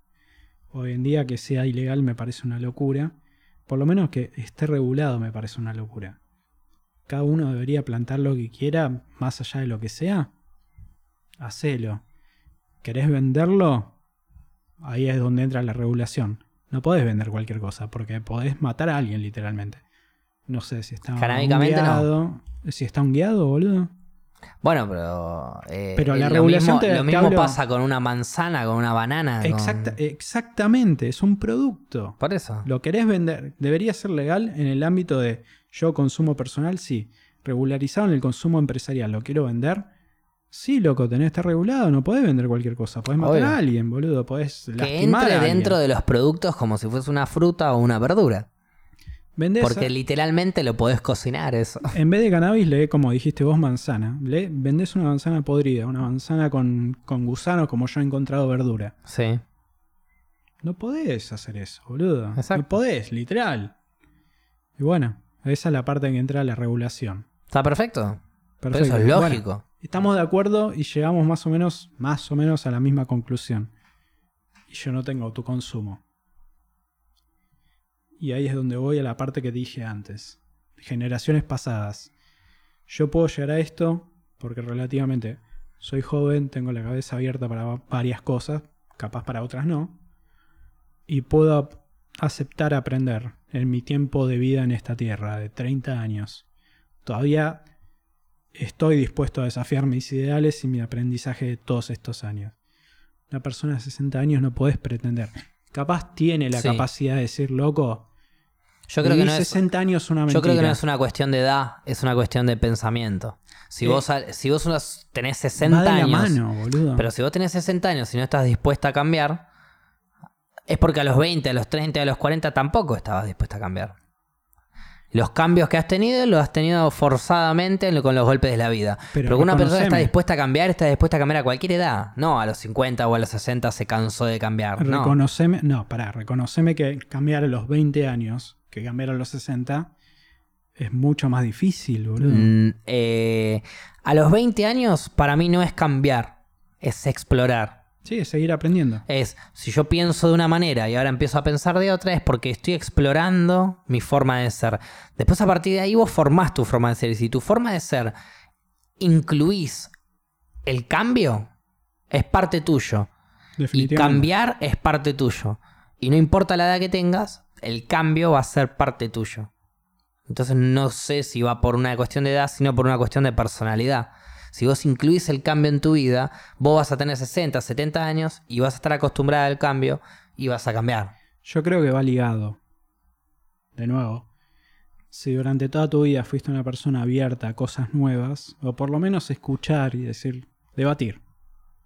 Hoy en día que sea ilegal me parece una locura. Por lo menos que esté regulado me parece una locura. Cada uno debería plantar lo que quiera, más allá de lo que sea. Hacelo. ¿Querés venderlo? Ahí es donde entra la regulación. No podés vender cualquier cosa, porque podés matar a alguien literalmente. No sé si está no. guiado. Si está un guiado, boludo. Bueno, pero. eh, Pero la lo regulación mismo, te- lo te mismo hablo- pasa con una manzana, con una banana. con- Exacta- exactamente, es un producto. Por eso. Lo querés vender, debería ser legal en el ámbito de yo consumo personal, sí. Regularizado en el consumo empresarial, ¿lo quiero vender? Sí, loco, tenés que estar regulado, no podés vender cualquier cosa. Podés matar Obvio. a alguien, boludo, podés Que lastimar entre a alguien. dentro de los productos como si fuese una fruta o una verdura. Vendés Porque a- literalmente lo podés cocinar eso. En vez de cannabis, lee, como dijiste vos, manzana. Le vendés una manzana podrida, una manzana con, con gusanos como yo he encontrado verdura. Sí. No podés hacer eso, boludo. Exacto. No podés, literal. Y bueno, esa es la parte en que entra la regulación. Está perfecto. Pero Perfecto. eso es Bueno, lógico. estamos de acuerdo y llegamos más o menos, más o menos a la misma conclusión. Y yo no tengo autoconsumo. Y ahí es donde voy a la parte que dije antes. Generaciones pasadas. Yo puedo llegar a esto porque relativamente soy joven, tengo la cabeza abierta para va- varias cosas, capaz para otras no. Y puedo aceptar aprender en mi tiempo de vida en esta tierra, de 30 años. Todavía estoy dispuesto a desafiar mis ideales y mi aprendizaje de todos estos años. Una persona de 60 años no puedes pretender. Capaz tiene la Sí. capacidad de decir, loco, Yo creo que no es. 60 años es una mentira. Yo creo que no es una cuestión de edad, es una cuestión de pensamiento. Si Eh, vos, si vos unos- tenés 60 Va de la años, mano, boludo. pero si vos tenés 60 años y no estás dispuesta a cambiar, es porque a los 20, a los 30, a los 40 tampoco estabas dispuesta a cambiar. Los cambios que has tenido los has tenido forzadamente con los golpes de la vida. Pero Pero, una persona está dispuesta a cambiar, está dispuesta a cambiar a cualquier edad. No, a los 50 o a los 60 se cansó de cambiar. No. Reconoceme, no, pará, reconoceme que cambiar a los 20 años, que cambiar a los 60, es mucho más difícil, boludo. Mm, eh, a los 20 años, para mí no es cambiar, es explorar. Sí, es seguir aprendiendo. Es, si yo pienso de una manera y ahora empiezo a pensar de otra, es porque estoy explorando mi forma de ser. Después, a partir de ahí, vos formás tu forma de ser. Y si tu forma de ser incluís el cambio, es parte tuyo. Y cambiar es parte tuyo. Y no importa la edad que tengas, el cambio va a ser parte tuyo. Entonces no sé si va por una cuestión de edad, sino por una cuestión de personalidad. Si vos incluís el cambio en tu vida, vos vas a tener 60, 70 años y vas a estar acostumbrada al cambio y vas a cambiar. Yo creo que va ligado. De nuevo, si durante toda tu vida fuiste una persona abierta a cosas nuevas, o por lo menos escuchar y decir, debatir.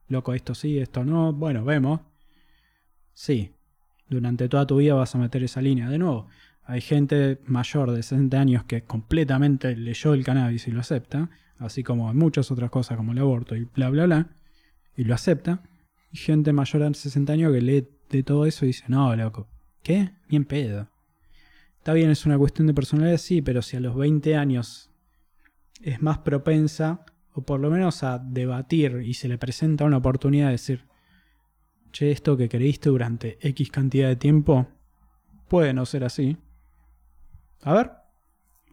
Loco, esto sí, esto no, bueno, vemos. Sí, durante toda tu vida vas a meter esa línea. De nuevo, hay gente mayor de 60 años que completamente leyó el cannabis y lo acepta, así como muchas otras cosas como el aborto y bla, bla, bla, y lo acepta. Y gente mayor de 60 años que lee de todo eso y dice, no, loco, ¿Qué? Bien pedo. Está bien, es una cuestión de personalidad, sí, pero si a los 20 años es más propensa, o por lo menos a debatir y se le presenta una oportunidad de decir, che, esto que creíste durante X cantidad de tiempo puede no ser así. A ver,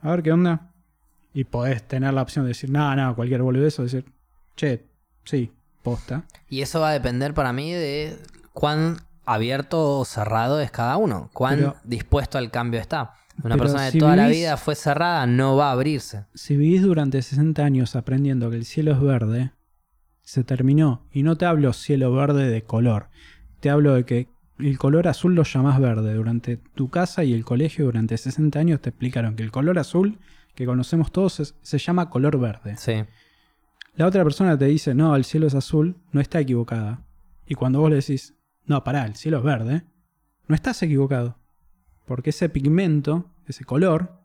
a ver qué onda. Y podés tener la opción de decir, nada, nada, cualquier boludez, o decir, che, sí, posta. Y eso va a depender para mí de cuán abierto o cerrado es cada uno, cuán Pero- dispuesto al cambio está. Una persona de si toda la vida fue cerrada, no va a abrirse. Si vivís durante 60 años aprendiendo que el cielo es verde, se terminó. Y no te hablo cielo verde de color. Te hablo de que el color azul lo llamás verde. Durante tu casa y el colegio durante 60 años te explicaron que el color azul que conocemos todos es- se llama color verde. Sí. La otra persona te dice, no, el cielo es azul, no está equivocada. Y cuando vos le decís, no, pará, el cielo es verde, no estás equivocado. Porque ese pigmento, ese color,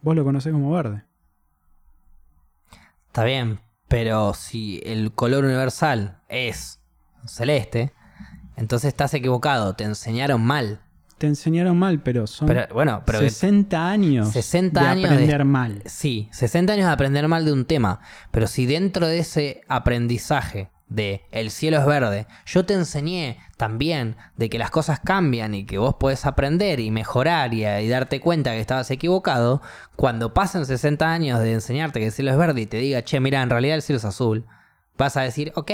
vos lo conocés como verde. Está bien, pero si el color universal es celeste, entonces estás equivocado, te enseñaron mal. Te enseñaron mal, pero son Pero bueno, pero 60 años 60 de años de- aprender mal. Sí, 60 años de aprender mal de un tema, pero si dentro de ese aprendizaje de el cielo es verde, yo te enseñé también de que las cosas cambian y que vos podés aprender y mejorar y, y darte cuenta que estabas equivocado, cuando pasen 60 años de enseñarte que el cielo es verde y te diga, che, mira, en realidad el cielo es azul, vas a decir, ok,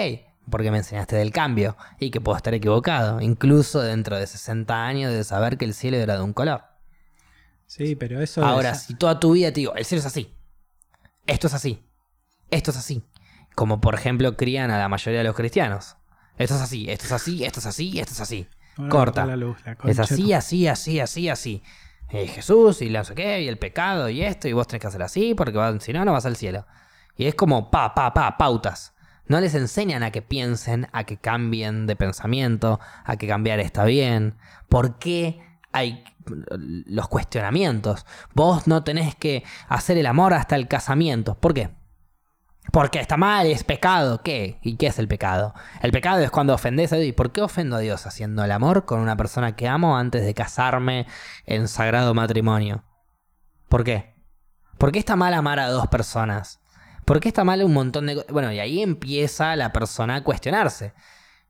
porque me enseñaste del cambio y que puedo estar equivocado, incluso dentro de 60 años de saber que el cielo era de un color. Sí, pero eso Ahora, es- si toda tu vida te digo, el cielo es así, esto es así, esto es así, como por ejemplo crían a la mayoría de los cristianos. Esto es así, esto es así, esto es así, esto es así. Ahora corta. corta la luz, la Es así, así, así, así, así. Eh, Jesús y la no sé qué, y el pecado y esto, y vos tenés que hacer así, porque si no, no vas al cielo. Y es como pa, pa, pa, pautas. No les enseñan a que piensen, a que cambien de pensamiento, a que cambiar está bien. ¿Por qué hay los cuestionamientos? Vos no tenés que hacer el amor hasta el casamiento. ¿Por qué? Porque está mal, es pecado. ¿Qué? ¿Y qué es el pecado? El pecado es cuando ofendes a Dios. ¿Y por qué ofendo a Dios haciendo el amor con una persona que amo antes de casarme en sagrado matrimonio? ¿Por qué? ¿Por qué está mal amar a dos personas? ¿Por qué está mal un montón de... co- Bueno, y ahí empieza la persona a cuestionarse.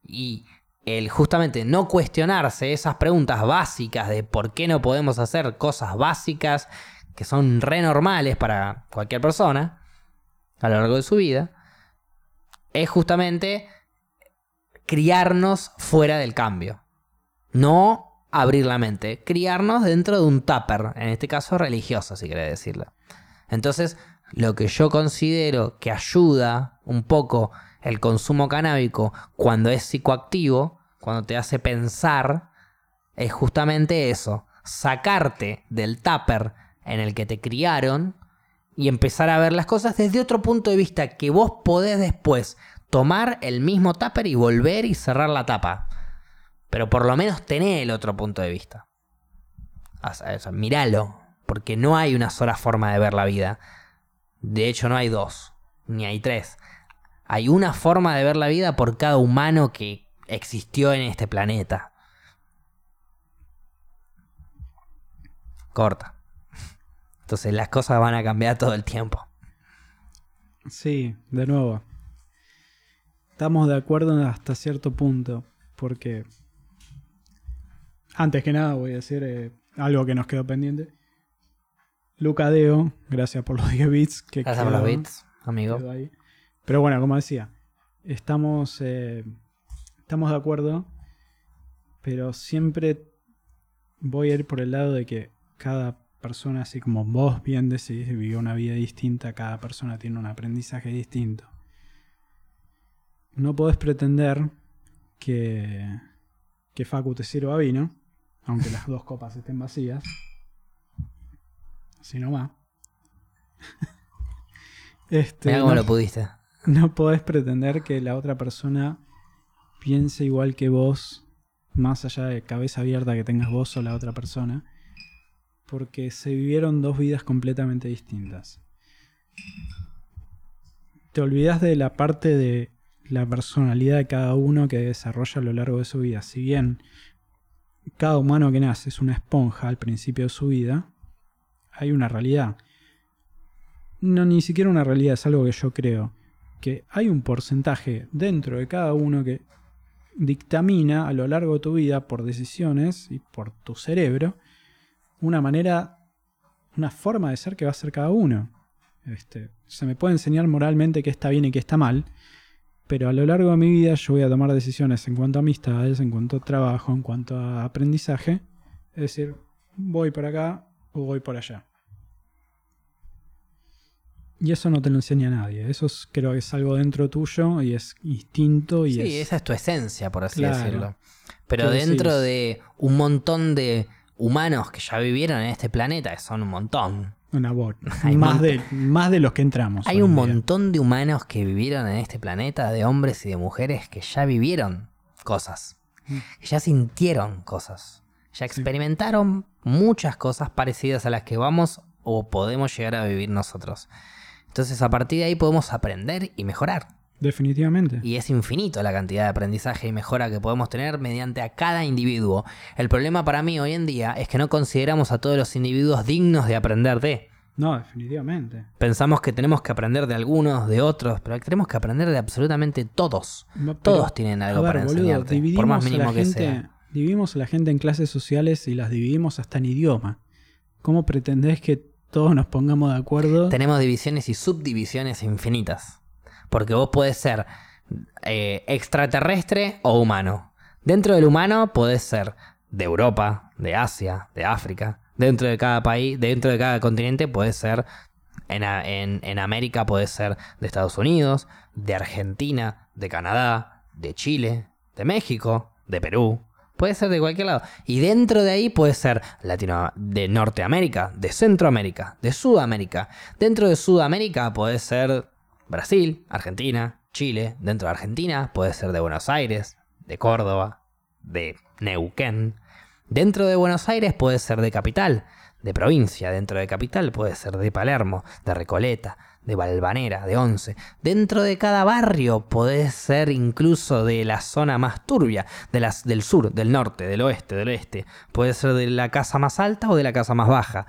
Y el justamente no cuestionarse esas preguntas básicas de por qué no podemos hacer cosas básicas que son re normales para cualquier persona a lo largo de su vida, es justamente criarnos fuera del cambio. No abrir la mente, criarnos dentro de un tupper, en este caso religioso, si querés decirlo. Entonces, lo que yo considero que ayuda un poco el consumo canábico cuando es psicoactivo, cuando te hace pensar, es justamente eso, sacarte del tupper en el que te criaron y empezar a ver las cosas desde otro punto de vista que vos podés después tomar el mismo tupper y volver y cerrar la tapa. Pero por lo menos tener el otro punto de vista. O sea, o sea, míralo, porque no hay una sola forma de ver la vida. De hecho, no hay dos, ni hay tres. Hay una forma de ver la vida por cada humano que existió en este planeta. Corta. Entonces las cosas van a cambiar todo el tiempo. Sí, de nuevo. Estamos de acuerdo hasta cierto punto, porque antes que nada voy a decir eh, algo que nos quedó pendiente. Lucadeo, gracias por los 10 bits que Gracias por los quedó- bits, amigo. quedó. Pero bueno, como decía, estamos, eh, estamos de acuerdo, pero siempre voy a ir por el lado de que cada persona, así como vos bien decís, vivió una vida distinta, cada persona tiene un aprendizaje distinto. No podés pretender que, que Facu te sirva vino, aunque las dos copas estén vacías. Así no va. este, Mira cómo no- lo pudiste. no podés pretender que la otra persona piense igual que vos, más allá de cabeza abierta que tengas vos o la otra persona, porque se vivieron dos vidas completamente distintas. Te olvidas de la parte de la personalidad de cada uno que desarrolla a lo largo de su vida. Si bien cada humano que nace es una esponja al principio de su vida, hay una realidad. No, ni siquiera una realidad, es algo que yo creo. Que hay un porcentaje dentro de cada uno que dictamina a lo largo de tu vida por decisiones y por tu cerebro una manera, una forma de ser que va a ser cada uno. Este, se me puede enseñar moralmente qué está bien y qué está mal, pero a lo largo de mi vida yo voy a tomar decisiones en cuanto a amistades, en cuanto a trabajo, en cuanto a aprendizaje. Es decir, voy por acá o voy por allá. Y eso no te lo enseña nadie. Eso es- creo que es algo dentro tuyo y es instinto y Sí, es... esa es tu esencia, por así Claro. decirlo. Pero dentro de un montón de humanos que ya vivieron en este planeta, que son un montón. Una bot. Hay más, de, más de los que entramos. Hay un día. montón de humanos que vivieron en este planeta, de hombres y de mujeres que ya vivieron cosas, Mm. que ya sintieron cosas, ya experimentaron muchas cosas parecidas a las que vamos o podemos llegar a vivir nosotros. Entonces a partir de ahí podemos aprender y mejorar. Definitivamente. Y es infinito la cantidad de aprendizaje y mejora que podemos tener mediante a cada individuo. El problema para mí hoy en día es que no consideramos a todos los individuos dignos de aprender de. No, definitivamente. Pensamos que tenemos que aprender de algunos, de otros, pero tenemos que aprender de absolutamente todos. No, Todos tienen algo ver, para boludo, enseñarte, por más mínimo que gente- sea. Dividimos a la gente en clases sociales y las dividimos hasta en idioma. ¿Cómo pretendés que todos nos pongamos de acuerdo? Tenemos divisiones y subdivisiones infinitas. Porque vos podés ser eh, extraterrestre o humano. Dentro del humano podés ser de Europa, de Asia, de África. Dentro de cada país, dentro de cada continente podés ser... En, en- en América podés ser de Estados Unidos, de Argentina, de Canadá, de Chile, de México, de Perú. Puede ser de cualquier lado. Y dentro de ahí puede ser Latino, de Norteamérica, de Centroamérica, de Sudamérica. Dentro de Sudamérica puede ser Brasil, Argentina, Chile. Dentro de Argentina puede ser de Buenos Aires, de Córdoba, de Neuquén. Dentro de Buenos Aires puede ser de capital, de provincia. Dentro de capital puede ser de Palermo, de Recoleta, de Valvanera, de Once. Dentro de cada barrio puede ser incluso de la zona más turbia, de las, del sur, del norte, del oeste, del oeste. Puede ser de la casa más alta o de la casa más baja.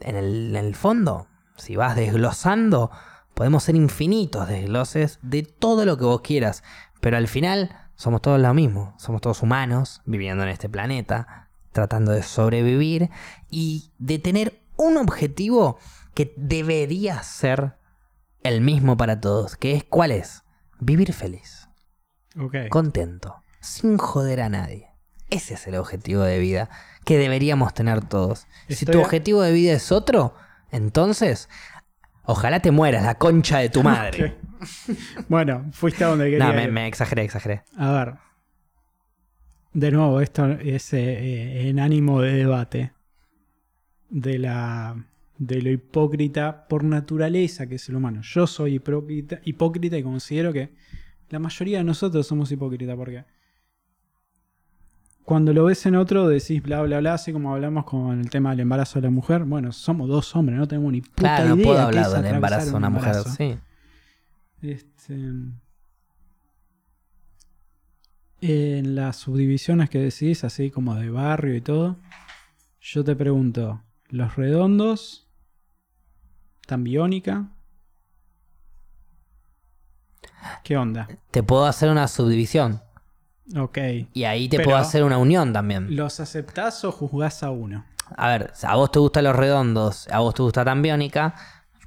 En el fondo, si vas desglosando, podemos ser infinitos desgloses de todo lo que vos quieras. Pero al final somos todos lo mismo. Somos todos humanos viviendo en este planeta, tratando de sobrevivir y de tener un objetivo que debería ser el mismo para todos. Que es cuál es? Vivir feliz, Ok. contento, sin joder a nadie. Ese es el objetivo de vida que deberíamos tener todos. Si tu a- objetivo de vida es otro, entonces ojalá te mueras, la concha de tu madre. Bueno, fuiste a donde quería no, me, ir. me exageré, exageré. A ver. De nuevo, esto es eh, eh, en ánimo de debate. De la. de lo hipócrita por naturaleza que es el humano. Yo soy hipócrita, hipócrita y considero que la mayoría de nosotros somos hipócritas porque cuando lo ves en otro decís bla bla bla, así como hablamos con el tema del embarazo de la mujer. Bueno, somos dos hombres, no tenemos ni puta Claro, no idea puedo qué hablar del embarazo de un una mujer, sí. Este, en las subdivisiones que decís, así como de barrio y todo, yo te pregunto, ¿los redondos tan biónica? ¿Qué onda? Te puedo hacer una subdivisión. Ok. Y ahí te Pero- puedo hacer una unión también. ¿Los aceptás o juzgás a uno? A ver, a vos te gustan los redondos, a vos te gusta tan biónica,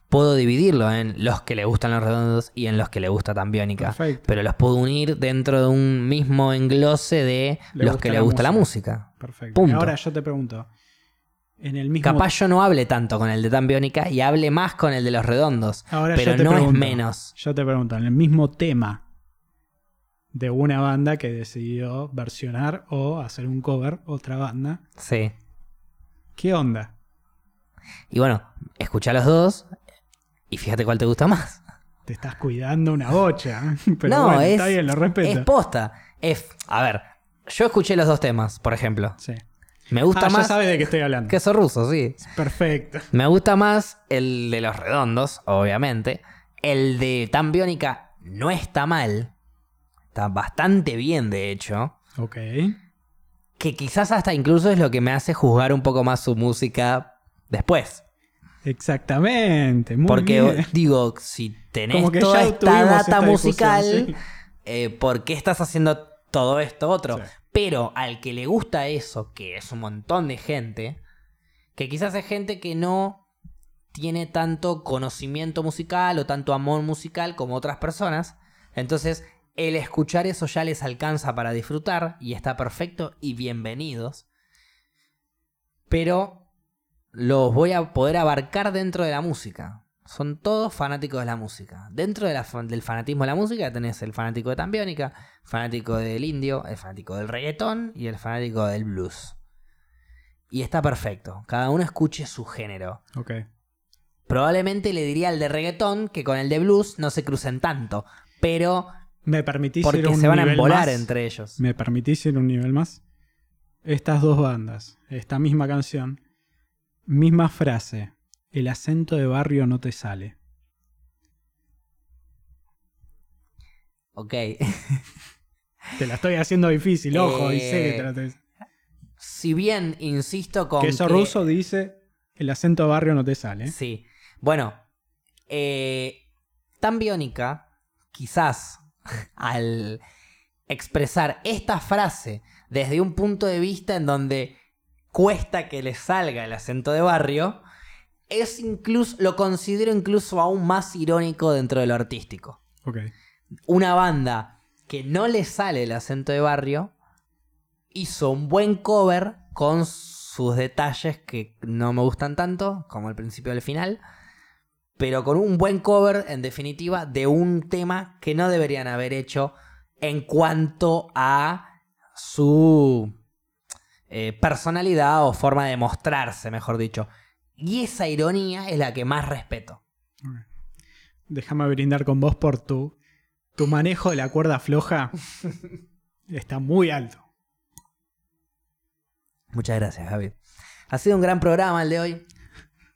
puedo dividirlo en los que le gustan los redondos y en los que le gusta tan biónica. Perfecto. Pero los puedo unir dentro de un mismo englose de Le los que le gusta la música. Perfecto. Punto. Ahora yo te pregunto, en el mismo... Capaz yo no hable tanto con el de tan biónica y hable más con el de los redondos. Ahora pero yo te no es menos. Yo te pregunto, en el mismo tema de una banda que decidió versionar o hacer un cover, otra banda, Sí. ¿qué onda? Y bueno, escucha los dos y fíjate cuál te gusta más. Te estás cuidando una bocha. Pero no, bueno, es, está bien, lo respeto. es posta. Es, a ver, yo escuché los dos temas, por ejemplo. Sí. Me gusta Ah, ya más. sabes de qué estoy hablando. Queso ruso, sí. Perfecto. Me gusta más el de los redondos, obviamente. El de tan biónica no está mal. Está bastante bien, de hecho. Ok. que quizás hasta incluso es lo que me hace juzgar un poco más su música después. Exactamente, muy Porque bien. digo, si tenés toda esta data esta musical, sí. eh, ¿por qué estás haciendo todo esto otro? Sí. Pero al que le gusta eso, que es un montón de gente, que quizás es gente que no tiene tanto conocimiento musical o tanto amor musical como otras personas, entonces el escuchar eso ya les alcanza para disfrutar y está perfecto y bienvenidos. Pero los voy a poder abarcar dentro de la música. Son todos fanáticos de la música. Dentro de la fa- del fanatismo de la música tenés el fanático de Tambiónica, fanático del indio, el fanático del reggaetón y el fanático del blues. Y está perfecto. Cada uno escuche su género. Ok. Probablemente le diría al de reggaetón que con el de blues no se crucen tanto. Pero ¿Me permitís ir porque a un se van a nivel embolar más? entre ellos. ¿Me permitís ir un nivel más? Estas dos bandas, esta misma canción, misma frase. El acento de barrio no te sale. Ok. Te la estoy haciendo difícil, ojo, y sé que te la Eh, estoy- si bien insisto con Que eso que- ruso dice, el acento de barrio no te sale. Sí. Bueno, eh, tan biónica, quizás al expresar esta frase desde un punto de vista en donde cuesta que le salga el acento de barrio, es incluso, lo considero incluso aún más irónico dentro de lo artístico. Una banda que no le sale el acento de barrio hizo un buen cover con sus detalles que no me gustan tanto, como el principio y el final, pero con un buen cover, en definitiva, de un tema que no deberían haber hecho en cuanto a su eh, personalidad o forma de mostrarse, mejor dicho. Y esa ironía es la que más respeto. Déjame brindar con vos por tu, tu manejo de la cuerda floja. Está muy alto. Muchas gracias, Javi. Ha sido un gran programa el de hoy.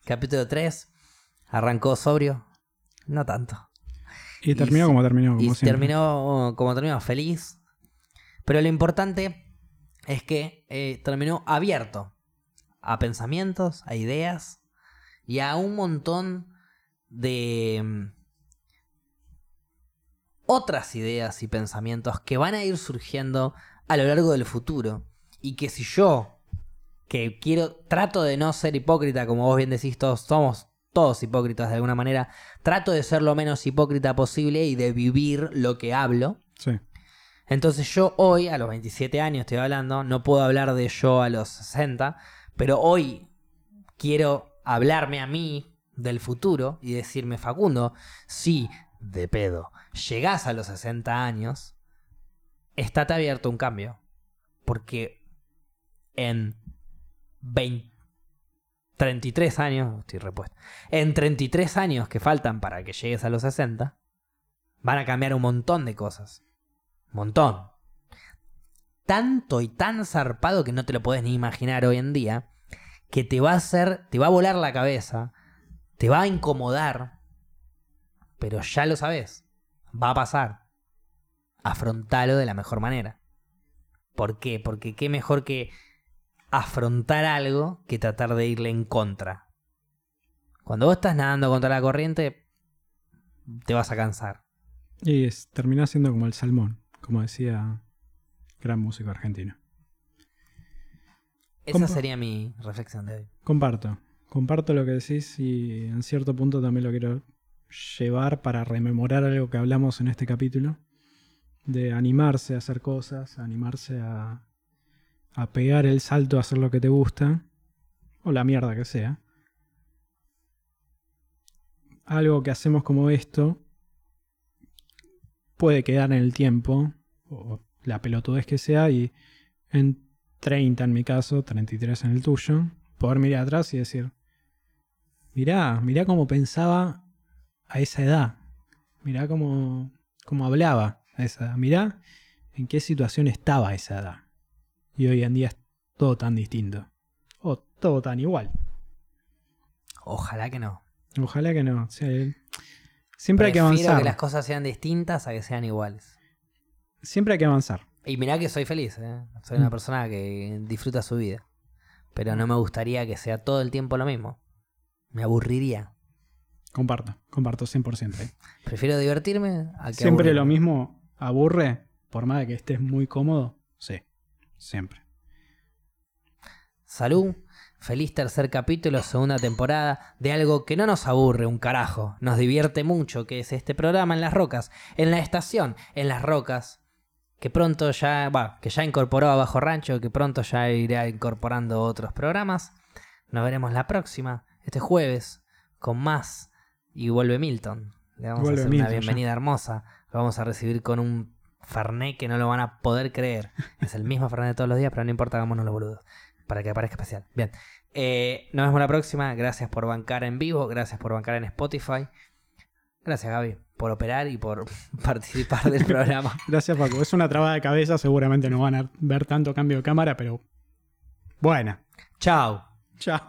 Capítulo 3. Arrancó sobrio. No tanto. Y terminó como terminó, como y siempre. terminó como terminó, feliz. Pero lo importante es que eh, terminó abierto a pensamientos, a ideas y a un montón de mm, otras ideas y pensamientos que van a ir surgiendo a lo largo del futuro. Y que si yo, que quiero, trato de no ser hipócrita, como vos bien decís, todos somos todos hipócritas de alguna manera, trato de ser lo menos hipócrita posible y de vivir lo que hablo. Sí. Entonces yo hoy, a los 27 años estoy hablando, no puedo hablar de yo a los 60, pero hoy quiero hablarme a mí del futuro y decirme, Facundo, si de pedo llegás a los 60 años, estate abierto a un cambio. Porque en 20, 33 años, estoy repuesto, en 33 años que faltan para que llegues a los 60, van a cambiar un montón de cosas. Montón. Tanto y tan zarpado que no te lo puedes ni imaginar hoy en día, que te va a hacer, te va a volar la cabeza, te va a incomodar, pero ya lo sabes, va a pasar. Afrontalo de la mejor manera. ¿Por qué? Porque qué mejor que afrontar algo que tratar de irle en contra. Cuando vos estás nadando contra la corriente, te vas a cansar. Y es, termina siendo como el salmón, como decía gran músico argentino. Esa Compa- sería mi reflexión de hoy. Comparto. Comparto lo que decís y en cierto punto también lo quiero llevar para rememorar algo que hablamos en este capítulo. De animarse a hacer cosas, animarse a, a pegar el salto a hacer lo que te gusta. O la mierda que sea. Algo que hacemos como esto puede quedar en el tiempo, o la pelotudez que sea, y en 30 en mi caso, 33 en el tuyo, poder mirar atrás y decir, mirá, mirá cómo pensaba a esa edad, mirá cómo, cómo hablaba a esa edad, mirá en qué situación estaba a esa edad. Y hoy en día es todo tan distinto, o todo tan igual. Ojalá que no. Ojalá que no. o sea, el- siempre hay que avanzar. que las cosas sean distintas a que sean iguales. Siempre hay que avanzar. Y mirá que soy feliz, ¿eh? Soy una Mm. persona que disfruta su vida. Pero no me gustaría que sea todo el tiempo lo mismo. Me aburriría. Comparto, comparto 100%. ¿eh? Prefiero divertirme a que Siempre lo mismo aburre, por más de que estés muy cómodo. Sí, siempre. Salud. Feliz tercer capítulo, segunda temporada, de algo que no nos aburre un carajo, nos divierte mucho, que es este programa en las rocas, en la estación, en las rocas, que pronto ya, va, que ya incorporó a Bajo Rancho, que pronto ya irá incorporando otros programas. Nos veremos la próxima, este jueves, con más. Y vuelve Milton. Le vamos Vuelve a hacer Milton, una ya. bienvenida hermosa. Lo vamos a recibir con un Fernet que no lo van a poder creer. Es el mismo Fernet de todos los días, pero no importa, hagámonos los boludos. Para que aparezca especial. Bien. Eh, nos vemos la próxima. Gracias por bancar en vivo. Gracias por bancar en Spotify. Gracias, Gaby, por operar y por participar del programa. Gracias, Paco. Es una traba de cabeza, seguramente no van a ver tanto cambio de cámara, pero. Buena. Chao. Chao.